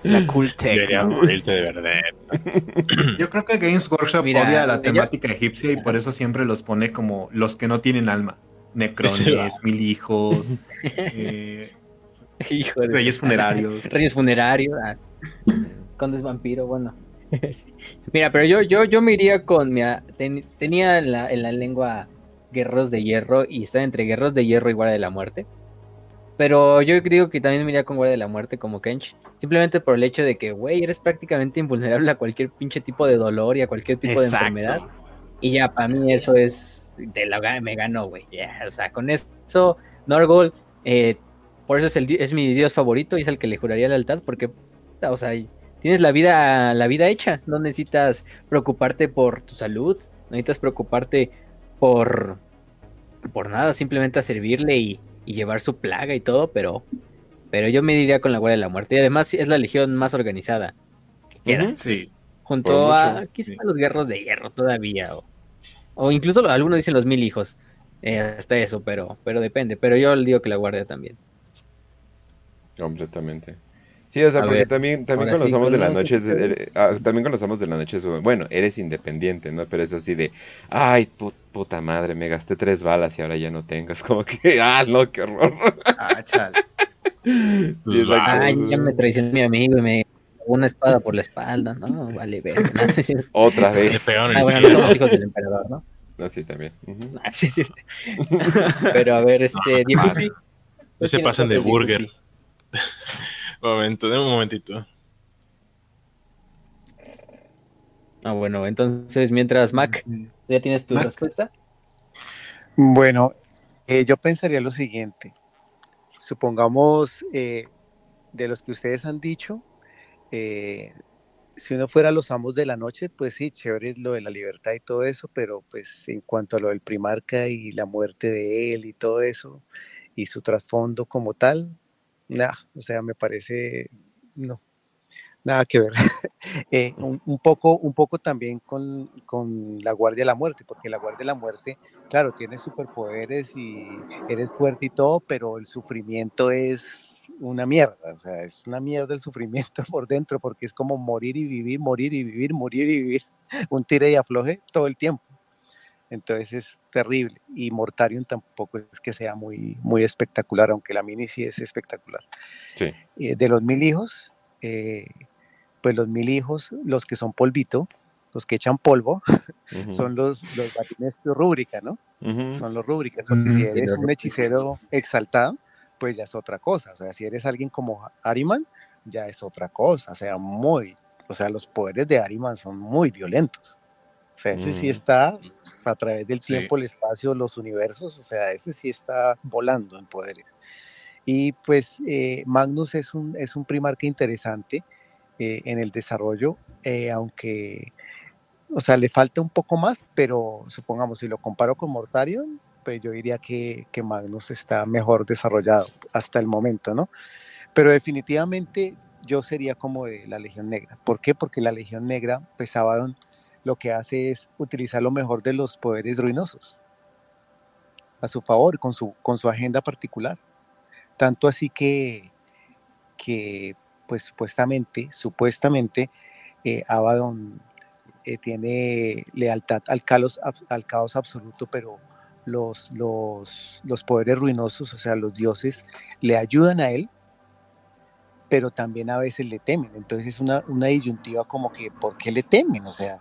La cool tech. Debería ¿no? morirte de verdad. (laughs) Yo creo que Games Workshop Mira, odia la ella- temática egipcia y por eso siempre los pone como los que no tienen alma. Necrones, mil hijos, (laughs) eh, Hijo de reyes funerarios. Reyes funerarios. Ah, condes vampiro, bueno. (laughs) Mira, pero yo, yo, yo me iría con. mira, ten- tenía en la, en la lengua guerreros de hierro y estaba entre guerreros de hierro y guardia de la muerte. Pero yo creo que también me iría con guardia de la muerte como Kench. Simplemente por el hecho de que, güey, eres prácticamente invulnerable a cualquier pinche tipo de dolor y a cualquier tipo de Exacto. enfermedad. Y ya, para mí eso es. De la, me ganó, güey. Ya, o sea, con eso, Norgol, eh, por eso es, el, es mi dios favorito y es el que le juraría lealtad, porque, o sea, tienes la vida, la vida hecha. No necesitas preocuparte por tu salud, no necesitas preocuparte por, por nada, simplemente a servirle y, y llevar su plaga y todo, pero, pero yo me diría con la Guardia de la Muerte. Y además es la legión más organizada que queda. Sí. junto a mucho, quizá sí. los guerros de hierro todavía o, o incluso algunos dicen los mil hijos eh, hasta eso pero pero depende pero yo le digo que la guardia también Completamente. Sí, o sea, A porque ver, también, también con los sí, amos de la ¿cuál noche, es- er- ah, también con los amos de la noche, es, bueno, eres independiente, ¿no? Pero es así de, ay, pu- puta madre, me gasté tres balas y ahora ya no tengo. Es como que, (laughs) ah, no, qué horror. Ah, chale. Sí, exacto. ay ya me traicionó mi amigo y me pegó una espada por la espalda no vale ver (laughs) no. Otra vez. Ah, bueno no somos hijos del emperador no No, sí, también. (laughs) Ah, sí, sí. pero a ver este No ¿tú se pasen de burger. Momento, de un momentito. ah bueno entonces mientras Mac ya tienes tu Mac. respuesta Bueno, eh, yo pensaría lo siguiente. Supongamos eh, de los que ustedes han dicho, eh, si uno fuera los amos de la noche, pues sí, chévere lo de la libertad y todo eso, pero pues en cuanto a lo del primarca y la muerte de él y todo eso, y su trasfondo como tal, nada, o sea, me parece, no, nada que ver. (laughs) Eh, un, un poco, un poco también con, con la Guardia de la Muerte, porque la Guardia de la Muerte, claro, tiene superpoderes y eres fuerte y todo, pero el sufrimiento es una mierda, o sea, es una mierda el sufrimiento (laughs) por dentro, porque es como morir y vivir, morir y vivir, morir y vivir, (laughs) un tire y afloje todo el tiempo. Entonces es terrible. Y Mortarion tampoco es que sea muy, muy espectacular, aunque la mini sí es espectacular. Sí. Eh, de los mil hijos, eh, pues los mil hijos, los que son polvito, los que echan polvo, (laughs) Ujú. son los, los batines de rúbrica, ¿no? Ujú. Son los rúbricas, porque Mm, si sí, eres los un hechicero exaltado, pues ya es otra cosa. O sea, si eres alguien como Ariman, ya es otra cosa. O sea, muy, o sea, los poderes de Ariman son muy violentos. O sea, ese sí Mm. está a través del Sí. tiempo, el espacio, los universos. O sea, ese sí está volando en poderes. Y pues eh, Magnus es un, es un primarca interesante eh, en el desarrollo, eh, aunque, o sea, le falta un poco más, pero supongamos, si lo comparo con Mortarion, pues yo diría que, que Magnus está mejor desarrollado hasta el momento, ¿no? Pero definitivamente yo sería como de la Legión Negra. ¿Por qué? Porque la Legión Negra, pues Abaddon lo que hace es utilizar lo mejor de los poderes ruinosos a su favor, con su, con su agenda particular. Tanto así que, que pues supuestamente, supuestamente, eh, Abaddon eh, tiene lealtad al caos, al caos absoluto, pero los, los, los poderes ruinosos, o sea, los dioses, le ayudan a él pero también a veces le temen. Entonces es una, una disyuntiva como que, ¿por qué le temen? O sea,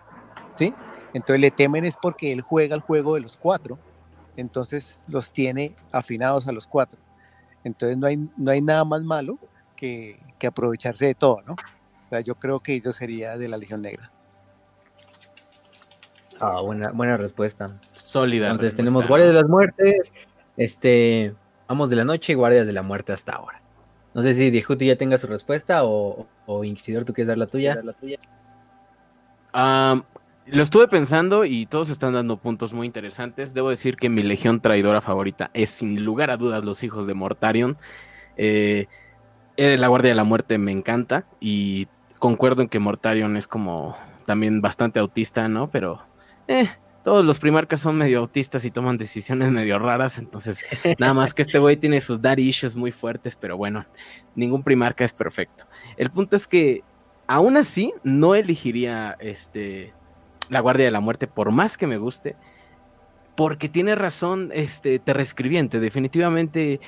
¿sí? Entonces le temen es porque él juega el juego de los cuatro, entonces los tiene afinados a los cuatro. Entonces no hay, no hay nada más malo que, que aprovecharse de todo, ¿no? O sea, yo creo que ellos sería de la Legión Negra. Ah, buena, buena respuesta. Sólida. Entonces respuesta. tenemos Guardias de las Muertes, este, Amos de la Noche y Guardias de la Muerte hasta ahora. No sé si Dijuti ya tenga su respuesta o, o Inquisidor, ¿tú quieres dar la tuya? Ah, lo estuve pensando y todos están dando puntos muy interesantes. Debo decir que mi legión traidora favorita es sin lugar a dudas los hijos de Mortarion. Eh, eh, la Guardia de la Muerte me encanta y concuerdo en que Mortarion es como también bastante autista, ¿no? Pero eh, todos los primarcas son medio autistas y toman decisiones medio raras, entonces (laughs) nada más que este güey tiene sus daddy issues muy fuertes, pero bueno, ningún primarca es perfecto. El punto es que aún así no elegiría este la Guardia de la Muerte por más que me guste, porque tiene razón este Terrescribiente, definitivamente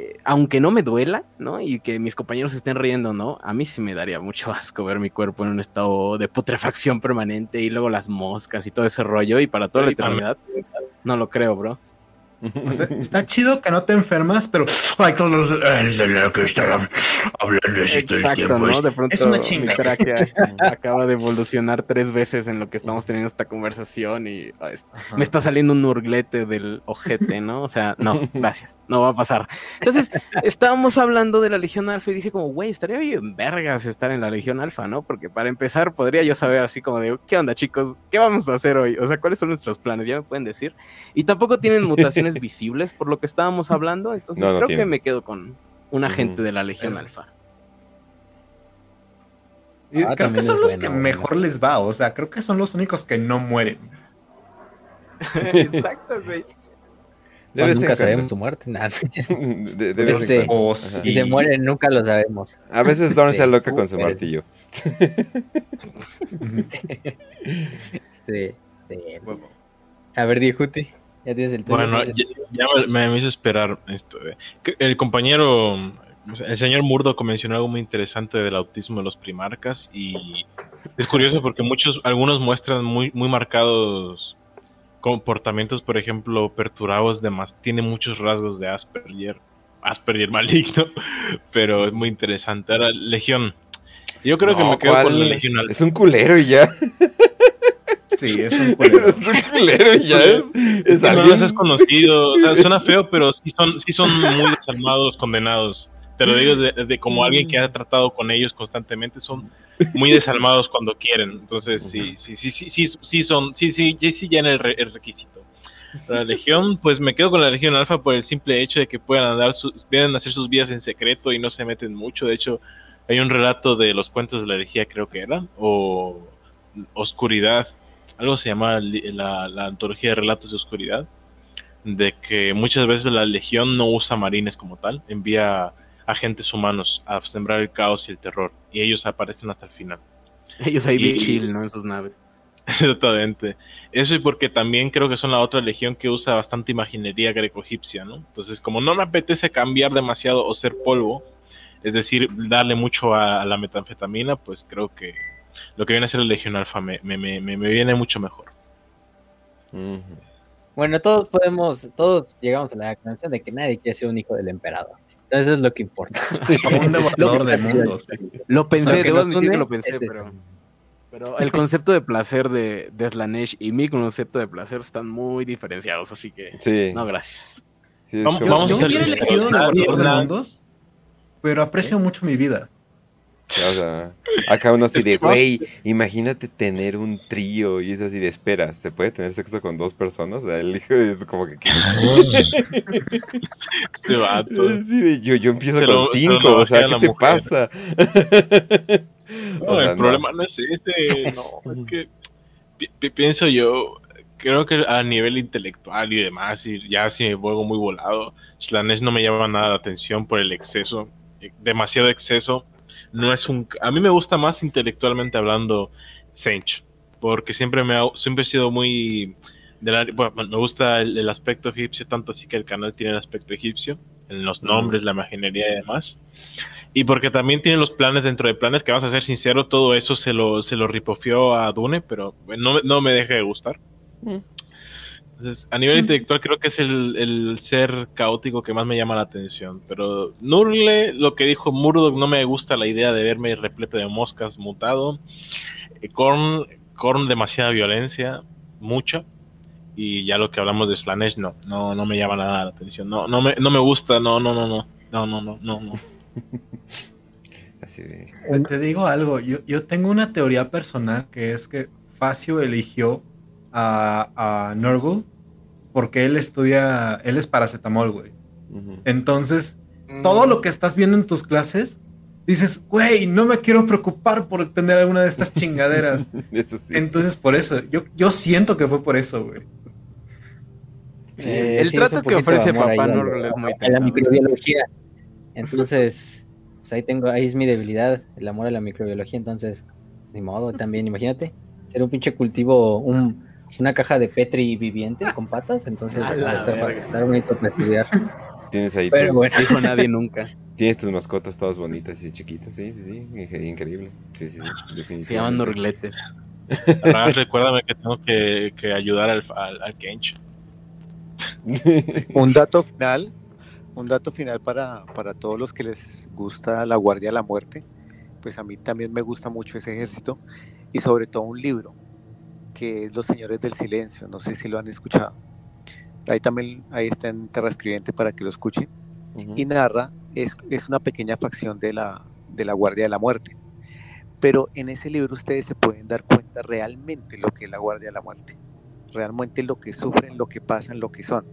eh, aunque no me duela, ¿no? Y que mis compañeros estén riendo, ¿no? A mí sí me daría mucho (laughs) asco ver mi cuerpo en un estado de putrefacción permanente y luego las moscas y todo ese rollo y para toda la eternidad. No lo creo, bro. O sea, está chido que no te enfermas, pero ay, todos los- que está hablando todo el Exacto, tiempo. ¿no? Es, De pronto es una chinga. (laughs) acaba de evolucionar tres veces en lo que estamos teniendo esta conversación y me está saliendo un urglete del ojete, ¿no? O sea, no, (laughs) gracias, no va a pasar. Entonces, estábamos hablando de la Legión Alfa y dije como, güey, estaría bien vergas estar en la Legión Alfa, ¿no? Porque para empezar podría yo saber así como de, ¿qué onda chicos? ¿Qué vamos a hacer hoy? O sea, ¿cuáles son nuestros planes? Ya me pueden decir. Y tampoco tienen mutaciones (laughs) visibles por lo que estábamos hablando, entonces No, no creo que me quedo con un agente de la Legión Pero- Alfa. Y Ah, creo que son los buena, que buena. mejor les va, o sea, creo que son los únicos que no mueren. Exacto, güey. (laughs) En nunca sabemos su (laughs) muerte, nada. De- de en Este- sí. Si se mueren, nunca lo sabemos. A veces Dorn se Este, loca tú con su eres- martillo. Este. Huevo. A ver, Dijuti, ya tienes el tuyo. Bueno, ya, ya me, me hizo esperar esto. eh. El compañero, el señor Murdoch mencionó algo muy interesante del autismo de los primarcas y es curioso porque muchos, algunos muestran muy, muy marcados comportamientos, por ejemplo, perturbados de más, tiene muchos rasgos de Asperger, Asperger maligno, (laughs) pero es muy interesante. Ahora, Legión. Yo creo que me quedo ¿cuál? con la Legión Alfa. Es un culero y ya. (laughs) Sí, es un (laughs) culero. es un culero y ya es. Es alguien. es conocido, o sea, (laughs) suena feo, pero sí son, sí son muy desalmados, condenados. Te lo digo de, de como alguien que ha tratado con ellos constantemente, son muy desalmados cuando quieren. Entonces, sí, sí, sí, sí, sí, sí son, sí, sí, sí, sí llena el, re- el requisito. La Legión, pues me quedo con la Legión Alfa por el simple hecho de que puedan andar, sus, pueden hacer sus vidas en secreto y no se meten mucho. De hecho, hay un relato de los cuentos de la herejía, creo que eran, o Oscuridad, algo se llama la, la antología de relatos de oscuridad, de que muchas veces la Legión no usa marines como tal, envía agentes humanos a sembrar el caos y el terror, y ellos aparecen hasta el final. Ellos ahí bien chill, ¿no? En sus naves. (laughs) Exactamente. Eso y porque también creo que son la otra legión que usa bastante imaginería greco-egipcia, ¿no? Entonces, como no me apetece cambiar demasiado o ser polvo, es decir, darle mucho a, a la metanfetamina, pues creo que lo que viene a ser la Legión Alfa me, me, me, me- viene mucho mejor. Bueno, todos podemos, todos llegamos a la conclusión de que nadie quiere ser un hijo del emperador. Entonces eso es lo que importa. (laughs) Como un devorador de (laughs) mundos. Lo pensé, debo admitir que lo pensé, pero, pero (laughs) el concepto de placer de, de Slanesh y mi concepto de placer están muy diferenciados, así que Sí. no, gracias. Sí, Vamos- como- vamos a Yo ser hubiera elegido nadie- Devorador de Mundos, pero aprecio mucho mi vida. O sea, acá uno así de, güey, imagínate tener un trío y es así de, espera, ¿se puede tener sexo con dos personas? O sea, el hijo es como que... (laughs) Este vato. Así de, yo, yo empiezo Se con lo- cinco, o sea, ¿qué te mujer. pasa? No, (laughs) O sea, el problema no es ese, no, es que pi- pi- pienso yo, creo que a nivel intelectual y demás, y ya si me vuelvo muy volado, Slanesh no me llama nada la atención por el exceso, eh, demasiado exceso. No es un, a mí me gusta más intelectualmente hablando Sench, porque siempre me ha, siempre he sido muy, de la- bueno, me gusta el, el aspecto egipcio, tanto así que el canal tiene el aspecto egipcio, en los nombres, la imaginería y demás. Y porque también tiene los planes dentro de planes, que vamos a ser sinceros, todo eso se lo, se lo ripofió a Dune, pero no, me- no me deja de gustar. Mm. Entonces, a nivel intelectual creo que es el, el ser caótico que más me llama la atención. Pero Nurgle, lo que dijo Murdoch, no me gusta la idea de verme repleto de moscas mutado. Eh, Korn, Korn demasiada violencia, mucha. Y ya lo que hablamos de Slanesh, no, no, no me llama nada la atención. No, no me, no me gusta, no, no, no, no, no, no, no, no, no. (laughs) Así de... Te, te digo algo, yo, yo tengo una teoría personal que es que Facio eligió a, a Nurgle porque él estudia, él es paracetamol, güey. Entonces, todo lo que estás viendo en tus clases, dices, güey, no me quiero preocupar por tener alguna de estas chingaderas. (laughs) Eso sí. Entonces, por eso, yo, yo siento que fue por eso, güey. Eh, El sí, trato que ofrece Papá Nurgle es muy a la microbiología. Entonces, pues ahí tengo, ahí es mi debilidad, el amor a la microbiología. Entonces, ni modo, también, imagínate, ser un pinche cultivo, un, una caja de Petri viviente con patas. Entonces, A va la a estar, bonito para estudiar. Tienes ahí Pero bueno. Dijo nadie nunca. tienes tus mascotas todas bonitas y chiquitas, sí, sí, sí, increíble. Sí, sí, sí, definitivamente. Se llaman Nurgletes. Raz, recuérdame que tengo que, que ayudar al, al, al Kench. (laughs) Un dato final, un dato final para, para todos los que les gusta la Guardia de la Muerte, pues a mí también me gusta mucho ese ejército y sobre todo un libro que es Los Señores del Silencio, no sé si lo han escuchado. Ahí también, ahí está en Terra Escribiente para que lo escuchen. Ujú. y narra, es, es una pequeña facción de la, de la Guardia de la Muerte. Pero en ese libro ustedes se pueden dar cuenta realmente lo que es la Guardia de la Muerte, realmente lo que sufren, lo que pasan, lo que son.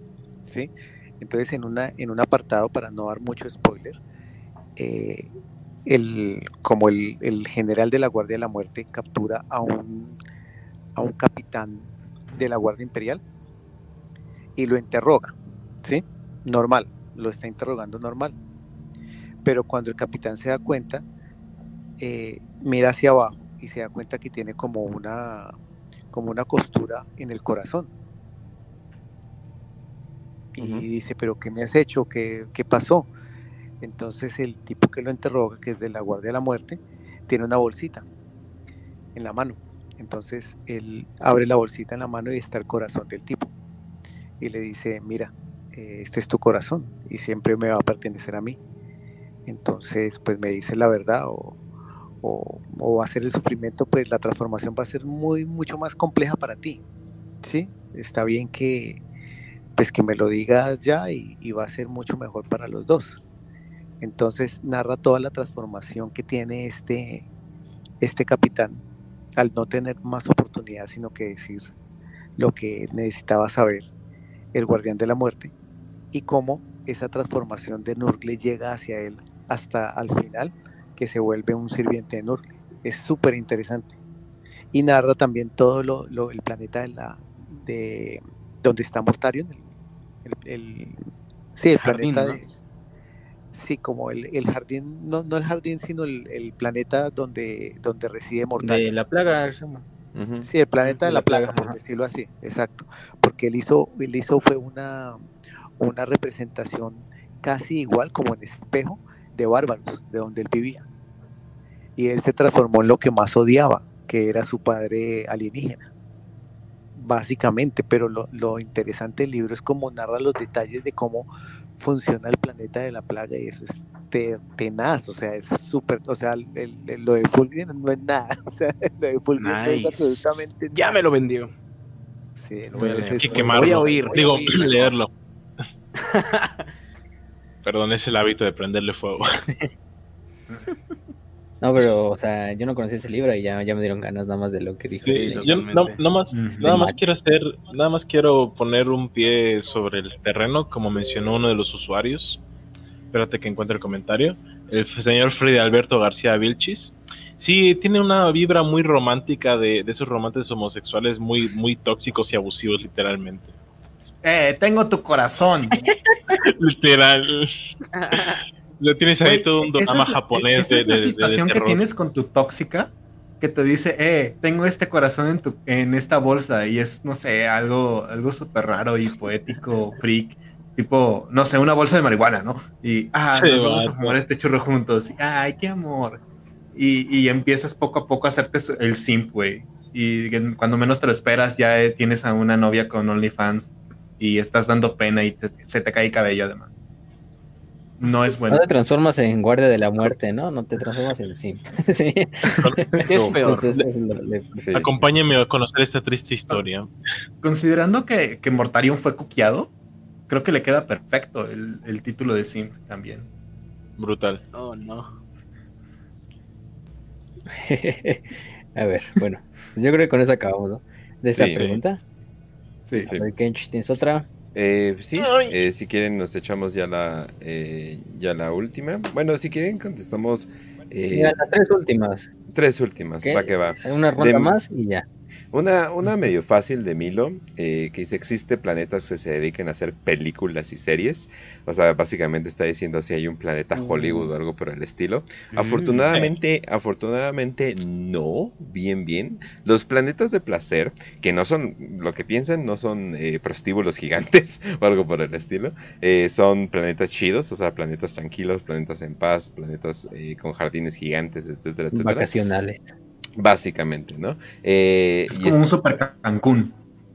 ¿sí? Entonces, en, una, en un apartado, para no dar mucho spoiler, eh, el, como el, el general de la Guardia de la Muerte captura a un, a un capitán de la Guardia Imperial y lo interroga, ¿sí? Normal, lo está interrogando normal. Pero cuando el capitán se da cuenta, eh, mira hacia abajo y se da cuenta que tiene como una, como una costura en el corazón. Y dice, pero ¿qué me has hecho? ¿Qué, qué pasó? Entonces el tipo que lo interroga, que es de la Guardia de la Muerte, tiene una bolsita en la mano. Entonces él abre la bolsita en la mano y está el corazón del tipo. Y le dice, mira, eh, este es tu corazón y siempre me va a pertenecer a mí. Entonces, pues me dice la verdad o, o, o va a ser el sufrimiento, pues la transformación va a ser muy, mucho más compleja para ti. ¿Sí? Está bien que, pues que me lo digas ya y, y va a ser mucho mejor para los dos. Entonces narra toda la transformación que tiene este, este capitán al no tener más oportunidad sino que decir lo que necesitaba saber el guardián de la muerte y cómo esa transformación de Nurgle llega hacia él hasta al final que se vuelve un sirviente de Nurgle. Es súper interesante. Y narra también todo lo, lo- el planeta de la de donde está Mortarion, el, el- el- sí, el Jardín, planeta ¿no? de, sí, como el, el jardín, no, no el jardín, sino el, el planeta donde, donde reside Mortarion. De la plaga, se llama. Sí, el planeta de la plaga, plaga, por decirlo así, exacto. Porque él hizo, él hizo fue una, una representación casi igual como en espejo de bárbaros, de donde él vivía. Y él se transformó en lo que más odiaba, que era su padre alienígena. Básicamente, pero lo, lo interesante del libro es cómo narra los detalles de cómo funciona el planeta de la plaga y eso es te- tenaz, o sea, es súper, o sea, el- el- lo de Fulgrim no es nada, (laughs) o sea, lo de Fulgrim no es absolutamente Ya nada. me lo vendió. Sí, Lo voy a quemarlo. Voy a oír, voy a Digo, oír. (laughs) leerlo. (laughs) Perdón, es el hábito de prenderle fuego. No, pero, o sea, yo no conocí ese libro y ya, ya me dieron ganas nada más de lo que dijo. Sí, yo no, no más, Mm. nada más quiero hacer, nada más quiero poner un pie sobre el terreno, como mencionó uno de los usuarios. Espérate que encuentre el comentario. El señor Freddy Alberto García Vilchis. Sí, tiene una vibra muy romántica de, de esos romances homosexuales muy, muy tóxicos y abusivos, literalmente. Eh, tengo tu corazón. (laughs) Literal. (laughs) Lo tienes ahí todo un drama es la- japonés esa de, es la de- de- de situación que tienes con tu tóxica que te dice, eh, tengo este corazón en, tu, en esta bolsa y es, no sé, algo, algo súper raro y poético, freak, tipo, no sé, una bolsa de marihuana, ¿no? Y, ah, Sí, nos vamos a fumar este churro juntos. Y, Ay, qué amor. Y, y empiezas poco a poco a hacerte el simp, güey. Y cuando menos te lo esperas, ya eh, tienes a una novia con OnlyFans y estás dando pena y te- se te cae el cabello además. No es bueno. No te transformas en guardia de la muerte, ¿no? No te transformas en sim. (laughs) sí. ¿Qué (laughs) es peor? Entonces, es lo- le- Sí. Acompáñame a conocer esta triste historia. Considerando que, que Mortarion fue copiado, creo que le queda perfecto el, el título de Simp también. Brutal. Oh, no. (laughs) A ver, bueno, pues yo creo que con eso acabamos, ¿no? De esa Sí. pregunta. Sí. A ver, Kench, ¿tienes otra? Eh, sí, eh, si quieren nos echamos ya la eh, ya la última. Bueno, si quieren contestamos eh, Mira, las tres últimas. tres últimas, Ok. va que va. Una ronda De- más y ya. Una, una medio fácil de Milo, eh, que dice, existe planetas que se dediquen a hacer películas y series. O sea, básicamente está diciendo si hay un planeta Mm. Hollywood o algo por el estilo. Mm. Afortunadamente, afortunadamente no, bien, bien. Los planetas de placer, que no son lo que piensan, no son eh, prostíbulos gigantes (laughs) o algo por el estilo. eh, son planetas chidos, o sea, planetas tranquilos, planetas en paz, planetas eh, con jardines gigantes, etcétera, etcétera. Vacacionales. Básicamente, ¿no? Eh, Es y como un super Cancún.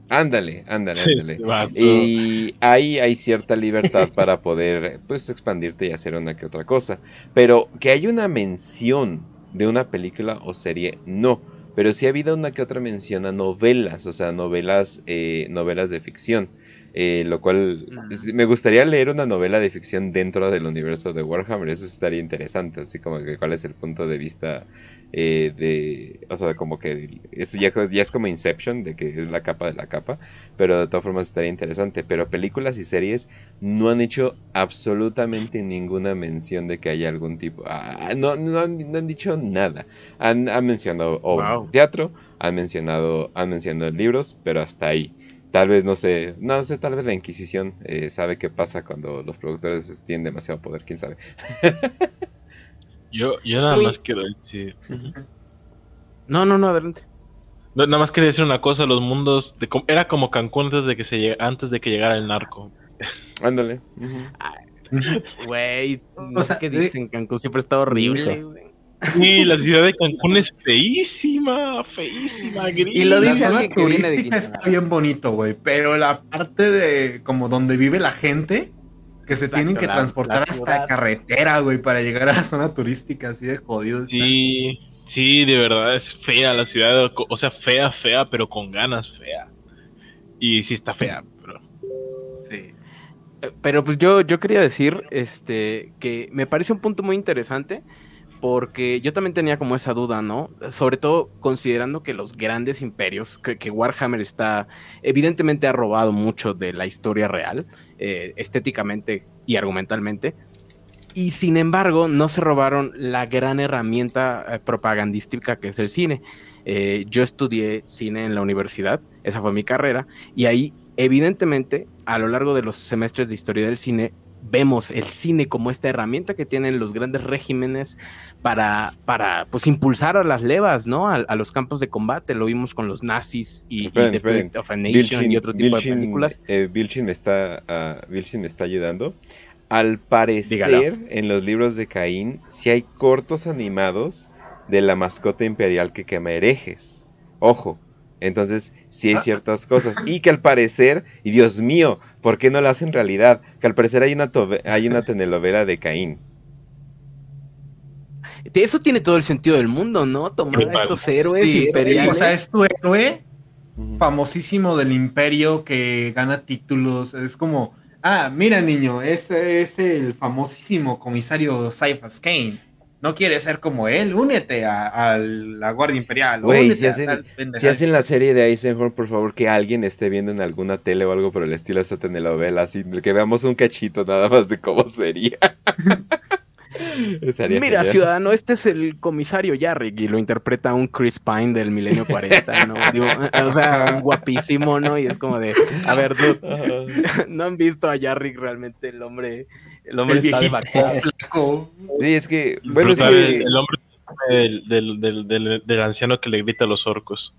Ándale, ándale, ándale. Y ahí hay cierta libertad (laughs) para poder, pues, expandirte y hacer una que otra cosa. Pero que hay una mención de una película o serie, no. Pero sí ha habido una que otra mención a novelas, o sea, novelas, eh, novelas de ficción. Eh, lo cual Mm. me gustaría leer una novela de ficción dentro del universo de Warhammer. Eso estaría interesante, así como que cuál es el punto de vista eh, de, o sea, como que eso ya, ya es como Inception, de que es la capa de la capa, pero de todas formas estaría interesante. Pero películas y series no han hecho absolutamente ninguna mención de que haya algún tipo, ah, no, no, han, no han dicho nada. Han, han mencionado obras Wow. de teatro, han mencionado, han mencionado libros, pero hasta ahí. Tal vez, no sé, no sé, tal vez la Inquisición eh, sabe qué pasa cuando los productores tienen demasiado poder, quién sabe. (laughs) Yo, yo nada Uy. más quiero decir. No, no, no, adelante. No, nada más quería decir una cosa, los mundos de, com- era como Cancún antes de que se lleg- antes de que llegara el narco. (laughs) Ándale. Güey, no O sé qué de- dicen, Cancún siempre está horrible, güey. Sí, la ciudad de Cancún es feísima, feísima, gris. Y lo La dice zona viene de turística está bien bonito, güey, pero la parte de como donde vive la gente, que se Exacto, tienen que la- transportar la hasta carretera, güey, para llegar a la zona turística, así de jodido. está. Sí, sí, de verdad es fea la ciudad, o- o sea, fea, fea, pero con ganas fea. Y sí está fea, pero Sí. Eh, Pero pues yo, yo quería decir este, que me parece un punto muy interesante porque yo también tenía como esa duda, ¿no? Sobre todo considerando que los grandes imperios, que, Warhammer está, evidentemente ha robado mucho de la historia real, eh, estéticamente y argumentalmente, y sin embargo no se robaron la gran herramienta eh, propagandística que es el cine. Eh, yo estudié cine en la universidad, esa fue mi carrera, y ahí evidentemente a lo largo de los semestres de historia del cine vemos el cine como esta herramienta que tienen los grandes regímenes para, para pues impulsar a las levas, ¿no? A, a los campos de combate. Lo vimos con los nazis y, y Esperen, The. Pit of a Nation y otro tipo de películas. eh, Vilchin me está, ah, me está ayudando. Al parecer, Dígalo. en los libros de Caín, si hay cortos animados de la mascota imperial que quema herejes. Ojo. Entonces, sí hay Ah. ciertas cosas. Y que al parecer, y Dios mío, ¿por qué no lo hacen realidad? Que al parecer hay una, tobe- hay una telenovela de Caín. Eso tiene todo el sentido del mundo, ¿no? Tomar a estos héroes Sí, imperiales. o sea, es tu héroe famosísimo del imperio que gana títulos. Es como Ah, mira, niño, este es el famosísimo comisario Cyphers Kane. ¿No quieres ser como él? Únete a, a la Guardia Imperial. Güey, si hacen, si hacen la serie de Eisenhorn, por favor, que alguien esté viendo en alguna tele o algo por el estilo esa telenovela, así que veamos un cachito nada más de cómo sería. (laughs) Mira, genial. ciudadano, este es el comisario Yarrick y lo interpreta un Chris Pine del milenio 40, ¿no? (laughs) Digo, o sea, guapísimo, ¿no? Y es como de, a ver, dude, (laughs) no han visto a Yarrick realmente, el hombre, el hombre El viejito flaco. Sí, es que, bueno, es que- el, el hombre del, del, del, del- del anciano que le grita a los orcos.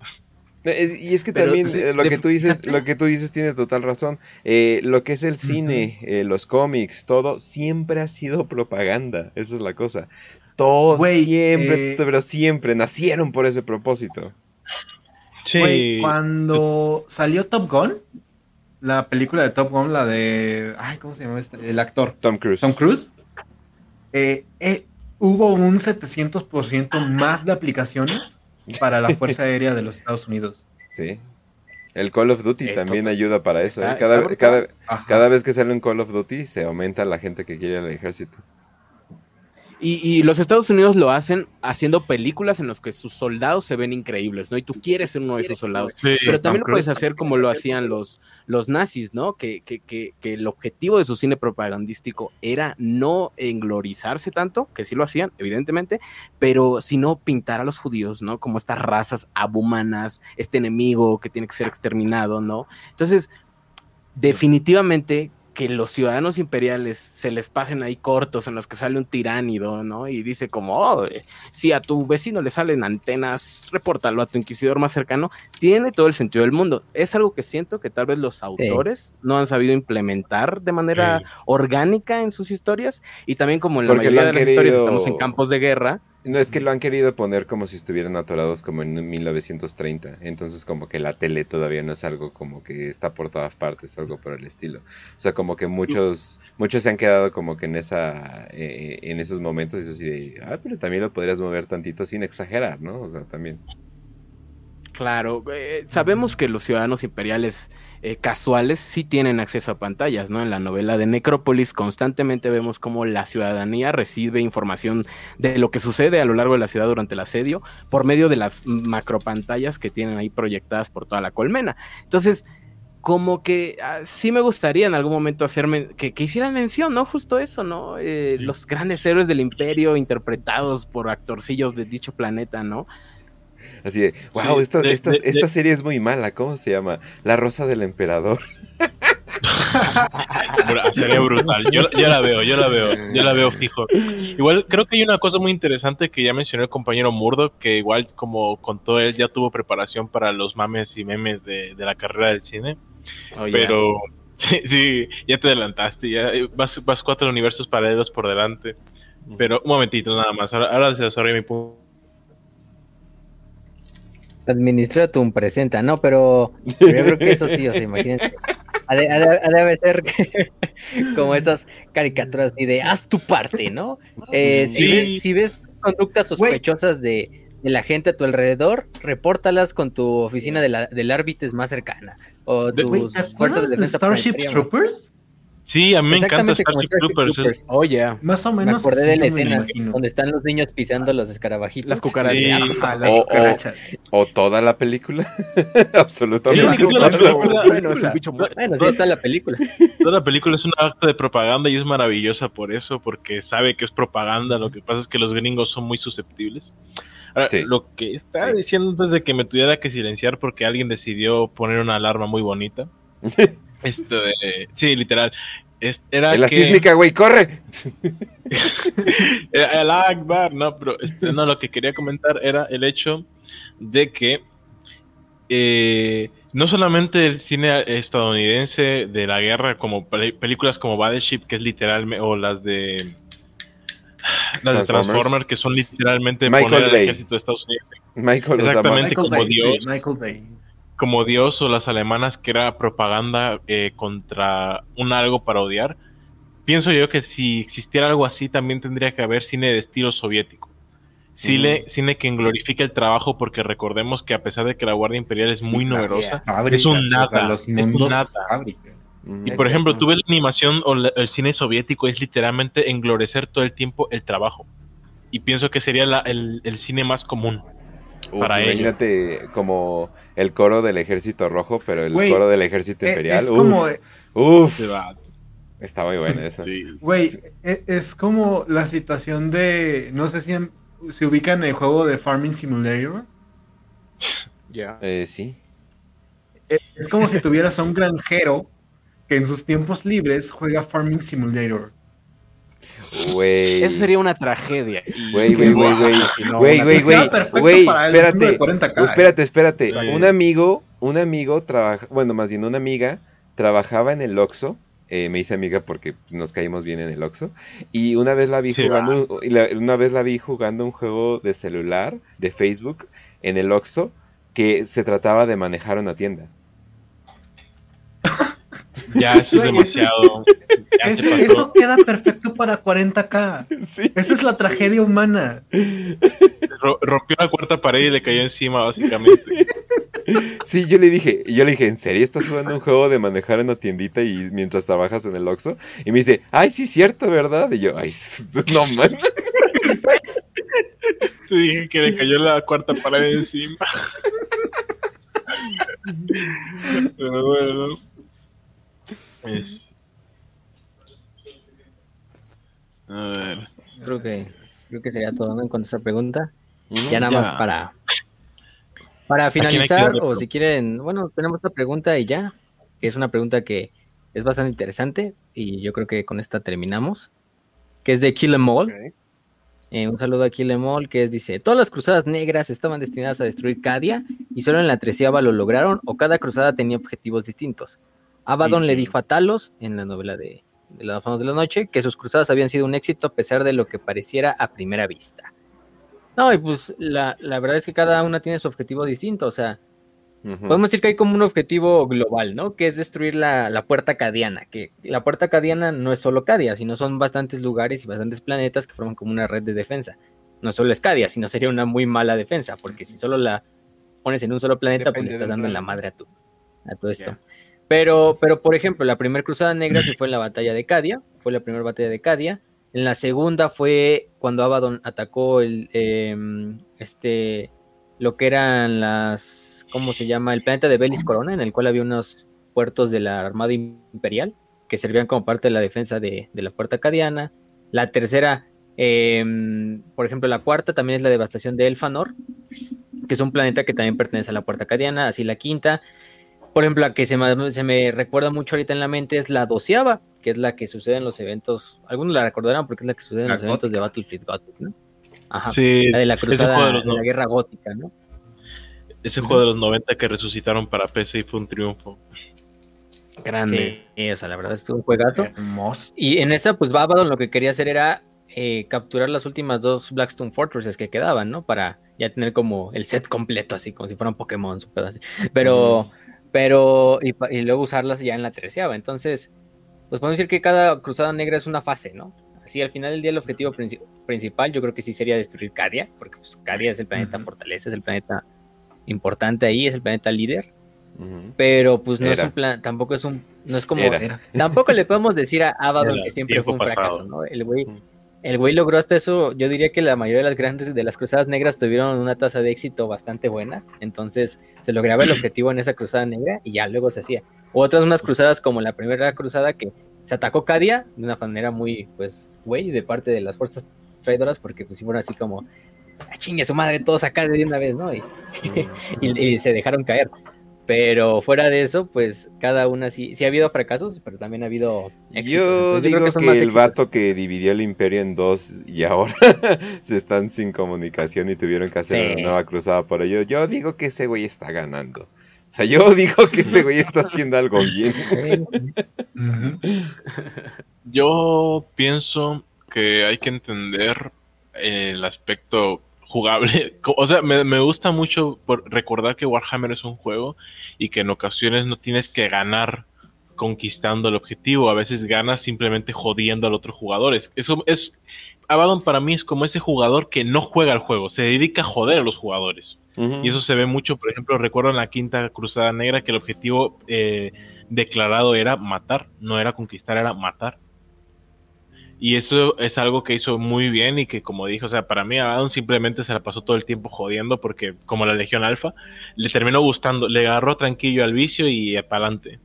Es- y es que Pero también sí, eh, lo que tú dices, lo que tú dices tiene total razón. Eh, lo que es el cine, eh, los cómics, todo siempre ha sido propaganda. Esa es la cosa. Todo siempre, eh, pero siempre nacieron por ese propósito. Sí. Güey, cuando salió Top Gun, la película de Top Gun, la de. Ay, ¿cómo se llama este? El actor. Tom Cruise. Tom Cruise. eh, eh, hubo un 700% más de aplicaciones para la Fuerza (laughs) Aérea de los Estados Unidos. Sí. El Call of Duty Esto también ayuda para eso. está- ¿eh? Cada, cada, vez que sale un Call of Duty se aumenta la gente que quiere al ejército. Y, y los Estados Unidos lo hacen haciendo películas en las que sus soldados se ven increíbles, ¿no? Y tú quieres ser uno de esos soldados. Sí. Pero también lo puedes hacer como lo hacían los, los nazis, ¿no? Que, que, que, que el objetivo de su cine propagandístico era no englorizarse tanto, que sí lo hacían, evidentemente, pero sino pintar a los judíos, ¿no? Como estas razas abhumanas, este enemigo que tiene que ser exterminado, ¿no? Entonces, definitivamente que los ciudadanos imperiales se les pasen ahí cortos en los que sale un tiránido, ¿no? Y dice como, oh, eh, si a tu vecino le salen antenas, repórtalo a tu inquisidor más cercano, tiene todo el sentido del mundo. Es algo que siento que tal vez los autores no han sabido implementar de manera Sí. orgánica en sus historias y también como en la Porque mayoría de las historias estamos en campos de guerra, No es que lo han querido poner como si estuvieran atorados como en 1930. Entonces como que la tele todavía no es algo como que está por todas partes, algo por el estilo. O sea, como que muchos muchos se han quedado como que en esa eh, en esos momentos y es así de, ah, pero también lo podrías mover tantito sin exagerar, ¿no? O sea, también. Claro, eh, sabemos que los ciudadanos imperiales eh, casuales sí tienen acceso a pantallas, ¿no? En la novela de Necrópolis constantemente vemos cómo la ciudadanía recibe información de lo que sucede a lo largo de la ciudad durante el asedio por medio de las macropantallas que tienen ahí proyectadas por toda la colmena. Entonces, como que ah, sí me gustaría en algún momento hacerme que, que hicieran mención, ¿no? Justo eso, ¿no? Eh. Los grandes héroes del imperio interpretados por actorcillos de dicho planeta, ¿no? Así de, wow, Sí, esta, de- esta, de- esta de- serie es muy mala, ¿cómo se llama? La Rosa del Emperador. (laughs) Sería brutal. Yo, yo la veo, yo la veo, yo la veo fijo. Igual creo que hay una cosa muy interesante que ya mencionó el compañero Murdo, que igual como contó él, ya tuvo preparación para los mames y memes de, de la carrera del cine. Oye, Pero (laughs) sí, sí, ya te adelantaste, ya vas, vas cuatro universos paralelos por delante. Pero un momentito nada más, ahora, ahora se desarrolla mi punto. Administratum presenta, no, pero, pero yo creo que eso sí, o sea, imagínense. Ha de, ha de- ha de haber ser (laughs) como esas caricaturas así de haz tu parte, ¿no? Eh, si, Sí. ves, si ves conductas sospechosas de, de la gente a tu alrededor, repórtalas con tu oficina de la, del árbitro más cercana. O tus Güey, ¿te fuerzas de de defensa Starship Troopers? Sí, a mí me encanta Starship Troopers. Troopers. Oye, Más o Me menos. acordé así de la me escena donde están los niños pisando los escarabajitos. Las cucarachas. Sí. Ah, las O- o- cucarachas. O toda la película. (laughs) el Absolutamente. la película- bueno es el bicho muerto. Bueno, sí, está la película. Toda la película es un acto de propaganda y es maravillosa por eso, porque sabe que es propaganda. Lo que pasa es que los gringos son muy susceptibles. Ahora, Sí. lo que estaba Sí. diciendo antes de que me tuviera que silenciar porque alguien decidió poner una alarma muy bonita. (laughs) Esto de, sí, literal. Era En la que, sísmica, güey, corre. (laughs) El Akbar, no, pero este, no, lo que quería comentar era el hecho de que eh, no solamente el cine estadounidense de la guerra, como pel- películas como Battleship, que es literalmente, o las de las de Transformers. Que son literalmente Michael poner al Bay. ejército de Estados Unidos Michael Exactamente. Michael como Bay, sí, Dios. Michael Bay. Como Dios o las alemanas, que era propaganda eh, contra un algo para odiar. Pienso yo que si existiera algo así, también tendría que haber cine de estilo soviético. Cine, cine que glorifique el trabajo, porque recordemos que a pesar de que la Guardia Imperial es muy Sí, numerosa, fábricas, es un o sea, nada, los es un mundos nada. Y por ejemplo, cierto. tú ves la animación o la- el cine soviético es literalmente englorecer todo el tiempo el trabajo. Y pienso que sería la- el, el cine más común. Uf, para ello. imagínate como el coro del ejército rojo, pero el coro del ejército Eh, imperial. es uf, como, uf, va. está muy buena (laughs) esa. Sí. güey, e- es como la situación de, no sé si han- se ubican en el juego de Farming Simulator. (laughs) Ya. Eh, sí. E- Es como si tuvieras a un granjero que en sus tiempos libres juega Farming Simulator. Güey. Eso sería una tragedia. Güey, güey, güey, güey. Güey, güey, güey. Güey, espérate. mundo de 40K. Uh, espérate, espérate. Sí. Un amigo, un amigo trabaja, bueno, más bien una amiga trabajaba en el Oxxo. eh, me hice amiga porque nos caímos bien en el Oxxo. Y una vez la vi Sí, jugando, y la- una vez la vi jugando un juego de celular de Facebook en el Oxxo que se trataba de manejar una tienda. Ya, (laughs) eso es demasiado. Eso, queda perfecto para 40K. (laughs) Sí. Esa es la tragedia humana. Ro- rompió la cuarta pared y le cayó encima, básicamente. (laughs) Sí, yo le dije, yo le dije, ¿en serio estás jugando un juego de manejar en una tiendita y mientras trabajas en el Oxxo? Y me dice, ay, sí, cierto, ¿verdad? Y yo, ay, no man. Te dije que le cayó la cuarta pared encima. Pero bueno. Es- A ver. Creo que, creo que sería todo ¿no? en cuanto a esta pregunta. Ya nada Ya. más para, para finalizar, o si quieren, bueno, tenemos otra pregunta y ya, que es una pregunta que es bastante interesante y yo creo que con esta terminamos, que es de Kill Em All. Eh, un saludo a Kill Em All, que es, dice, todas las cruzadas negras estaban destinadas a destruir Cadia y solo en la treceava lo lograron o cada cruzada tenía objetivos distintos. Abaddon le Viste. dijo a Talos, en la novela de, de las Famas de la Noche, que sus cruzadas habían sido un éxito a pesar de lo que pareciera a primera vista. No, y pues la, la verdad es que cada una tiene su objetivo distinto, o sea, podemos decir que hay como un objetivo global, ¿no? Que es destruir la, la puerta cadiana, que la puerta cadiana no es solo Cadia, sino son bastantes lugares y bastantes planetas que forman como una red de defensa. No solo es Cadia, sino sería una muy mala defensa, porque si solo la pones en un solo planeta, pues le estás dando en la madre a, tu, a todo esto. Pero, pero, por ejemplo, la primera cruzada negra sí fue en la batalla de Cadia, fue la primera batalla de Cadia. En la segunda fue cuando Abaddon atacó el, em, este, lo que eran las, ¿cómo se llama? El planeta de Belis Corona, en el cual había unos puertos de la Armada Imperial que servían como parte de la defensa de, de la puerta cadiana. La tercera, em, por ejemplo, la cuarta también es la devastación de Elfanor, que es un planeta que también pertenece a la puerta cadiana. Así la quinta, por ejemplo, la que se me, se me recuerda mucho ahorita en la mente es la doceava, que es la que sucede en los eventos. Algunos la recordarán porque es la que sucede en La los eventos de. Battlefield Gothic, ¿no? Ajá. Sí, La de la cruzada, de los de la guerra gótica, ¿no? ese juego de los 90 que resucitaron para PC y fue un triunfo. Grande. Sí, o sea, la verdad es un juegazo. Hermoso. Y en esa, pues Babadon lo que quería hacer era eh, capturar las últimas dos Blackstone Fortresses que quedaban, ¿no? Para ya tener como el set completo, así como si fueran Pokémon, su pedo así. Pero, pero, y, pa- y luego usarlas ya en la treceava. Entonces, pues podemos decir que cada cruzada negra es una fase, ¿no? Así al final del día el objetivo princi- principal yo creo que sí sería destruir Cadia, porque pues Cadia es el planeta fortaleza, es el planeta importante ahí, es el planeta líder, pero pues no es un plan, tampoco es un, no es como, Era. Tampoco le podemos decir a Abaddon Era que siempre tiempo fue un fracaso. ¿no? El güey. El güey logró hasta eso. Yo diría que la mayoría de las grandes de las cruzadas negras tuvieron una tasa de éxito bastante buena. Entonces se lograba el objetivo en esa cruzada negra y ya luego se hacía. Otras unas cruzadas como la primera cruzada que se atacó Cadia de una manera muy, pues, güey, de parte de las fuerzas traidoras, porque pues fueron así como, "Ah, chingue su madre, todos acá de una vez, ¿no? Y, (laughs) y, y se dejaron caer. Pero fuera de eso, pues cada una sí, sí ha habido fracasos, pero también ha habido éxitos. Yo Entonces, digo creo que, el éxitos. vato que dividió el imperio en dos y ahora (laughs) se están sin comunicación y tuvieron que hacer Sí. una nueva cruzada por ello. Yo digo que ese güey está ganando. O sea, yo (laughs) digo que ese güey está haciendo algo bien. (laughs) Yo pienso que hay que entender el aspecto jugable. (laughs) O sea, me, me gusta mucho por recordar que Warhammer es un juego y que en ocasiones no tienes que ganar conquistando el objetivo. A veces ganas simplemente jodiendo al otro jugador. Es, eso es. Abaddon para mí es como ese jugador que no juega al juego, se dedica a joder a los jugadores. Y eso se ve mucho, por ejemplo, recuerdo en la quinta Cruzada Negra que el objetivo eh, declarado era matar, no era conquistar, era matar. Y eso es algo que hizo muy bien y que, como dijo, o sea, para mí Abaddon simplemente se la pasó todo el tiempo jodiendo porque, como la Legión Alfa, le terminó gustando, le agarró tranquillo al vicio y para adelante.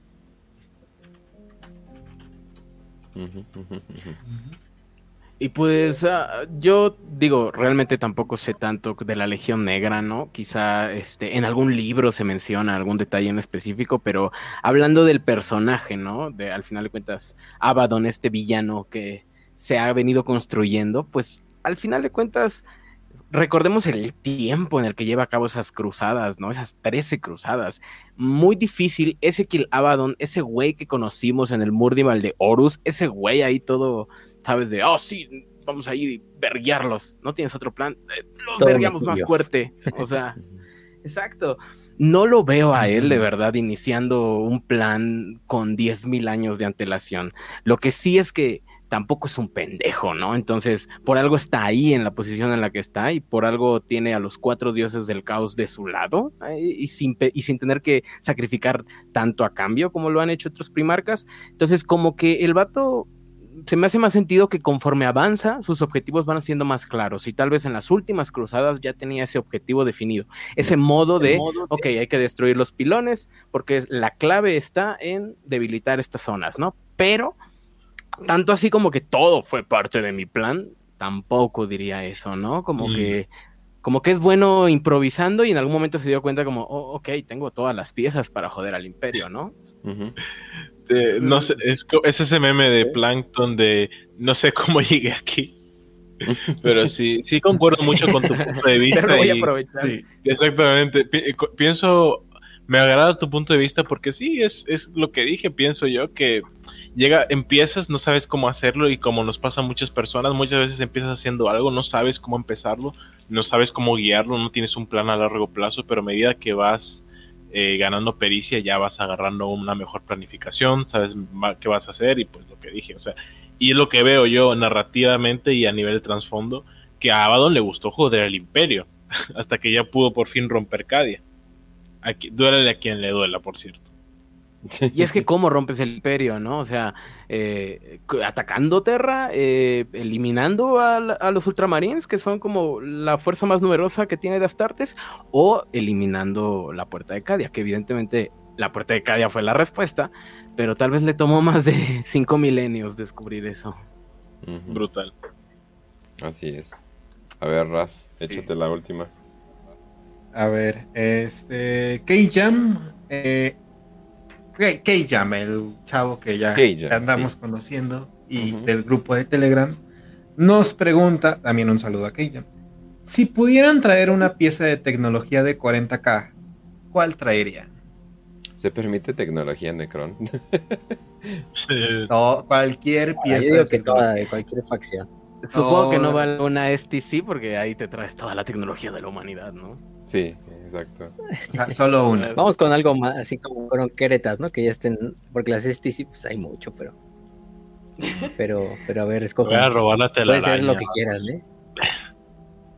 Y pues ah, yo digo, realmente tampoco sé tanto de la Legión Negra, ¿no? Quizá este, en algún libro se menciona algún detalle en específico, pero hablando del personaje, ¿no? De al final de cuentas, Abaddon, este villano que se ha venido construyendo, pues al final de cuentas, recordemos el tiempo en el que lleva a cabo esas cruzadas, ¿no? Esas 13 cruzadas. Muy difícil, ese Kill Abaddon, ese güey que conocimos en el Murdival de Horus, ese güey ahí todo sabes, de, oh, sí, vamos a ir y verguiarlos, ¿no tienes otro plan? Eh, los verguiamos más fuerte, o sea, (laughs) exacto. No lo veo a él de verdad iniciando un plan con 10.000 años de antelación. Lo que sí es que tampoco es un pendejo, ¿no? Entonces, por algo está ahí en la posición en la que está y por algo tiene a los cuatro dioses del caos de su lado y, sin, y sin tener que sacrificar tanto a cambio como lo han hecho otros primarcas. Entonces, como que el vato se me hace más sentido que conforme avanza, sus objetivos van siendo más claros y tal vez en las últimas cruzadas ya tenía ese objetivo definido, ese modo de, ok, hay que destruir los pilones porque la clave está en debilitar estas zonas, ¿no? Pero, tanto así como que todo fue parte de mi plan, tampoco diría eso, ¿no? Como mm. que como que es bueno improvisando y en algún momento se dio cuenta como, oh, ok, tengo todas las piezas para joder al imperio, ¿no? Este, no sé, es, ese meme de Plankton de no sé cómo (laughs) llegué aquí. (laughs) Pero sí, sí concuerdo mucho con tu punto de vista. voy a aprovechar. exactamente. pienso, me agrada tu punto de vista porque sí, es, es lo que dije, pienso yo, que llega, empiezas, no sabes cómo hacerlo y como nos pasa a muchas personas, muchas veces empiezas haciendo algo, no sabes cómo empezarlo, no sabes cómo guiarlo, no tienes un plan a largo plazo, pero a medida que vas eh, ganando pericia ya vas agarrando una mejor planificación, sabes qué vas a hacer y pues lo que dije, o sea, y es lo que veo yo narrativamente y a nivel de trasfondo, que a Abaddon le gustó joder el imperio, (laughs) hasta que ya pudo por fin romper Cadia. Aquí, duele a quien le duela, por cierto. Y es que cómo rompes el imperio, ¿no? O sea, eh, atacando Terra, eh, eliminando a, los ultramarines, que son como la fuerza más numerosa que tiene de Astartes, o eliminando la puerta de Cadia, que evidentemente la puerta de Cadia fue la respuesta, pero tal vez le tomó más de (laughs) cinco milenios descubrir eso. Brutal. Así es. A ver, Raz, échate la última. A ver, este. K-Jam eh, Key Jam, el chavo que ya, andamos conociendo y del grupo de Telegram, nos pregunta, también un saludo a Key si pudieran traer una pieza de tecnología de 40k, ¿cuál traerían? ¿Se permite tecnología Necron? (laughs) no, cualquier pieza. Yo que toda, de cualquier facción. Supongo que no vale una STC porque ahí te traes toda la tecnología de la humanidad, ¿no? Sí, exacto. solo una. (laughs) Vamos con algo más, así como fueron queretas, ¿no? Que ya estén, porque las STC pues hay mucho, pero... Pero, pero a ver, escoge. Voy a robar la Puede ser lo que quieras, ¿eh?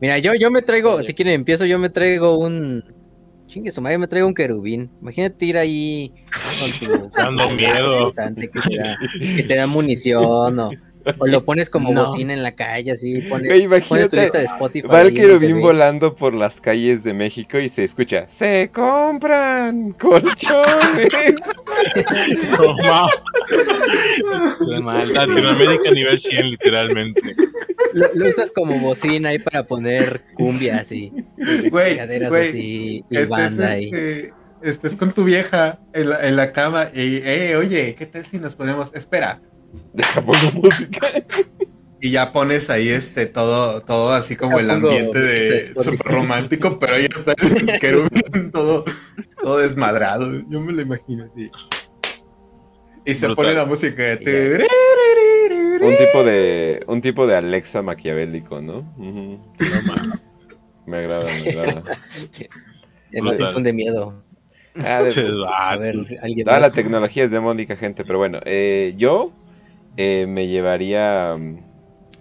Mira, yo, yo me traigo, si quieren empiezo, yo me traigo un... Chingue su madre, me traigo un querubín. Imagínate ir ahí Dando (laughs) miedo. Que te da munición o o lo pones como bocina en la calle, así pones, tu lista de Spotify. Va el querubín volando por las calles de México y se escucha, se compran colchones. (laughs) Latinoamérica nivel 100, literalmente. Lo, usas como bocina ahí para poner cumbias y, güey, así y banda ahí. Este, estés con tu vieja en la, en la cama y, eh, oye, ¿qué tal si nos ponemos? Espera, Deja poco música. Y ya pones ahí este todo, todo así como el ambiente de súper romántico, pero ahí está el querubín todo, todo desmadrado. Yo me lo imagino así. Y se pone la música de... Un tipo de. Un tipo de Alexa maquiavélico, ¿no? me agrada, me agrada. (laughs) Además infunde miedo. Ah, a ver, Toda la tecnología es demónica, gente, pero bueno, eh, yo eh, me llevaría,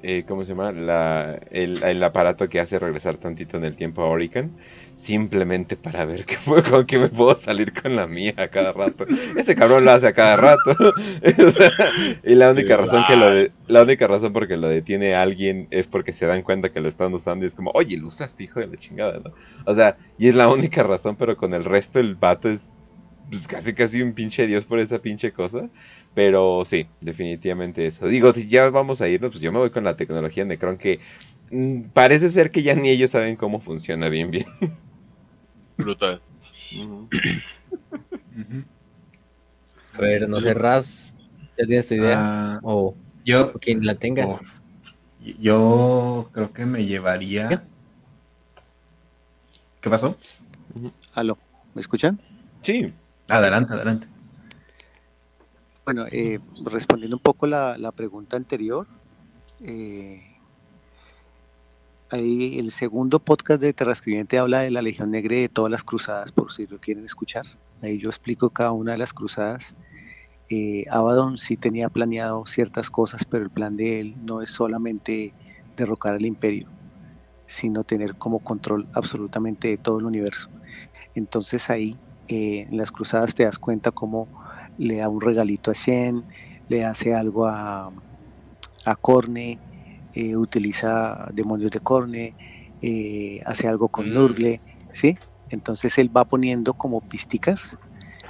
eh, ¿cómo se llama? La, el, aparato que hace regresar tantito en el tiempo a Orican. simplemente para ver qué, con qué me puedo salir con la mía a cada rato. Ese cabrón lo hace a cada rato. (laughs) y la única razón que lo de, la única razón por que lo detiene alguien es porque se dan cuenta que lo están usando y es como, oye, lo usaste, hijo de la chingada, ¿no? O sea, y es la única razón, pero con el resto el vato es pues, casi casi un pinche dios por esa pinche cosa. Pero sí, definitivamente eso. Digo, si ya vamos a irnos, pues yo me voy con la tecnología Necron que mm, parece ser que ya ni ellos saben cómo funciona bien bien. Brutal. A ver, no sé, Raz, ¿ya tienes tu idea? Ah, o yo, quien la tenga. oh, yo creo que me llevaría. ¿Qué pasó? Aló, ¿me escuchan? Sí. Adelante, adelante. Bueno, eh, respondiendo un poco la, pregunta anterior, eh, ahí el segundo podcast de Terrascribiente habla de la Legión Negra y de todas las cruzadas, por si lo quieren escuchar. Ahí yo explico cada una de las cruzadas. Eh, Abaddon sí tenía planeado ciertas cosas, pero el plan de él no es solamente derrocar al imperio, sino tener como control absolutamente de todo el universo. Entonces ahí eh, en las cruzadas te das cuenta cómo le da un regalito a Shen, le hace algo a, a Corne, eh, utiliza demonios de Corne, eh, hace algo con Mm. Nurgle, ¿sí? Entonces él va poniendo como pisticas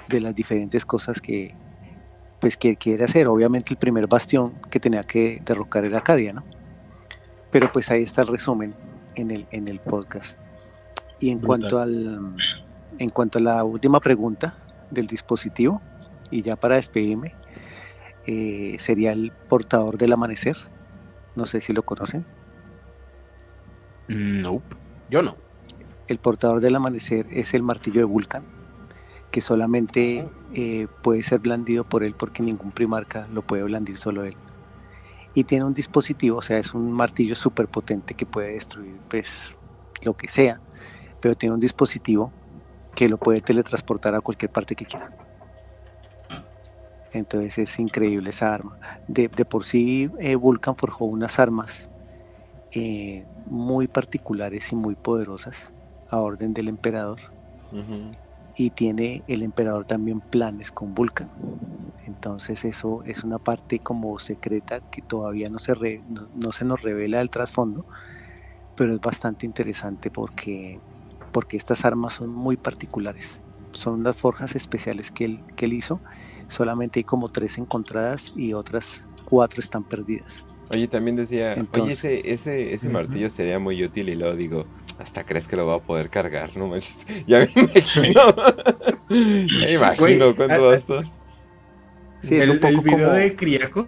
de las diferentes cosas que pues que quiere hacer. Obviamente el primer bastión que tenía que derrocar era Acadia, ¿no? Pero pues ahí está el resumen en el, en el podcast. Y en Brutal. cuanto al en cuanto a la última pregunta del dispositivo, y ya para despedirme, eh, sería el portador del amanecer. No sé si lo conocen. Nope. Yo no. El portador del amanecer es el martillo de Vulcan, que solamente eh, puede ser blandido por él porque ningún primarca lo puede blandir solo él. Y tiene un dispositivo, o sea, es un martillo súper potente que puede destruir pues lo que sea, pero tiene un dispositivo que lo puede teletransportar a cualquier parte que quiera. Entonces es increíble esa arma. De, de por sí, eh, Vulcan forjó unas armas eh, muy particulares y muy poderosas a orden del emperador. Y tiene el emperador también planes con Vulcan. Entonces eso es una parte como secreta que todavía no se, re- no, no se nos revela del trasfondo, pero es bastante interesante porque, porque estas armas son muy particulares. Son unas forjas especiales que él, que él hizo. Solamente hay como tres encontradas y otras cuatro están perdidas. Oye, también decía, oye, Entonces- ese, ese, ese Ujú. martillo sería muy útil y luego digo, hasta crees que lo va a poder cargar, no manches. (laughs) Ya me imagino. (laughs) me imagino cuánto va a estar. Sí, es el, un poco el video como, de Criacos.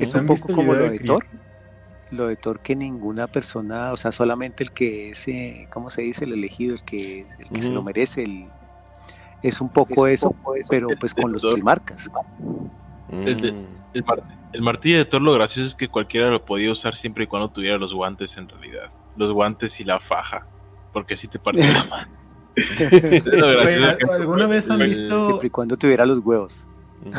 Es ¿Han un poco como lo de de Thor. Lo de Thor que ninguna persona, o sea, solamente el que es, eh, ¿cómo se dice? El elegido, el que, el que se lo merece, el, es un poco eso, pero pues con los primarcas. El Mm. El, el martillo de Thor lo gracioso es que cualquiera lo podía usar siempre y cuando tuviera los guantes en realidad. Los guantes y la faja. Porque así te parte la mano. (laughs) ¿Alguna vez han visto Siempre y cuando tuviera los huevos. (laughs)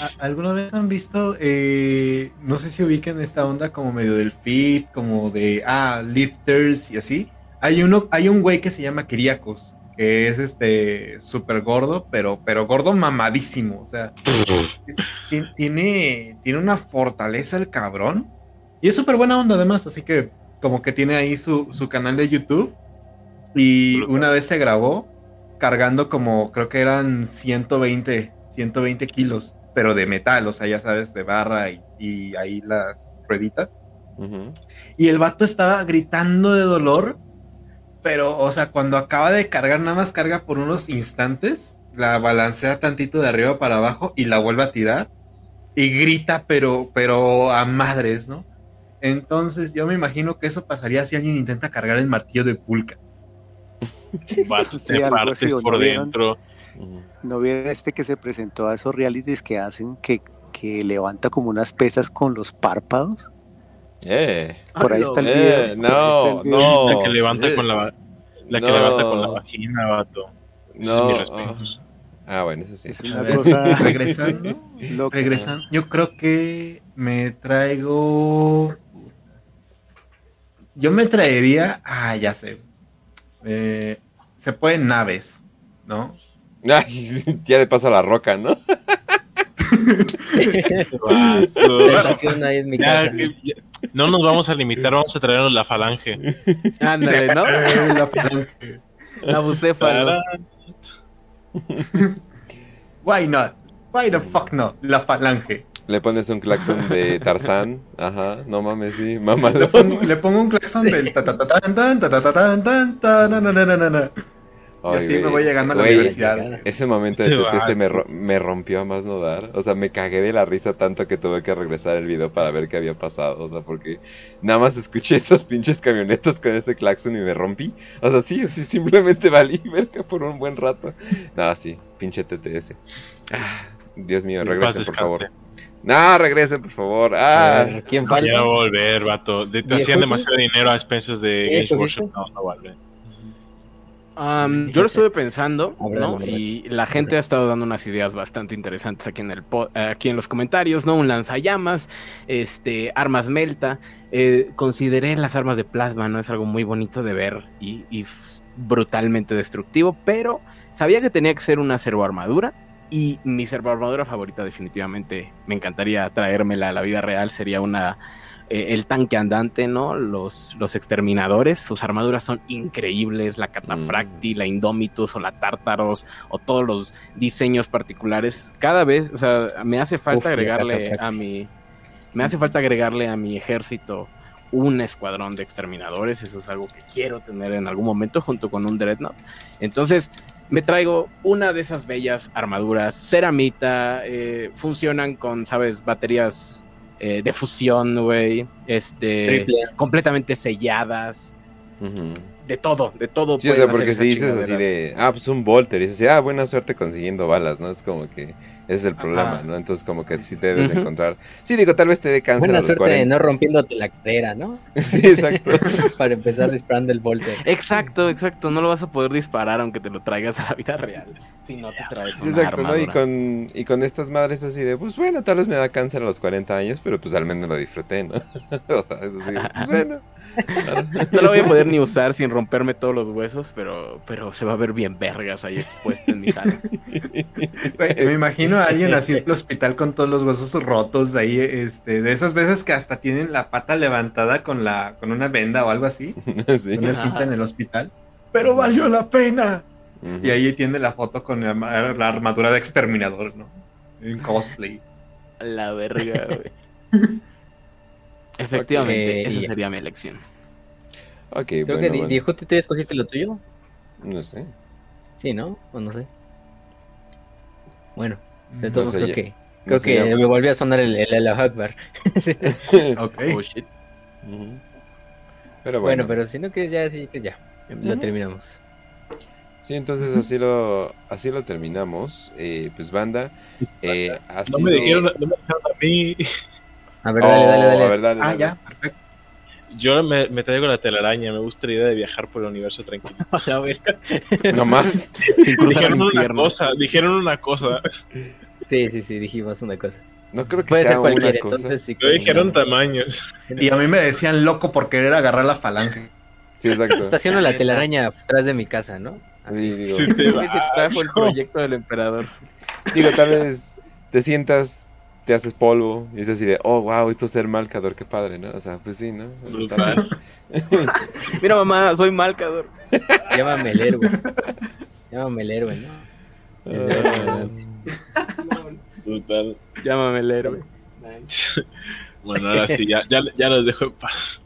¿A- ¿Alguna vez han visto, eh, no sé si ubican esta onda como medio del fit, como de, ah, lifters y así? Hay uno, hay un güey que se llama Kiriakos, que es este súper gordo, pero, pero gordo mamadísimo, o sea, ti- tiene, tiene una fortaleza el cabrón, y es súper buena onda además, así que como que tiene ahí su, su canal de YouTube, y una vez se grabó cargando como, creo que eran 120, 120 kilos, pero de metal, o sea, ya sabes, de barra y, y ahí las rueditas. Y el vato estaba gritando de dolor, pero, o sea, cuando acaba de cargar, nada más carga por unos instantes, la balancea tantito de arriba para abajo y la vuelve a tirar y grita, pero, pero a madres, ¿no? Entonces, yo me imagino que eso pasaría si alguien intenta cargar el martillo de Pulca. (laughs) Vato, Sí, te algo partes así, ¿o no por vieron? dentro. Ujú. ¿No vieron este que se presentó a esos realities que hacen que, que levanta como unas pesas con los párpados? Eh, Por ahí está el Eh, video. por ahí no, está el video. no. La que levanta eh, con la, la que no. levanta con la vagina, vato. No. Respetos. Ah, bueno, eso sí. Es una cosa (laughs) regresando, (laughs) loca. regresando, yo creo que me traigo. Yo me traería. Ah, ya sé. eh, se pueden naves, ¿no? (laughs) Ay, ya le paso a la roca, ¿no? Tentación ahí en mi Ya, casa. que- ya- no nos vamos a limitar, vamos a traernos la falange. Ándale, ¿no? (laughs) La falange. La bucéfalo. Why not? Why the fuck no? La falange. Le pones un claxon de Tarzán. Ajá, no mames, sí, pongo, le pongo un claxon del Y Ay, así me voy llegando a la Güey, universidad. Ese momento de TTS me, ro- me rompió a más no dar. O sea, me cagué de la risa tanto que tuve que regresar el video para ver qué había pasado. O sea, porque nada más escuché (laughs) esas pinches camionetas con ese claxon y me rompí. O sea, sí, sí, simplemente valí (laughs) verga por un buen rato. Nada, sí, pinche TTS. Ah, Dios mío, regresen, por favor. No, regresen, por favor. Ah, ¿Quién falta? volver, vato. De- te hacían demasiado dinero a expensas de ¿Eh, Games? Workshop. No, no vuelve. Um, yo lo estuve pensando, ¿no? Y la gente ha estado dando unas ideas bastante interesantes aquí en el aquí en los comentarios, ¿no? Un lanzallamas, este, armas melta. Eh, consideré las armas de plasma, ¿no? Es algo muy bonito de ver y, brutalmente destructivo, pero sabía que tenía que ser una servoarmadura. Y mi servoarmadura favorita, definitivamente, me encantaría traérmela a la vida real, sería una eh, el tanque andante, ¿no? Los, los exterminadores, sus armaduras son increíbles, la catafracti, la Indomitus o la Tártaros o todos los diseños particulares. Cada vez, o sea, me hace falta Uf, agregarle a mi me hace falta agregarle a mi ejército un escuadrón de exterminadores, eso es algo que quiero tener en algún momento junto con un Dreadnought. Entonces, me traigo una de esas bellas armaduras, ceramita, eh, funcionan con, sabes, baterías eh, de fusión, güey, este, Triple. completamente selladas, de todo, de todo. Sí, o sea, porque si dices así de, ah, pues un Volter, y dices, ah, buena suerte consiguiendo balas, ¿no? Es como que es el problema, Ajá. ¿no? Entonces, como que sí te debes encontrar. Sí, digo, tal vez te dé cáncer Buena a los suerte 40. no rompiéndote la cadera, ¿no? (laughs) Sí, exacto. (laughs) Para empezar disparando el volter. Exacto, exacto, no lo vas a poder disparar aunque te lo traigas a la vida real. Si no te traes Sí, una exacto, ¿no? Y con, y con estas madres así de, pues bueno, tal vez me da cáncer a los 40 años, pero pues al menos lo disfruté, ¿no? (laughs) o sea, eso sí, pues bueno. No lo voy a poder ni usar sin romperme todos los huesos, pero, pero se va a ver bien vergas ahí expuesta en mi sala. Me imagino a alguien así en el hospital con todos los huesos rotos ahí, este, de esas veces que hasta tienen la pata levantada con la, con una venda o algo así, (laughs) sí. una cinta en el hospital. Pero valió la pena. Y ahí tiene la foto con la, la armadura de exterminador, ¿no? En cosplay. La verga, güey. (laughs) Efectivamente, esa ya. sería mi elección. Ok, Creo bueno, que Di- bueno. Diego, ¿tú te escogiste lo tuyo? No sé. Sí, ¿no? O no sé. Bueno, de No todos sé, creo ya- que no creo sé, que ya- me volvió a sonar el el el Akbar. (laughs) Sí. (laughs) Ok. Oh, shit. Pero Bueno, bueno, pero si no que ya sí que ya lo terminamos. sí, entonces así lo, así lo terminamos. Eh, pues banda, (laughs) eh, No me dijeron, no me dijeron a mí. A ver, dale, dale, Oh, dale. a ver, dale, Ah, dale. ya, perfecto. Yo me, me traigo la telaraña, me gusta la idea de viajar por el universo tranquilo. (laughs) A ver. (laughs) No más. (laughs) Sin cruzar el Dijeron una cosa, dijeron una cosa. Sí, sí, sí, dijimos una cosa. No creo que Puede sea ser cualquiera, una cosa. entonces sí. Dijeron tamaños. Y a mí me decían loco por querer agarrar la falange. Sí, exacto. Estaciono la telaraña atrás de mi casa, ¿no? Sí, digo, Sí, te trajo el proyecto del emperador. digo, tal vez te sientas, te haces polvo y dices así de, oh, wow, esto es ser Malcador, qué padre, ¿no? O sea, pues sí, ¿no? Brutal. (laughs) Mira, mamá, soy Malcador. Llámame el héroe. Llámame el héroe, ¿no? Adelante. Brutal. Llámame el héroe. (laughs) Bueno, ahora sí, ya, ya, ya los dejo en paz.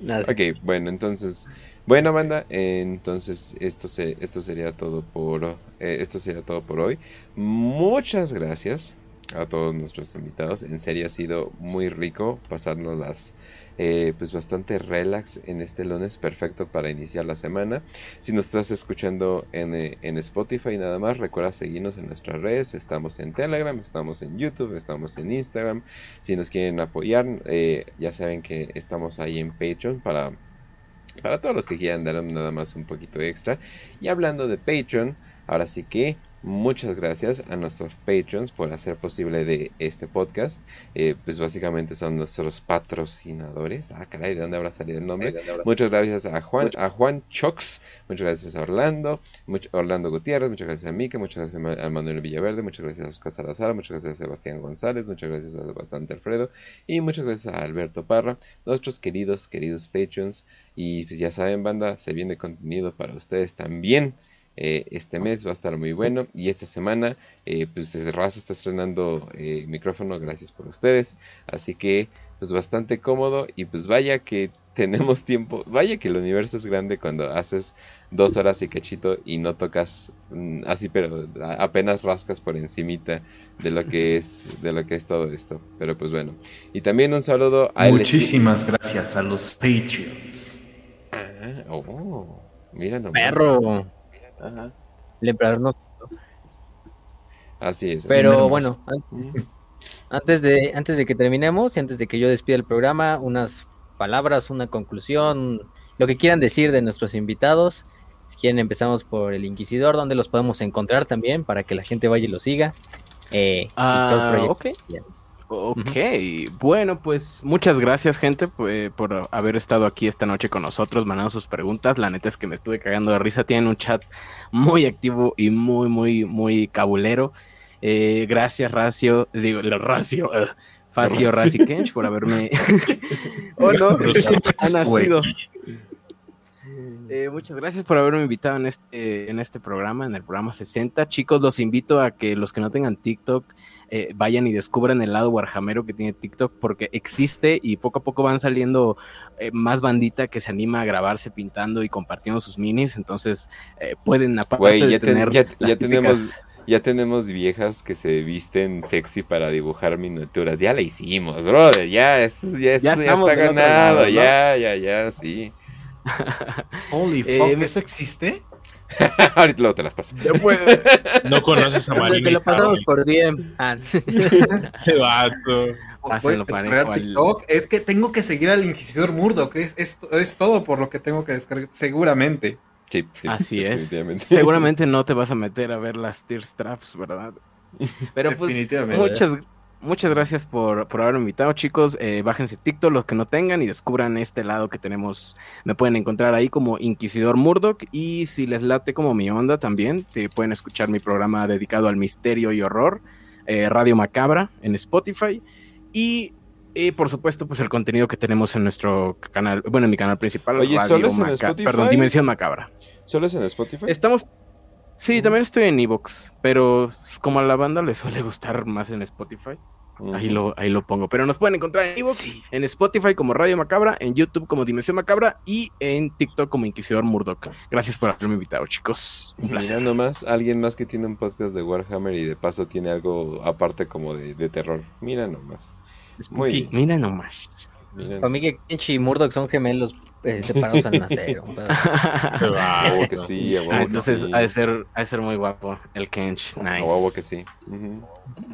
Nada, sí. Ok, bueno, entonces, bueno, banda, entonces esto se, esto sería todo por, eh, esto sería todo por hoy. Muchas gracias a todos nuestros invitados. En serio ha sido muy rico pasarnos las, eh, pues bastante relax en este lunes, perfecto para iniciar la semana. Si nos estás escuchando en, eh, en Spotify nada más, recuerda seguirnos en nuestras redes. Estamos en Telegram, estamos en YouTube, estamos en Instagram. Si nos quieren apoyar, eh, ya saben que estamos ahí en Patreon para, para todos los que quieran dar nada más un poquito extra. Y hablando de Patreon, ahora sí que Muchas gracias a nuestros patrons por hacer posible de este podcast. Eh, pues básicamente son nuestros patrocinadores. Ah, caray, ¿de dónde habrá salido el nombre? Muchas gracias a Juan, a Juan Chox, muchas gracias a Orlando, Orlando Gutiérrez, muchas gracias a Mika, muchas gracias a Manuel Villaverde, muchas gracias a Oscar Salazar, muchas gracias a Sebastián González, muchas gracias a Sebastián Alfredo y muchas gracias a Alberto Parra, nuestros queridos, queridos patrons. Y pues ya saben, banda, se viene contenido para ustedes también. Eh, este mes va a estar muy bueno. Y esta semana eh, pues Raza está estrenando eh, micrófono gracias por ustedes. Así que pues bastante cómodo. Y pues vaya que (laughs) tenemos tiempo. Vaya que el universo es grande cuando haces dos horas y cachito y no tocas mm, así pero apenas rascas por encimita de lo que es de lo que es todo esto. Pero pues bueno. Y también un saludo a muchísimas gracias a los Patreons. Ah, oh, mira nomás. perro el emperador no. Así es. Pero bueno, (laughs) antes de, antes de que terminemos y antes de que yo despida el programa, unas palabras, una conclusión, lo que quieran decir de nuestros invitados. Si quieren, empezamos por el Inquisidor, donde los podemos encontrar también para que la gente vaya y lo siga. Eh, ah, ok. Ok, bueno, pues muchas gracias gente por haber estado aquí esta noche con nosotros, mandando sus preguntas. La neta es que me estuve cagando de risa. Tienen un chat muy activo y muy, muy, muy cabulero. Eh, gracias, Racio, digo, el Racio, uh, Facio Raci Kench por haberme... (laughs) oh, no, ha nacido. Eh, muchas gracias por haberme invitado en este, en este programa, en el programa 60. Chicos, los invito a que los que no tengan TikTok eh, vayan y descubran el lado Warhamero que tiene TikTok porque existe y poco a poco van saliendo eh, más bandita que se anima a grabarse pintando y compartiendo sus minis. Entonces pueden, aparte ya tener. ya, tenemos ya tenemos viejas que se visten sexy para dibujar miniaturas. Ya la hicimos, brother. Ya, ya, ya, está ganado. Ya, ya, ya, sí. Holy (laughs) eh, fuck, ¿eso existe? (laughs) Ahorita luego te las paso. (laughs) No conoces a Marina. Te lo pasamos por DM. Ah. (laughs) Qué vato. Es que tengo que seguir al Inquisidor Murdoch. Es, es, es, todo por lo que tengo que descargar. Seguramente. Sí, Así es. Seguramente no te vas a meter a ver las tear straps, ¿verdad? Pero pues muchas, muchas gracias por, por haberme invitado, chicos. Eh, bájense TikTok los que no tengan y descubran este lado que tenemos. Me pueden encontrar ahí como Inquisidor Murdoch. Y si les late como mi onda también, te pueden escuchar mi programa dedicado al misterio y horror, eh, Radio Macabra, en Spotify. Y eh, por supuesto, pues el contenido que tenemos en nuestro canal, bueno, en mi canal principal, Oye, ¿solo es en Spotify? Perdón, Dimensión Macabra. ¿Solo es en Spotify? Estamos Sí, también estoy en Evox, pero como a la banda le suele gustar más en Spotify, ahí, lo, ahí lo pongo. Pero nos pueden encontrar en Evox, en Spotify como Radio Macabra, en YouTube como Dimensión Macabra y en TikTok como Inquisidor Murdoch. Gracias por haberme invitado, chicos. Un placer. Mira nomás, alguien más que tiene un podcast de Warhammer y de paso tiene algo aparte como de, de terror. Mira nomás. Muy Mira nomás. Para mí que Kench y Murdoch son gemelos eh, separados al nacer. (laughs) Ah, que sí, ah, entonces ha de ser, ha de ser muy guapo el Kench. Nice. Guapo que sí.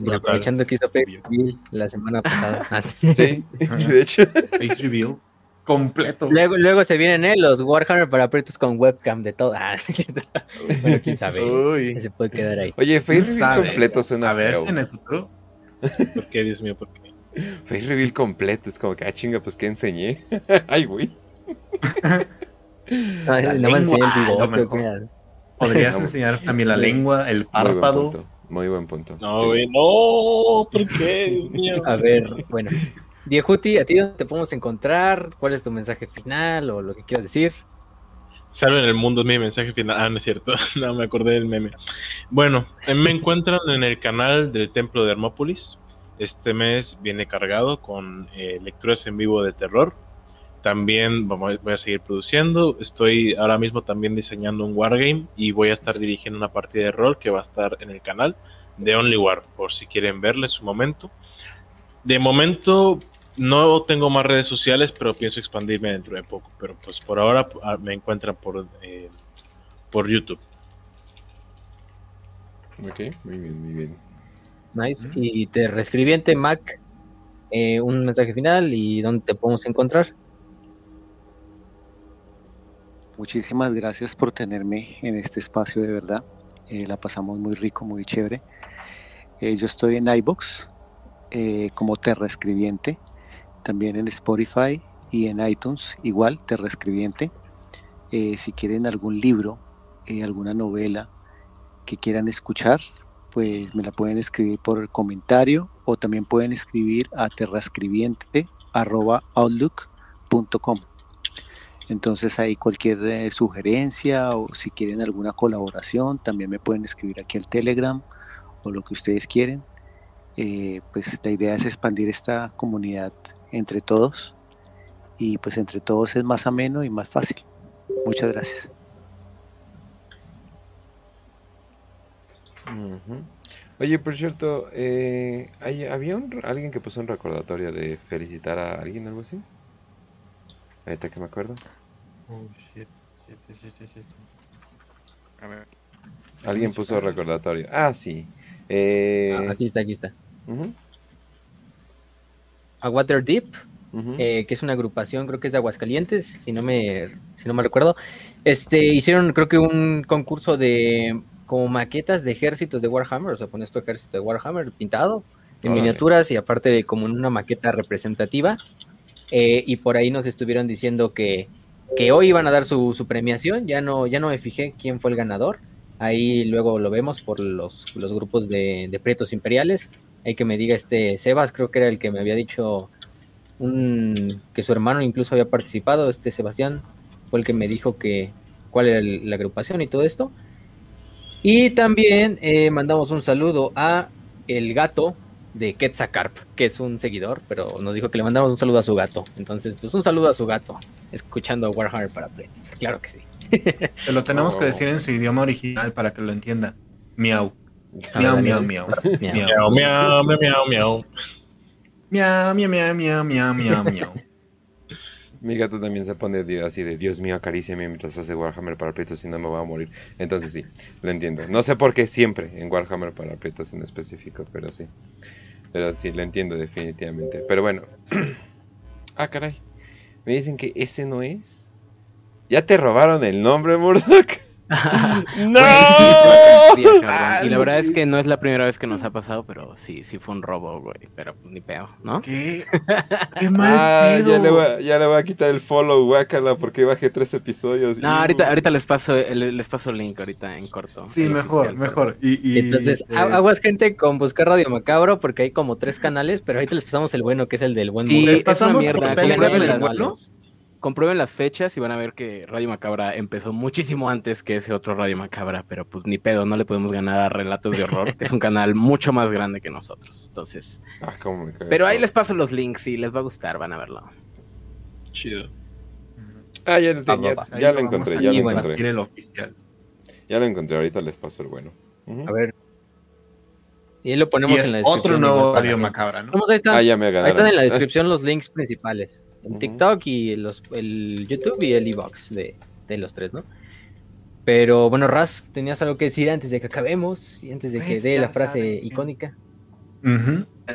Y aprovechando que hizo Face Reveal la semana pasada. (laughs) sí, de hecho. Face Reveal completo. Luego, luego se vienen eh, los Warhammer para aprietos con webcam de todo. Ah, (laughs) bueno, quién sabe. Uy. Se puede quedar ahí. Oye, Face Reveal completo suena A ver si en el futuro. ¿Por qué, Dios mío? ¿Por qué? (laughs) Face reveal completo, es como que, ah, chinga, pues que enseñé. (laughs) Ay, güey. (laughs) no me enseñé Podrías enseñar también la lengua, el párpado. Muy buen punto. No, güey, no, ¿por qué? A ver, bueno. Viejuti, ¿a ti dónde te podemos encontrar? ¿Cuál es tu mensaje final o lo que quieras decir? Salven el mundo, es mi mensaje final. Ah, no es cierto. no, me acordé del meme. Bueno, me encuentran en el canal del Templo de Hermópolis. Este mes viene cargado con eh, lecturas en vivo de terror. También voy a seguir produciendo. Estoy ahora mismo también diseñando un wargame y voy a estar dirigiendo una partida de rol que va a estar en el canal de Only War, por si quieren verle su momento. De momento no tengo más redes sociales, pero pienso expandirme dentro de poco. Pero pues por ahora ah, me encuentran por, eh, por YouTube. Ok, muy bien, muy bien. Nice. Y te reescribiente Mac eh, un mensaje final y dónde te podemos encontrar. Muchísimas gracias por tenerme en este espacio de verdad. eh, la pasamos muy rico, muy chévere. Eh, yo estoy en iBox eh, como Terra Escribiente, también en Spotify y en iTunes, igual Terra Escribiente. si quieren algún libro, alguna novela que quieran escuchar, pues me la pueden escribir por comentario o también pueden escribir a terrascribiente.outlook.com. Entonces ahí cualquier eh, sugerencia o si quieren alguna colaboración, también me pueden escribir aquí al Telegram o lo que ustedes quieren. Eh, pues la idea es expandir esta comunidad entre todos y pues entre todos es más ameno y más fácil. Muchas gracias. Oye, por cierto, eh, ¿había alguien que puso un recordatorio de felicitar a alguien o algo así? Ahorita que me acuerdo. Oh, shit. A ver. Alguien puso recordatorio. Ah, sí. Eh... Ah, aquí está, aquí está. A Water Deep, eh, que es una agrupación, creo que es de Aguascalientes, si no me, si no me recuerdo. Este, hicieron, creo que un concurso de como maquetas de ejércitos de Warhammer, o sea, pones tu ejército de Warhammer pintado en miniaturas y aparte como en una maqueta representativa. Eh, y por ahí nos estuvieron diciendo que que hoy iban a dar su, premiación, ya no, ya no me fijé quién fue el ganador, ahí luego lo vemos por los, grupos de, de Prietos Imperiales, hay que me diga este Sebas, creo que era el que me había dicho un, que su hermano incluso había participado, este Sebastián fue el que me dijo que cuál era la agrupación y todo esto. Y también eh, mandamos un saludo a el gato de Quetzalcarp, que es un seguidor, pero nos dijo que le mandamos un saludo a su gato. Entonces, pues un saludo a su gato, escuchando Warhammer para Play. Claro que sí. (laughs) Lo tenemos que decir en su idioma original para que lo entienda. Miau. Miau, miau, miau. Miau, miau, miau, miau, miau. Miau, miau, miau, miau, miau, miau, miau. Mi gato también se pone así de Dios mío, acaríciame mientras hace Warhammer para Prietos si no me voy a morir. Entonces sí, lo entiendo. No sé por qué siempre en Warhammer para Prietos en específico, pero sí. Pero sí, lo entiendo definitivamente. Pero bueno. (clears throat) ah, caray. Me dicen que ese no es. ¿Ya te robaron el nombre, Murdoch? (laughs) ¡No! (laughs) y la verdad es que no es la primera vez que nos ha pasado, pero sí, sí fue un robo, güey. Pero pues ni pedo, ¿no? ¿Qué? (laughs) ¡Qué mal ah, Ya le, voy, ya le voy a quitar el follow, guácala, porque bajé tres episodios. No, ahorita, ahorita les paso les paso el link ahorita en corto. Sí, mejor, mejor. Y, Entonces, aguas gente con buscar Radio Macabro, porque hay como tres canales, pero ahorita les pasamos el bueno, que es el del buen Sí, les pasamos mierda. el bueno? Comprueben las fechas y van a ver que Radio Macabra empezó muchísimo antes que ese otro Radio Macabra, pero pues ni pedo, no le podemos ganar a Relatos de Horror, que es un canal mucho más grande que nosotros. Entonces, ah, pero ahí les paso los links y les va a gustar, van a verlo. Chido. Ah, ya, ya, lo encontré, ya lo encontré. el oficial. Ya lo encontré, ahorita les paso el bueno. A ver. Y ahí lo ponemos en la descripción. Otro nuevo Radio Macabra, ¿no? Ahí están, ah, ya me ahí están en la descripción los links principales en TikTok y los, el YouTube y el Evox de, de los tres, ¿no? Pero bueno, Raz, tenías algo que decir antes de que acabemos y antes de que pues dé la frase icónica.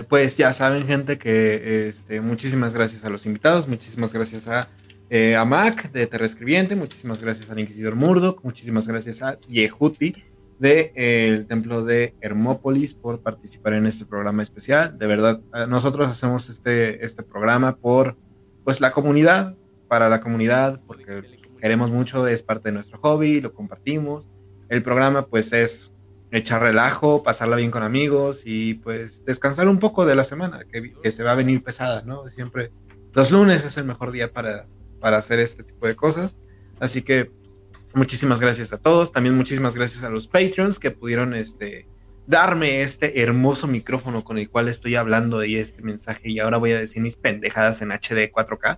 Pues ya saben, gente, que este, muchísimas gracias a los invitados, muchísimas gracias a, eh, a Mac de Terra Escribiente, muchísimas gracias al Inquisidor Murdoch, muchísimas gracias a Yehuti del de, Templo de Hermópolis por participar en este programa especial. De verdad, nosotros hacemos este, este programa por pues la comunidad, para la comunidad, porque queremos mucho, es parte de nuestro hobby, lo compartimos. El programa pues es echar relajo, pasarla bien con amigos y pues descansar un poco de la semana, que, se va a venir pesada, ¿no? Siempre los lunes es el mejor día para, para hacer este tipo de cosas. Así que muchísimas gracias a todos. También muchísimas gracias a los Patreons que pudieron este, darme este hermoso micrófono con el cual estoy hablando y este mensaje y ahora voy a decir mis pendejadas en HD 4K.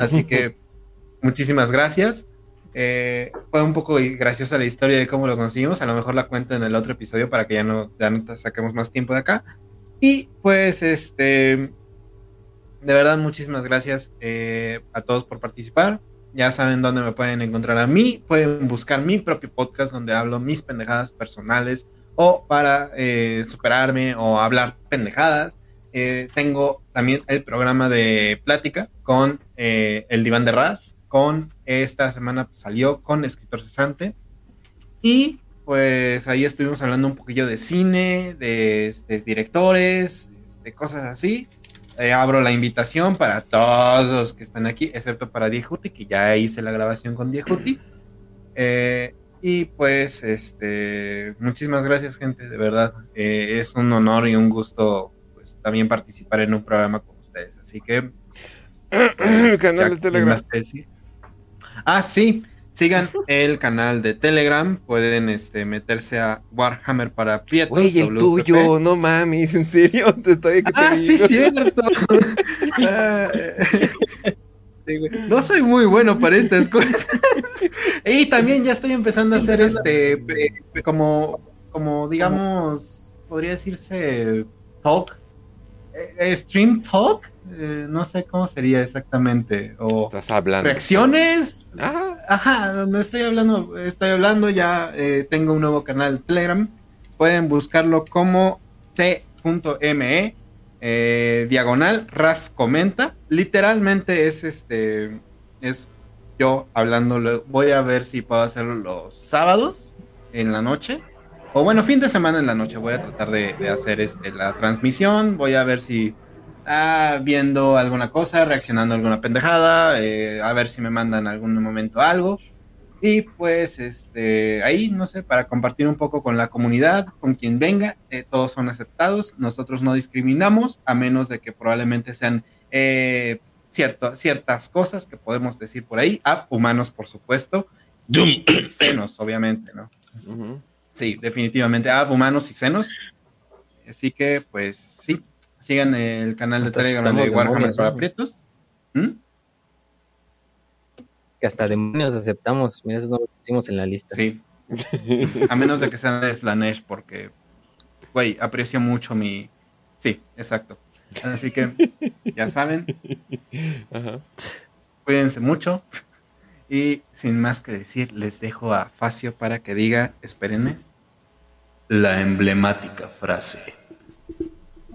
Así que (laughs) muchísimas gracias. Eh, fue un poco graciosa la historia de cómo lo conseguimos. A lo mejor la cuento en el otro episodio para que ya no, ya no saquemos más tiempo de acá. Y pues este, de verdad muchísimas gracias eh, a todos por participar. Ya saben dónde me pueden encontrar a mí. Pueden buscar mi propio podcast donde hablo mis pendejadas personales o para eh, superarme o hablar pendejadas. Eh, tengo también el programa de plática con eh, el diván de Raz, con esta semana salió con escritor cesante y pues ahí estuvimos hablando un poquillo de cine, de este, directores, de cosas así. Eh, abro la invitación para todos los que están aquí, excepto para Diejuti, que ya hice la grabación con Diejuti. Eh, y pues, este, muchísimas gracias, gente, de verdad. Eh, es un honor y un gusto, pues, también participar en un programa con ustedes. Así que. el (coughs) canal de Telegram. Ah, sí. Sigan (laughs) el canal de Telegram, pueden este, meterse a Warhammer para Prietos. Güey, el tuyo, no mames, en serio, (laughs) te estoy Ah, sí, cierto. (laughs) Ah, no soy muy bueno para estas cosas. (laughs) y también ya estoy empezando a hacer este, como, como digamos, podría decirse talk, eh, stream talk, eh, no sé cómo sería exactamente. O Estás hablando. Reacciones. Ajá. no estoy hablando, estoy hablando, ya eh, tengo un nuevo canal Telegram. Pueden buscarlo como t.me eh, diagonal ras comenta. Literalmente es este, es yo hablando. Voy a ver si puedo hacerlo los sábados en la noche. O bueno, fin de semana en la noche. Voy a tratar de, de hacer este, la transmisión. Voy a ver si ah, viendo alguna cosa, reaccionando a alguna pendejada, eh, a ver si me mandan algún momento algo. Y pues este, ahí, no sé, para compartir un poco con la comunidad, con quien venga, eh, todos son aceptados, nosotros no discriminamos, a menos de que probablemente sean eh, cierto, ciertas cosas que podemos decir por ahí, ah, humanos por supuesto, y senos, obviamente, ¿no? Sí, definitivamente, ah, humanos y senos. Así que, pues sí, Sigan el canal de Telegram de Warhammer para Prietos. ¿Mm? Que hasta demonios aceptamos. Mira, eso no lo pusimos en la lista. Sí. (laughs) A menos de que sean de Slanesh, porque, güey, aprecio mucho mi. Sí, exacto. Así que, ya saben. Cuídense mucho. Y sin más que decir, les dejo a Facio para que diga, espérenme, la emblemática frase.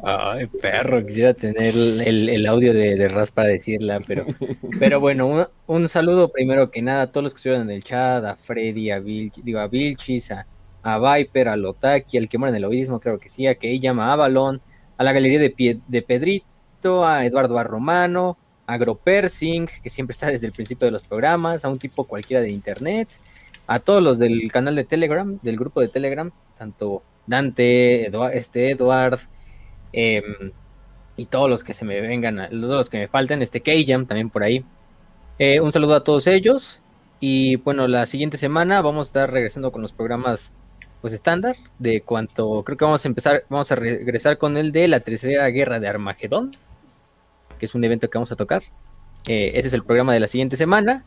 Ay, perro, quisiera tener el, audio de, de, Ras para decirla, pero, (laughs) pero bueno, un, saludo primero que nada a todos los que estuvieron en el chat, a Freddy, a digo, a Vilchis, a, Viper, a Lotaki, al que muere en el obismo, creo que sí, a que llama a Avalon, a la galería de, de Pedrito, a Eduardo Romano, a Agropersing, que siempre está desde el principio de los programas, a un tipo cualquiera de internet, a todos los del canal de Telegram, del grupo de Telegram, tanto Dante, este Eduard, Em, y todos los que se me vengan, los que me falten, este K-Jam también por ahí. Eh, un saludo a todos ellos. Y bueno, la siguiente semana vamos a estar regresando con los programas pues estándar de cuanto creo que vamos a empezar, vamos a regresar con el de la tercera guerra de Armagedón, que es un evento que vamos a tocar. Eh, ese es el programa de la siguiente semana.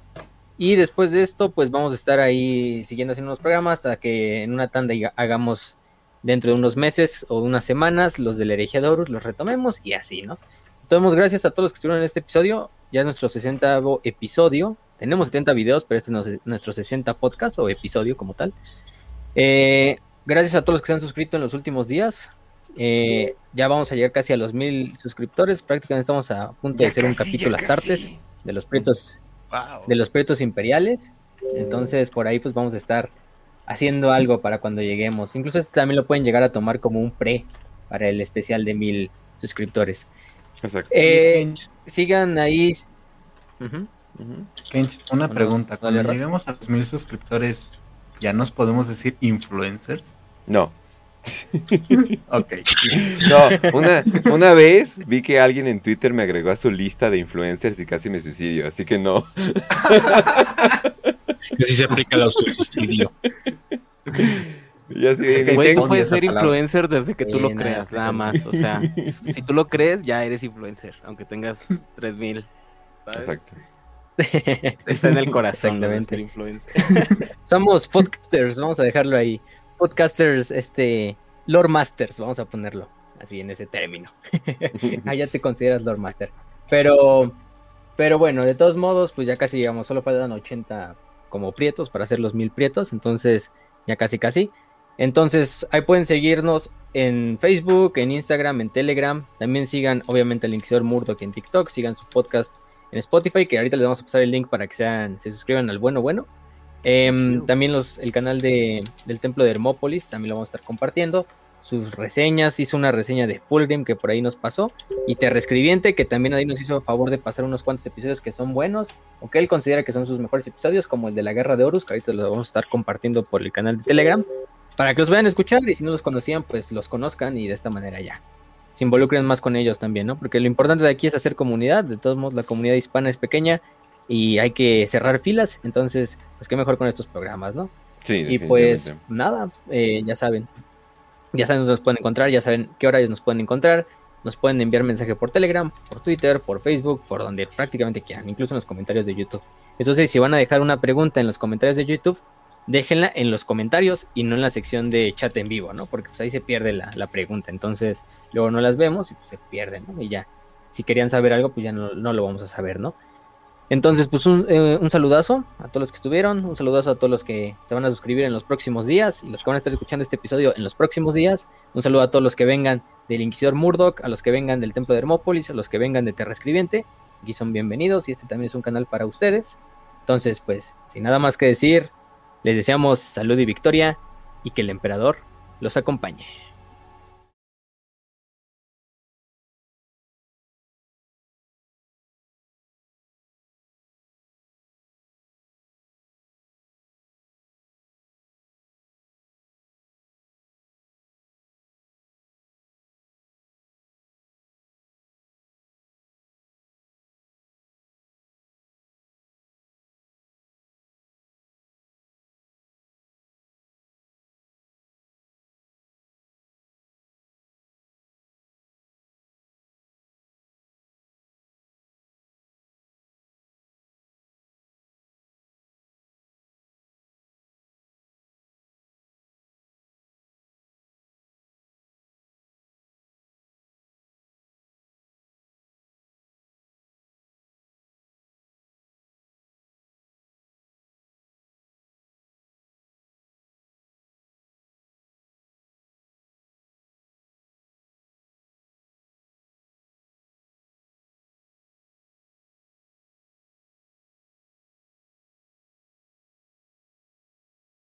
Y después de esto, pues vamos a estar ahí siguiendo haciendo unos programas hasta que en una tanda hagamos dentro de unos meses o unas semanas los del Heregiadorus los retomemos y así, ¿no? Entonces, gracias a todos los que estuvieron en este episodio. Ya es nuestro 60 episodio. Tenemos 70 videos, pero este es nuestro 60 podcast o episodio como tal. Eh, gracias a todos los que se han suscrito en los últimos días. Eh, ya vamos a llegar casi a los mil suscriptores. Prácticamente estamos a punto de hacer un capítulo Astartes de los pretos de los pretos imperiales. Entonces, por ahí pues vamos a estar haciendo algo para cuando lleguemos. Incluso este también lo pueden llegar a tomar como un pre para el especial de mil suscriptores. Exacto. Eh, sigan ahí. Kench, una pregunta. Cuando lleguemos a los mil suscriptores, ¿ya nos podemos decir influencers? No. (laughs) ok. No, una, una vez vi que alguien en Twitter me agregó a su lista de influencers y casi me suicidio, así que no. (laughs) que si se aplica el suicidio. Ya sí, güey, tú puedes ser influencer desde que tú lo creas, nada más. O sea, (laughs) si tú lo crees, ya eres influencer, aunque tengas 3000. ¿sabes? Exacto. (laughs) Está en el corazón de ser influencer. (laughs) Somos podcasters, vamos a dejarlo ahí. Podcasters, este, Lord Masters, vamos a ponerlo así en ese término. ah, ya te consideras Lord Master. Pero, pero bueno, de todos modos, pues ya casi llegamos, solo faltan 80 como prietos para hacer los mil prietos, entonces ya casi casi. Entonces ahí pueden seguirnos en Facebook, en Instagram, en Telegram. También sigan obviamente al Inquisidor Murdoch en TikTok, sigan su podcast en Spotify, que ahorita les vamos a pasar el link para que sean, se suscriban al bueno bueno. Em, también los, el canal de, del Templo de Hermópolis, también lo vamos a estar compartiendo. Sus reseñas, hizo una reseña de Fulgrim que por ahí nos pasó. Y Te Reescribiente, que también ahí nos hizo favor de pasar unos cuantos episodios que son buenos, o que él considera que son sus mejores episodios, como el de la Guerra de Horus, que ahorita los vamos a estar compartiendo por el canal de Telegram, para que los vayan a escuchar y si no los conocían, pues los conozcan y de esta manera ya se involucren más con ellos también, ¿no? Porque lo importante de aquí es hacer comunidad, de todos modos la comunidad hispana es pequeña y hay que cerrar filas, entonces, pues qué mejor con estos programas, ¿no? Sí, Y pues nada, eh, ya saben, ya saben dónde nos pueden encontrar, ya saben qué horarios nos pueden encontrar, nos pueden enviar mensaje por Telegram, por Twitter, por Facebook, por donde prácticamente quieran, incluso en los comentarios de YouTube. Entonces, si van a dejar una pregunta en los comentarios de YouTube, déjenla en los comentarios y no en la sección de chat en vivo, ¿no? Porque pues ahí se pierde la, la pregunta, entonces luego no las vemos y pues se pierden, ¿no? Y ya, si querían saber algo, pues ya no, no lo vamos a saber, ¿no? Entonces, pues un, eh, un, saludazo a todos los que estuvieron, un saludazo a todos los que se van a suscribir en los próximos días y los que van a estar escuchando este episodio en los próximos días. Un saludo a todos los que vengan del Inquisidor Murdoch, a los que vengan del Templo de Hermópolis, a los que vengan de Terra Escribiente. Aquí son bienvenidos y este también es un canal para ustedes. Entonces, pues, sin nada más que decir, les deseamos salud y victoria y que el emperador los acompañe.